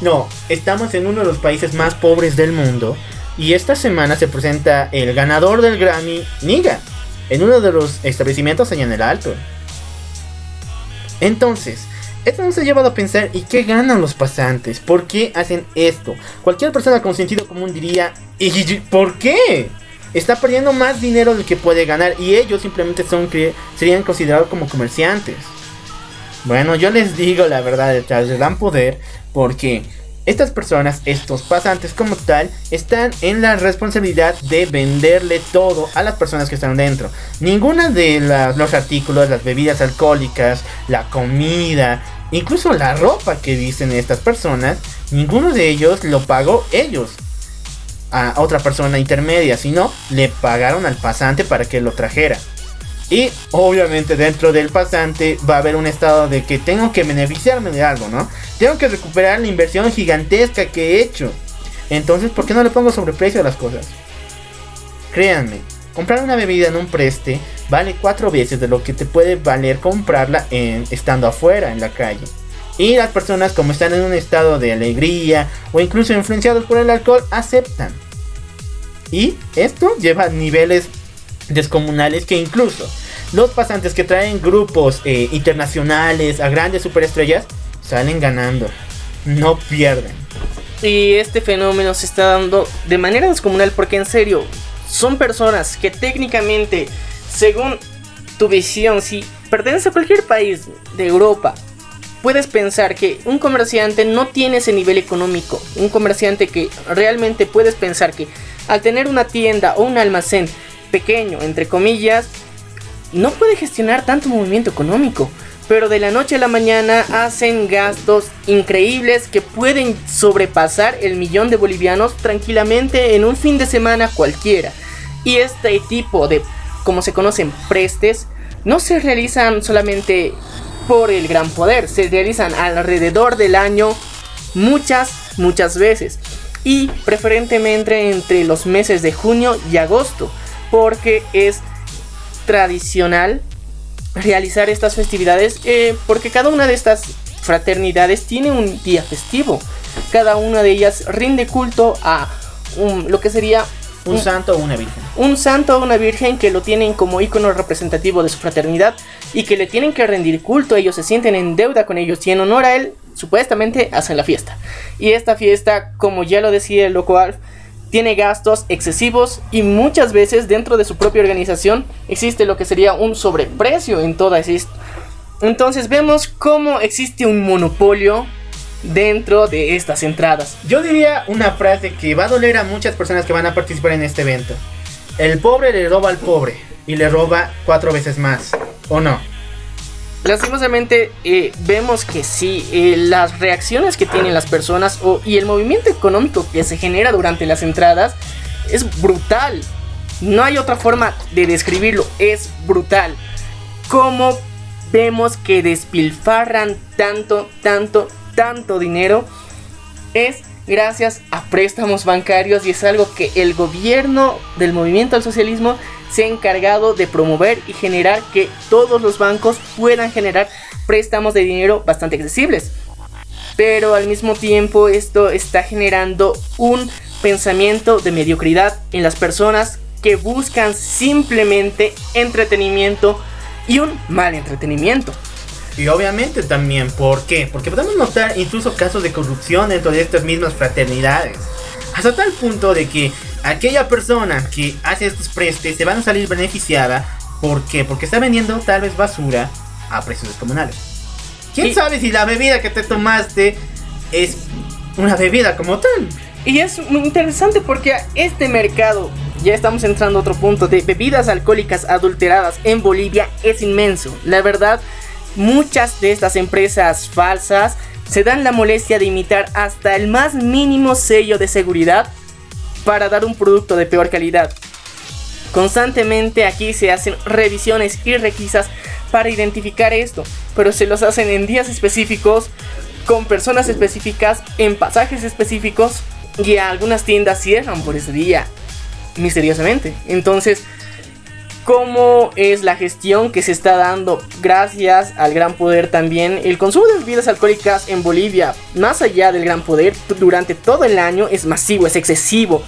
No, estamos en uno de los países más pobres del mundo y esta semana se presenta el ganador del Grammy, Niga, en uno de los establecimientos allá en el Alto. Entonces, esto nos ha llevado a pensar, ¿y qué ganan los pasantes? ¿Por qué hacen esto? Cualquier persona con sentido común diría, ¿y por qué? Está perdiendo más dinero del que puede ganar y ellos simplemente son serían considerados como comerciantes. Bueno, yo les digo la verdad, les dan poder porque estas personas, estos pasantes como tal, están en la responsabilidad de venderle todo a las personas que están dentro. Ninguna de los artículos, las bebidas alcohólicas, la comida, incluso la ropa que visten estas personas, ninguno de ellos lo pagó ellos a otra persona intermedia, sino le pagaron al pasante para que lo trajera. Y obviamente dentro del pasante va a haber un estado de que tengo que beneficiarme de algo, ¿no? Tengo que recuperar la inversión gigantesca que he hecho. Entonces, ¿por qué no le pongo sobreprecio a las cosas? Créanme, comprar una bebida en un preste vale cuatro veces de lo que te puede valer comprarla en, estando afuera en la calle. Y las personas como están en un estado de alegría o incluso influenciados por el alcohol aceptan. Y esto lleva niveles descomunales que incluso los pasantes que traen grupos eh, internacionales a grandes superestrellas salen ganando, no pierden. Y este fenómeno se está dando de manera descomunal porque en serio, son personas que técnicamente, según tu visión, si perteneces a cualquier país de Europa, puedes pensar que un comerciante no tiene ese nivel económico. Un comerciante que realmente puedes pensar que al tener una tienda o un almacén pequeño, entre comillas, no puede gestionar tanto movimiento económico. Pero de la noche a la mañana hacen gastos increíbles que pueden sobrepasar el millón de bolivianos tranquilamente en un fin de semana cualquiera. Y este tipo de, como se conocen, prestes, no se realizan solamente por el gran poder, se realizan alrededor del año muchas, muchas veces. Y preferentemente entre los meses de junio y agosto porque es tradicional realizar estas festividades eh, porque cada una de estas fraternidades tiene un día festivo. Cada una de ellas rinde culto a lo que sería un, santo o una virgen. Un santo o una virgen que lo tienen como icono representativo de su fraternidad y que le tienen que rendir culto. Ellos se sienten en deuda con ellos y en honor a él, supuestamente hacen la fiesta. Y esta fiesta, como ya lo decía el loco Alf, tiene gastos excesivos y muchas veces dentro de su propia organización existe lo que sería un sobreprecio en todas esto. Entonces vemos cómo existe un monopolio dentro de estas entradas. Yo diría una frase que va a doler a muchas personas que van a participar en este evento. El pobre le roba al pobre y le roba cuatro veces más, ¿o no? Lastimosamente eh, vemos que sí, eh, las reacciones que tienen las personas y el movimiento económico que se genera durante las entradas es brutal. No hay otra forma de describirlo, es brutal. Como vemos que despilfarran tanto, tanto, tanto dinero es gracias a préstamos bancarios y es algo que el gobierno del movimiento al socialismo se ha encargado de promover y generar que todos los bancos puedan generar préstamos de dinero bastante accesibles. Pero al mismo tiempo esto está generando un pensamiento de mediocridad en las personas que buscan simplemente entretenimiento y un mal entretenimiento. Y obviamente también, ¿por qué? Porque podemos notar incluso casos de corrupción dentro de estas mismas fraternidades. Hasta tal punto de que aquella persona que hace estos prestes se van a salir beneficiada. ¿Por qué? Porque está vendiendo tal vez basura a precios descomunales. ¿Quién sabe si la bebida que te tomaste es una bebida como tal? Y es muy interesante porque este mercado, ya estamos entrando a otro punto, de bebidas alcohólicas adulteradas en Bolivia es inmenso. La verdad, muchas de estas empresas falsas se dan la molestia de imitar hasta el más mínimo sello de seguridad para dar un producto de peor calidad. Constantemente aquí se hacen revisiones y requisas para identificar esto, pero se los hacen en días específicos, con personas específicas, en pasajes específicos y algunas tiendas cierran por ese día, misteriosamente. Entonces, ¿cómo es la gestión que se está dando gracias al gran poder también? El consumo de bebidas alcohólicas en Bolivia, más allá del gran poder, durante todo el año es masivo, es excesivo.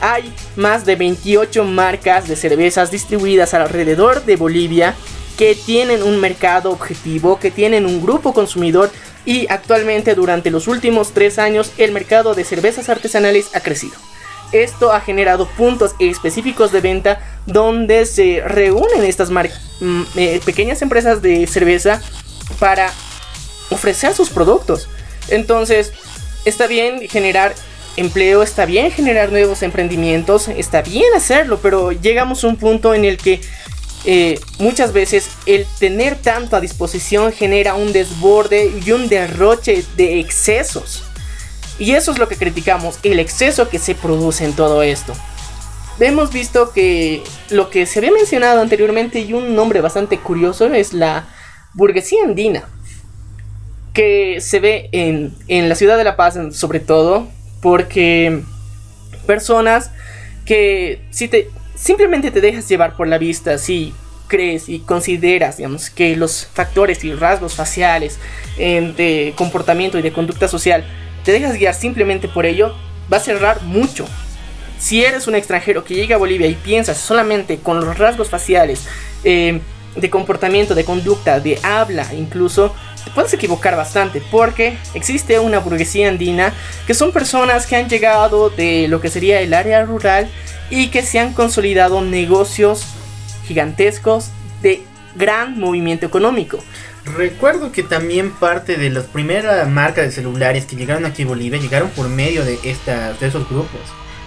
Hay más de 28 marcas de cervezas distribuidas alrededor de Bolivia que tienen un mercado objetivo, que tienen un grupo consumidor y actualmente durante los últimos tres años el mercado de cervezas artesanales ha crecido. Esto ha generado puntos específicos de venta donde se reúnen estas mm, eh, pequeñas empresas de cerveza para ofrecer sus productos. Entonces, está bien generar empleo, está bien generar nuevos emprendimientos, está bien hacerlo, pero llegamos a un punto en el que eh, muchas veces el tener tanto a disposición genera un desborde y un derroche de excesos. Y eso es lo que criticamos, el exceso que se produce en todo esto. Hemos visto que lo que se había mencionado anteriormente y un nombre bastante curioso es la burguesía andina, que se ve en, en la ciudad de La Paz sobre todo, porque personas que si te simplemente te dejas llevar por la vista si crees y consideras, digamos, que los factores y rasgos faciales em, de comportamiento y de conducta social te dejas guiar simplemente por ello, va a cerrar mucho. Si eres un extranjero que llega a Bolivia y piensas solamente con los rasgos faciales, em, de comportamiento, de conducta, de habla incluso, te puedes equivocar bastante porque existe una burguesía andina que son personas que han llegado de lo que sería el área rural y que se han consolidado negocios gigantescos de gran movimiento económico. Recuerdo que también parte de las primeras marcas de celulares que llegaron aquí a Bolivia llegaron por medio de, estas, de esos grupos.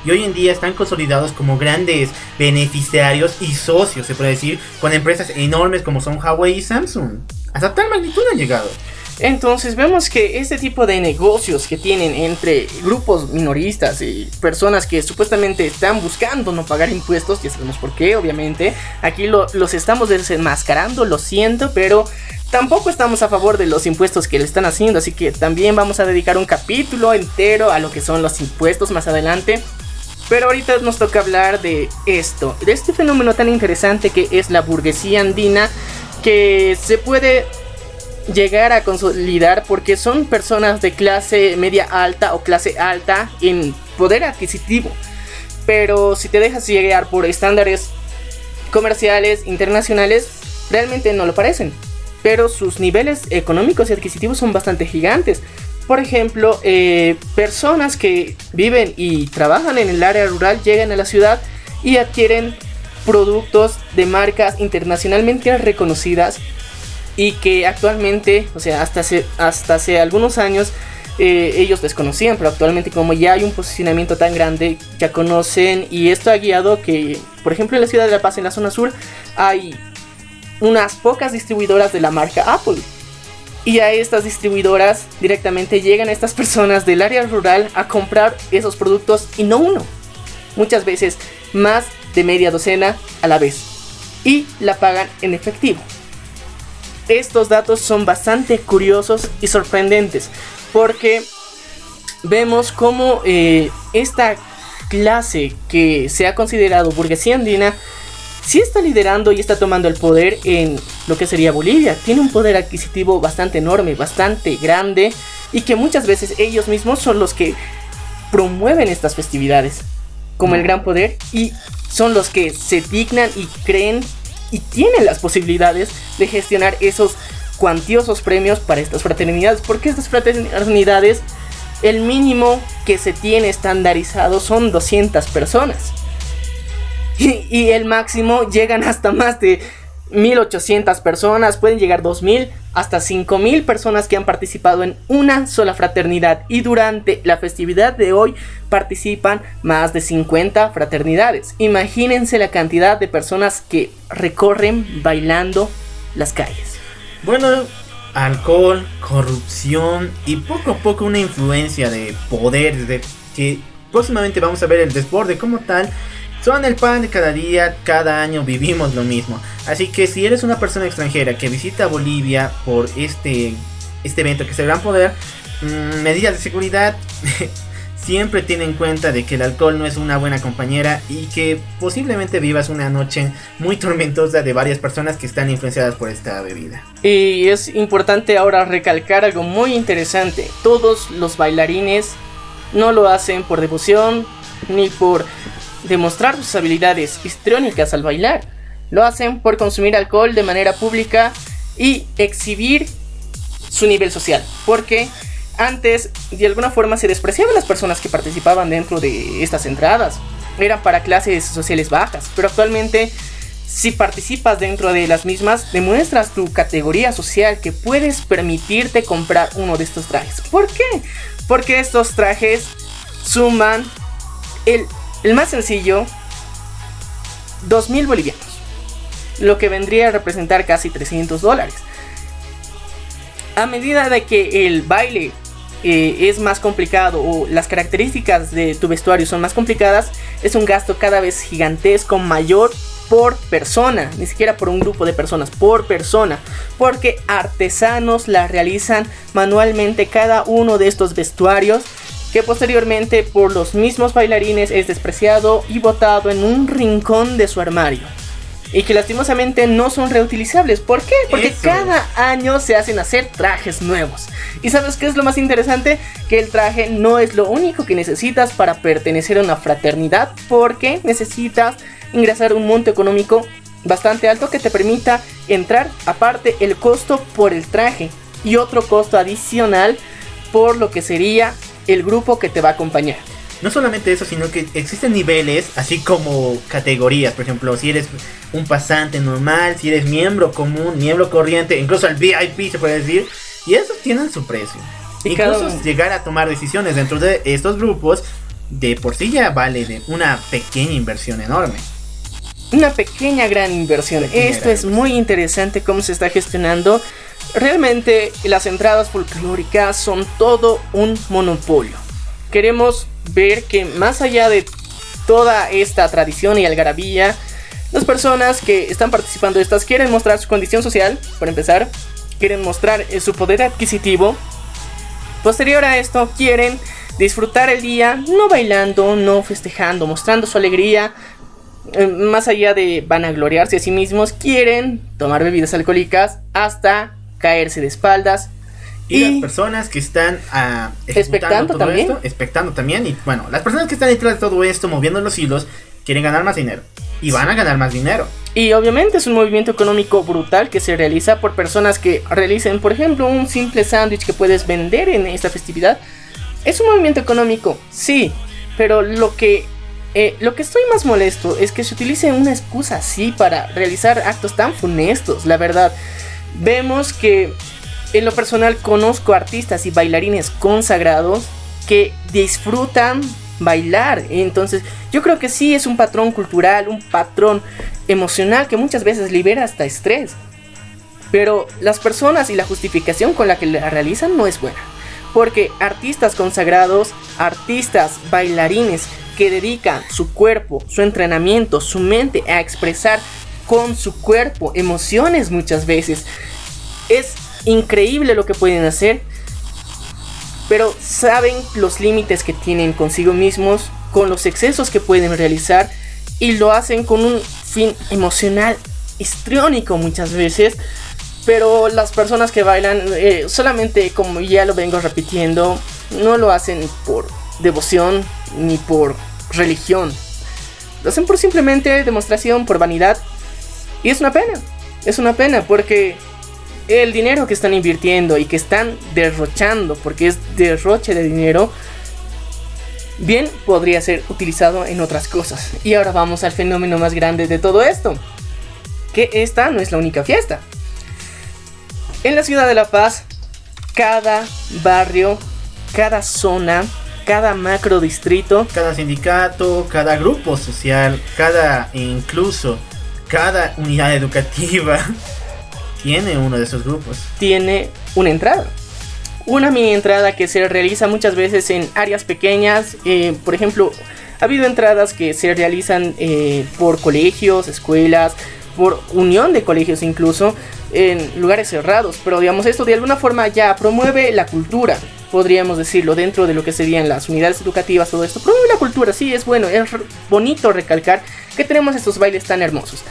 Y hoy en día están consolidados como grandes beneficiarios y socios, se puede decir, con empresas enormes como son Huawei y Samsung. Hasta tal magnitud han llegado. Entonces vemos que este tipo de negocios que tienen entre grupos minoristas y personas que supuestamente están buscando no pagar impuestos, ya sabemos por qué, obviamente, aquí los estamos desenmascarando, lo siento, pero tampoco estamos a favor de los impuestos que le están haciendo, así que también vamos a dedicar un capítulo entero a lo que son los impuestos más adelante. Pero ahorita nos toca hablar de esto, de este fenómeno tan interesante que es la burguesía andina, que se puede llegar a consolidar porque son personas de clase media alta o clase alta en poder adquisitivo. Pero si te dejas llegar por estándares comerciales internacionales, realmente no lo parecen. Pero sus niveles económicos y adquisitivos son bastante gigantes. por ejemplo, eh, personas que viven y trabajan en el área rural llegan a la ciudad y adquieren productos de marcas internacionalmente reconocidas y que actualmente, o sea, hasta hace, hasta hace algunos años eh, ellos desconocían, pero actualmente como ya hay un posicionamiento tan grande, ya conocen y esto ha guiado que, por ejemplo, en la ciudad de La Paz, en la zona sur, hay unas pocas distribuidoras de la marca Apple. Y a estas distribuidoras directamente llegan estas personas del área rural a comprar esos productos y no uno. Muchas veces más de media docena a la vez. Y la pagan en efectivo. Estos datos son bastante curiosos y sorprendentes porque vemos cómo eh, esta clase que se ha considerado burguesía andina sí está liderando y está tomando el poder en lo que sería Bolivia. Tiene un poder adquisitivo bastante enorme, bastante grande y que muchas veces ellos mismos son los que promueven estas festividades como el gran poder y son los que se dignan y creen y tienen las posibilidades de gestionar esos cuantiosos premios para estas fraternidades. Porque estas fraternidades, el mínimo que se tiene estandarizado son 200 personas. Y, el máximo llegan hasta más de 1800 personas, pueden llegar 2000 hasta 5000 personas que han participado en una sola fraternidad y durante la festividad de hoy participan más de 50 fraternidades. Imagínense la cantidad de personas que recorren bailando las calles. Bueno, alcohol, corrupción y poco a poco una influencia de poder de que próximamente vamos a ver el desborde como tal son el pan de cada día, cada año vivimos lo mismo. Así que si eres una persona extranjera que visita Bolivia por este, este evento que es el Gran Poder, mm, medidas de seguridad, siempre ten en cuenta de que el alcohol no es una buena compañera y que posiblemente vivas una noche muy tormentosa de varias personas que están influenciadas por esta bebida. Y es importante ahora recalcar algo muy interesante. Todos los bailarines no lo hacen por devoción ni por demostrar sus habilidades histriónicas al bailar. Lo hacen por consumir alcohol de manera pública y exhibir su nivel social. Porque antes de alguna forma se despreciaban las personas que participaban dentro de estas entradas. Eran para clases sociales bajas. Pero actualmente si participas dentro de las mismas, demuestras tu categoría social que puedes permitirte comprar uno de estos trajes. ¿Por qué? Porque estos trajes suman el el más sencillo, 2.000 bolivianos. Lo que vendría a representar casi 300 dólares. A medida de que el baile eh, es más complicado o las características de tu vestuario son más complicadas, es un gasto cada vez gigantesco, mayor por persona, ni siquiera por un grupo de personas, por persona, porque artesanos la realizan manualmente cada uno de estos vestuarios que posteriormente por los mismos bailarines es despreciado y botado en un rincón de su armario. Y que lastimosamente no son reutilizables. ¿Por qué? Porque cada año se hacen hacer trajes nuevos. ¿Y sabes qué es lo más interesante? Que el traje no es lo único que necesitas para pertenecer a una fraternidad. Porque necesitas ingresar un monto económico bastante alto que te permita entrar. Aparte el costo por el traje. Y otro costo adicional por lo que sería el grupo que te va a acompañar. No solamente eso, sino que existen niveles, así como categorías. Por ejemplo, si eres un pasante normal, si eres miembro común, miembro corriente, incluso el VIP se puede decir. Y esos tienen su precio. incluso llegar a tomar decisiones dentro de estos grupos, de por sí ya vale de una pequeña inversión enorme. Una pequeña gran inversión. Esto es muy interesante cómo se está gestionando Realmente las entradas folclóricas son todo un monopolio. Queremos ver que más allá de toda esta tradición y algarabía, las personas que están participando de estas quieren mostrar su condición social, por empezar, quieren mostrar eh, su poder adquisitivo. Posterior a esto, quieren disfrutar el día, no bailando, no festejando, mostrando su alegría. Eh, más allá de vanagloriarse a sí mismos, quieren tomar bebidas alcohólicas hasta caerse de espaldas. Y, las personas que están uh, expectando todo también. esto, expectando también. Y bueno, las personas que están detrás de todo esto, moviendo los hilos, quieren ganar más dinero. y van a ganar más dinero. Y obviamente es un movimiento económico brutal que se realiza por personas que realicen, por ejemplo, un simple sándwich que puedes vender en esta festividad. Es un movimiento económico, sí, pero lo que, eh, lo que estoy más molesto es que se utilice una excusa así para realizar actos tan funestos, la verdad. Vemos que en lo personal conozco artistas y bailarines consagrados que disfrutan bailar. Entonces, yo creo que sí es un patrón cultural, un patrón emocional que muchas veces libera hasta estrés. Pero las personas y la justificación con la que la realizan no es buena. Porque artistas consagrados, artistas, bailarines que dedican su cuerpo, su entrenamiento, su mente a expresar con su cuerpo emociones muchas veces. Es increíble lo que pueden hacer pero saben los límites que tienen consigo mismos, con los excesos que pueden realizar y lo hacen con un fin emocional histriónico muchas veces. Pero las personas que bailan eh, solamente, como ya lo vengo repitiendo, no lo hacen por devoción ni por religión. Lo hacen por simplemente demostración, por vanidad. Y es una pena. Es una pena porque el dinero que están invirtiendo y que están derrochando, porque es derroche de dinero, bien podría ser utilizado en otras cosas. Y ahora vamos al fenómeno más grande de todo esto, que esta no es la única fiesta. En la ciudad de La Paz, cada barrio, cada zona, cada macro distrito, cada sindicato, cada grupo social, cada incluso cada unidad educativa tiene uno de esos grupos. Tiene una entrada. Una mini entrada que se realiza muchas veces en áreas pequeñas. Eh, por ejemplo, ha habido entradas que se realizan eh, por colegios, escuelas, por unión de colegios incluso, en lugares cerrados. Pero digamos, esto de alguna forma ya promueve la cultura, podríamos decirlo, dentro de lo que serían las unidades educativas, todo esto. Promueve la cultura, sí, es bueno, es bonito recalcar que tenemos estos bailes tan hermosos.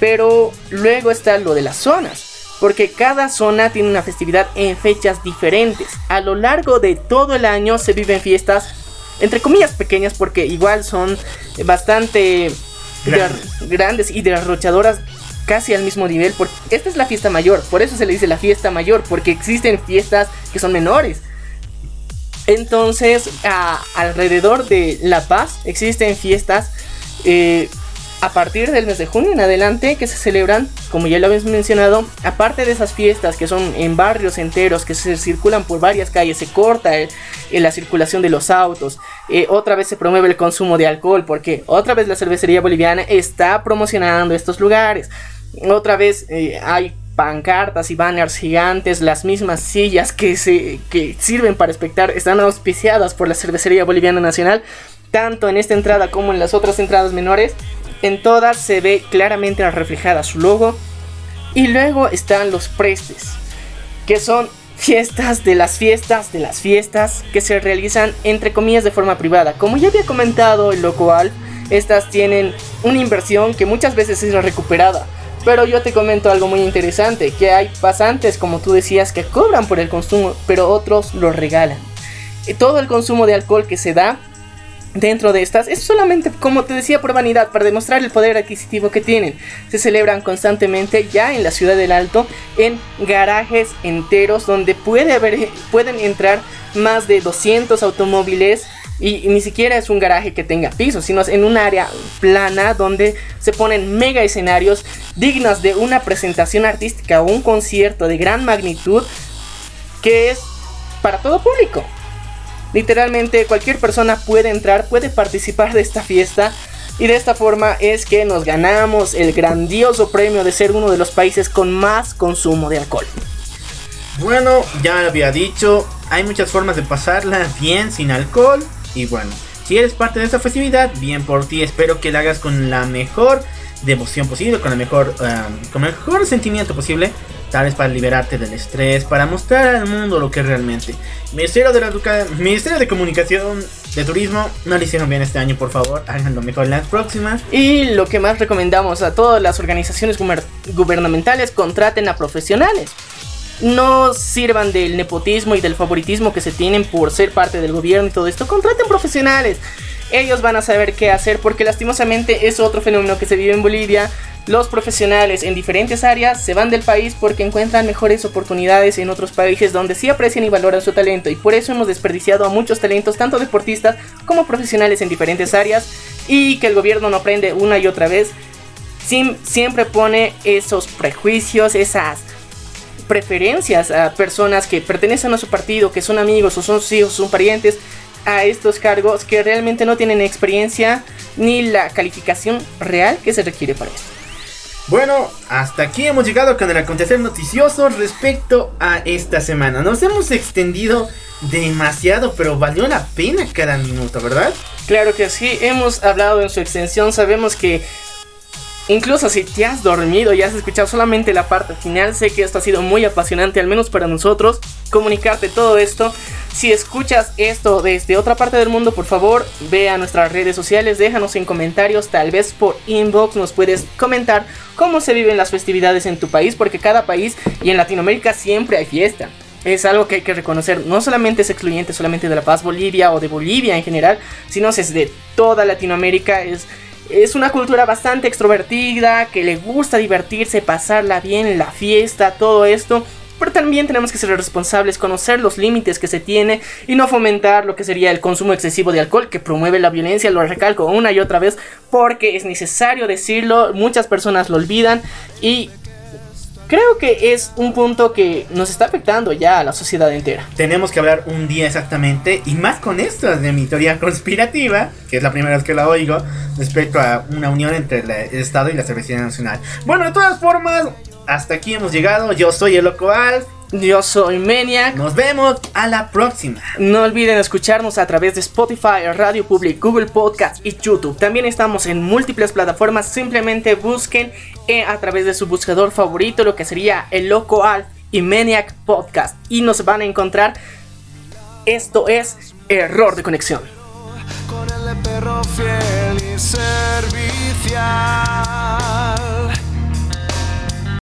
Pero luego está lo de las zonas porque cada zona tiene una festividad en fechas diferentes. A lo largo de todo el año se viven fiestas, entre comillas pequeñas, porque igual son bastante grandes, y derrochadoras casi al mismo nivel. Porque esta es la fiesta mayor, por eso se le dice la fiesta mayor, porque existen fiestas que son menores. Entonces, alrededor de La Paz existen fiestas eh, a partir del mes de junio en adelante que se celebran, como ya lo habéis mencionado, aparte de esas fiestas que son en barrios enteros, que se circulan por varias calles, se corta la circulación de los autos, eh, otra vez se promueve el consumo de alcohol, porque otra vez la cervecería boliviana está promocionando estos lugares, otra vez eh, hay pancartas y banners gigantes, las mismas sillas que, se, que sirven para espectar están auspiciadas por la cervecería boliviana nacional, tanto en esta entrada como en las otras entradas menores en todas se ve claramente reflejada su logo. Y luego están los prestes, que son fiestas de las fiestas de las fiestas que se realizan entre comillas de forma privada. Como ya había comentado el local, estas tienen una inversión que muchas veces es recuperada. Pero yo te comento algo muy interesante, que hay pasantes, como tú decías, que cobran por el consumo, pero otros lo regalan. Todo el consumo de alcohol que se da dentro de estas es solamente, como te decía, por vanidad, para demostrar el poder adquisitivo que tienen. Se celebran constantemente ya en la ciudad del Alto en garajes enteros donde puede haber, pueden entrar más de 200 automóviles. Y, ni siquiera es un garaje que tenga piso, sino en un área plana donde se ponen mega escenarios dignos de una presentación artística o un concierto de gran magnitud que es para todo público. Literalmente cualquier persona puede entrar, puede participar de esta fiesta. Y de esta forma es que nos ganamos el grandioso premio de ser uno de los países con más consumo de alcohol. Bueno, ya había dicho, hay muchas formas de pasarla bien sin alcohol. Y bueno, si eres parte de esta festividad, bien por ti. Espero que la hagas con la mejor devoción posible, con, la mejor, um, con el mejor sentimiento posible tal vez para liberarte del estrés, para mostrar al mundo lo que es realmente. Ministerio de, la Ministerio de Comunicación, de Turismo, no lo hicieron bien este año, por favor, háganlo mejor en las próximas. Y lo que más recomendamos a todas las organizaciones gubernamentales, contraten a profesionales. No sirvan del nepotismo y del favoritismo que se tienen por ser parte del gobierno y todo esto. Contraten profesionales ellos van a saber qué hacer porque lastimosamente es otro fenómeno que se vive en Bolivia. Los profesionales en diferentes áreas se van del país porque encuentran mejores oportunidades en otros países donde sí aprecian y valoran su talento y por eso hemos desperdiciado a muchos talentos, tanto deportistas como profesionales en diferentes áreas y que el gobierno no aprende una y otra vez. siempre pone esos prejuicios, esas preferencias a personas que pertenecen a su partido, que son amigos o son hijos, son parientes a estos cargos que realmente no tienen experiencia ni la calificación real que se requiere para esto. Bueno, hasta aquí hemos llegado con el acontecer noticioso respecto a esta semana. Nos hemos extendido demasiado, pero valió la pena cada minuto, ¿verdad? Claro que sí, hemos hablado en su extensión, sabemos que Incluso si te has dormido y has escuchado solamente la parte final, sé que esto ha sido muy apasionante, al menos para nosotros, comunicarte todo esto. Si escuchas esto desde otra parte del mundo, por favor, ve a nuestras redes sociales, déjanos en comentarios, tal vez por inbox nos puedes comentar cómo se viven las festividades en tu país, porque cada país y en Latinoamérica siempre hay fiesta. Es algo que hay que reconocer, no solamente es excluyente solamente de La Paz Bolivia o de Bolivia en general, sino es de toda Latinoamérica, es es una cultura bastante extrovertida, que le gusta divertirse, pasarla bien, la fiesta, todo esto. Pero también tenemos que ser responsables, conocer los límites que se tiene y no fomentar lo que sería el consumo excesivo de alcohol que promueve la violencia, lo recalco una y otra vez porque es necesario decirlo, muchas personas lo olvidan y creo que es un punto que nos está afectando ya a la sociedad entera. Tenemos que hablar un día exactamente, y más con esto de mi teoría conspirativa, que es la primera vez que la oigo, respecto a una unión entre el Estado y la Cervecería Nacional. Bueno, de todas formas, hasta aquí hemos llegado. Yo soy el Loco yo soy Maniac. Nos vemos a la próxima. No olviden escucharnos a través de Spotify, Radio Public, Google Podcast y YouTube. También estamos en múltiples plataformas. Simplemente busquen eh, a través de su buscador favorito lo que sería el Loco Al y Maniac Podcast. Y nos van a encontrar. Esto es error de conexión. Con el perro fiel y servicial.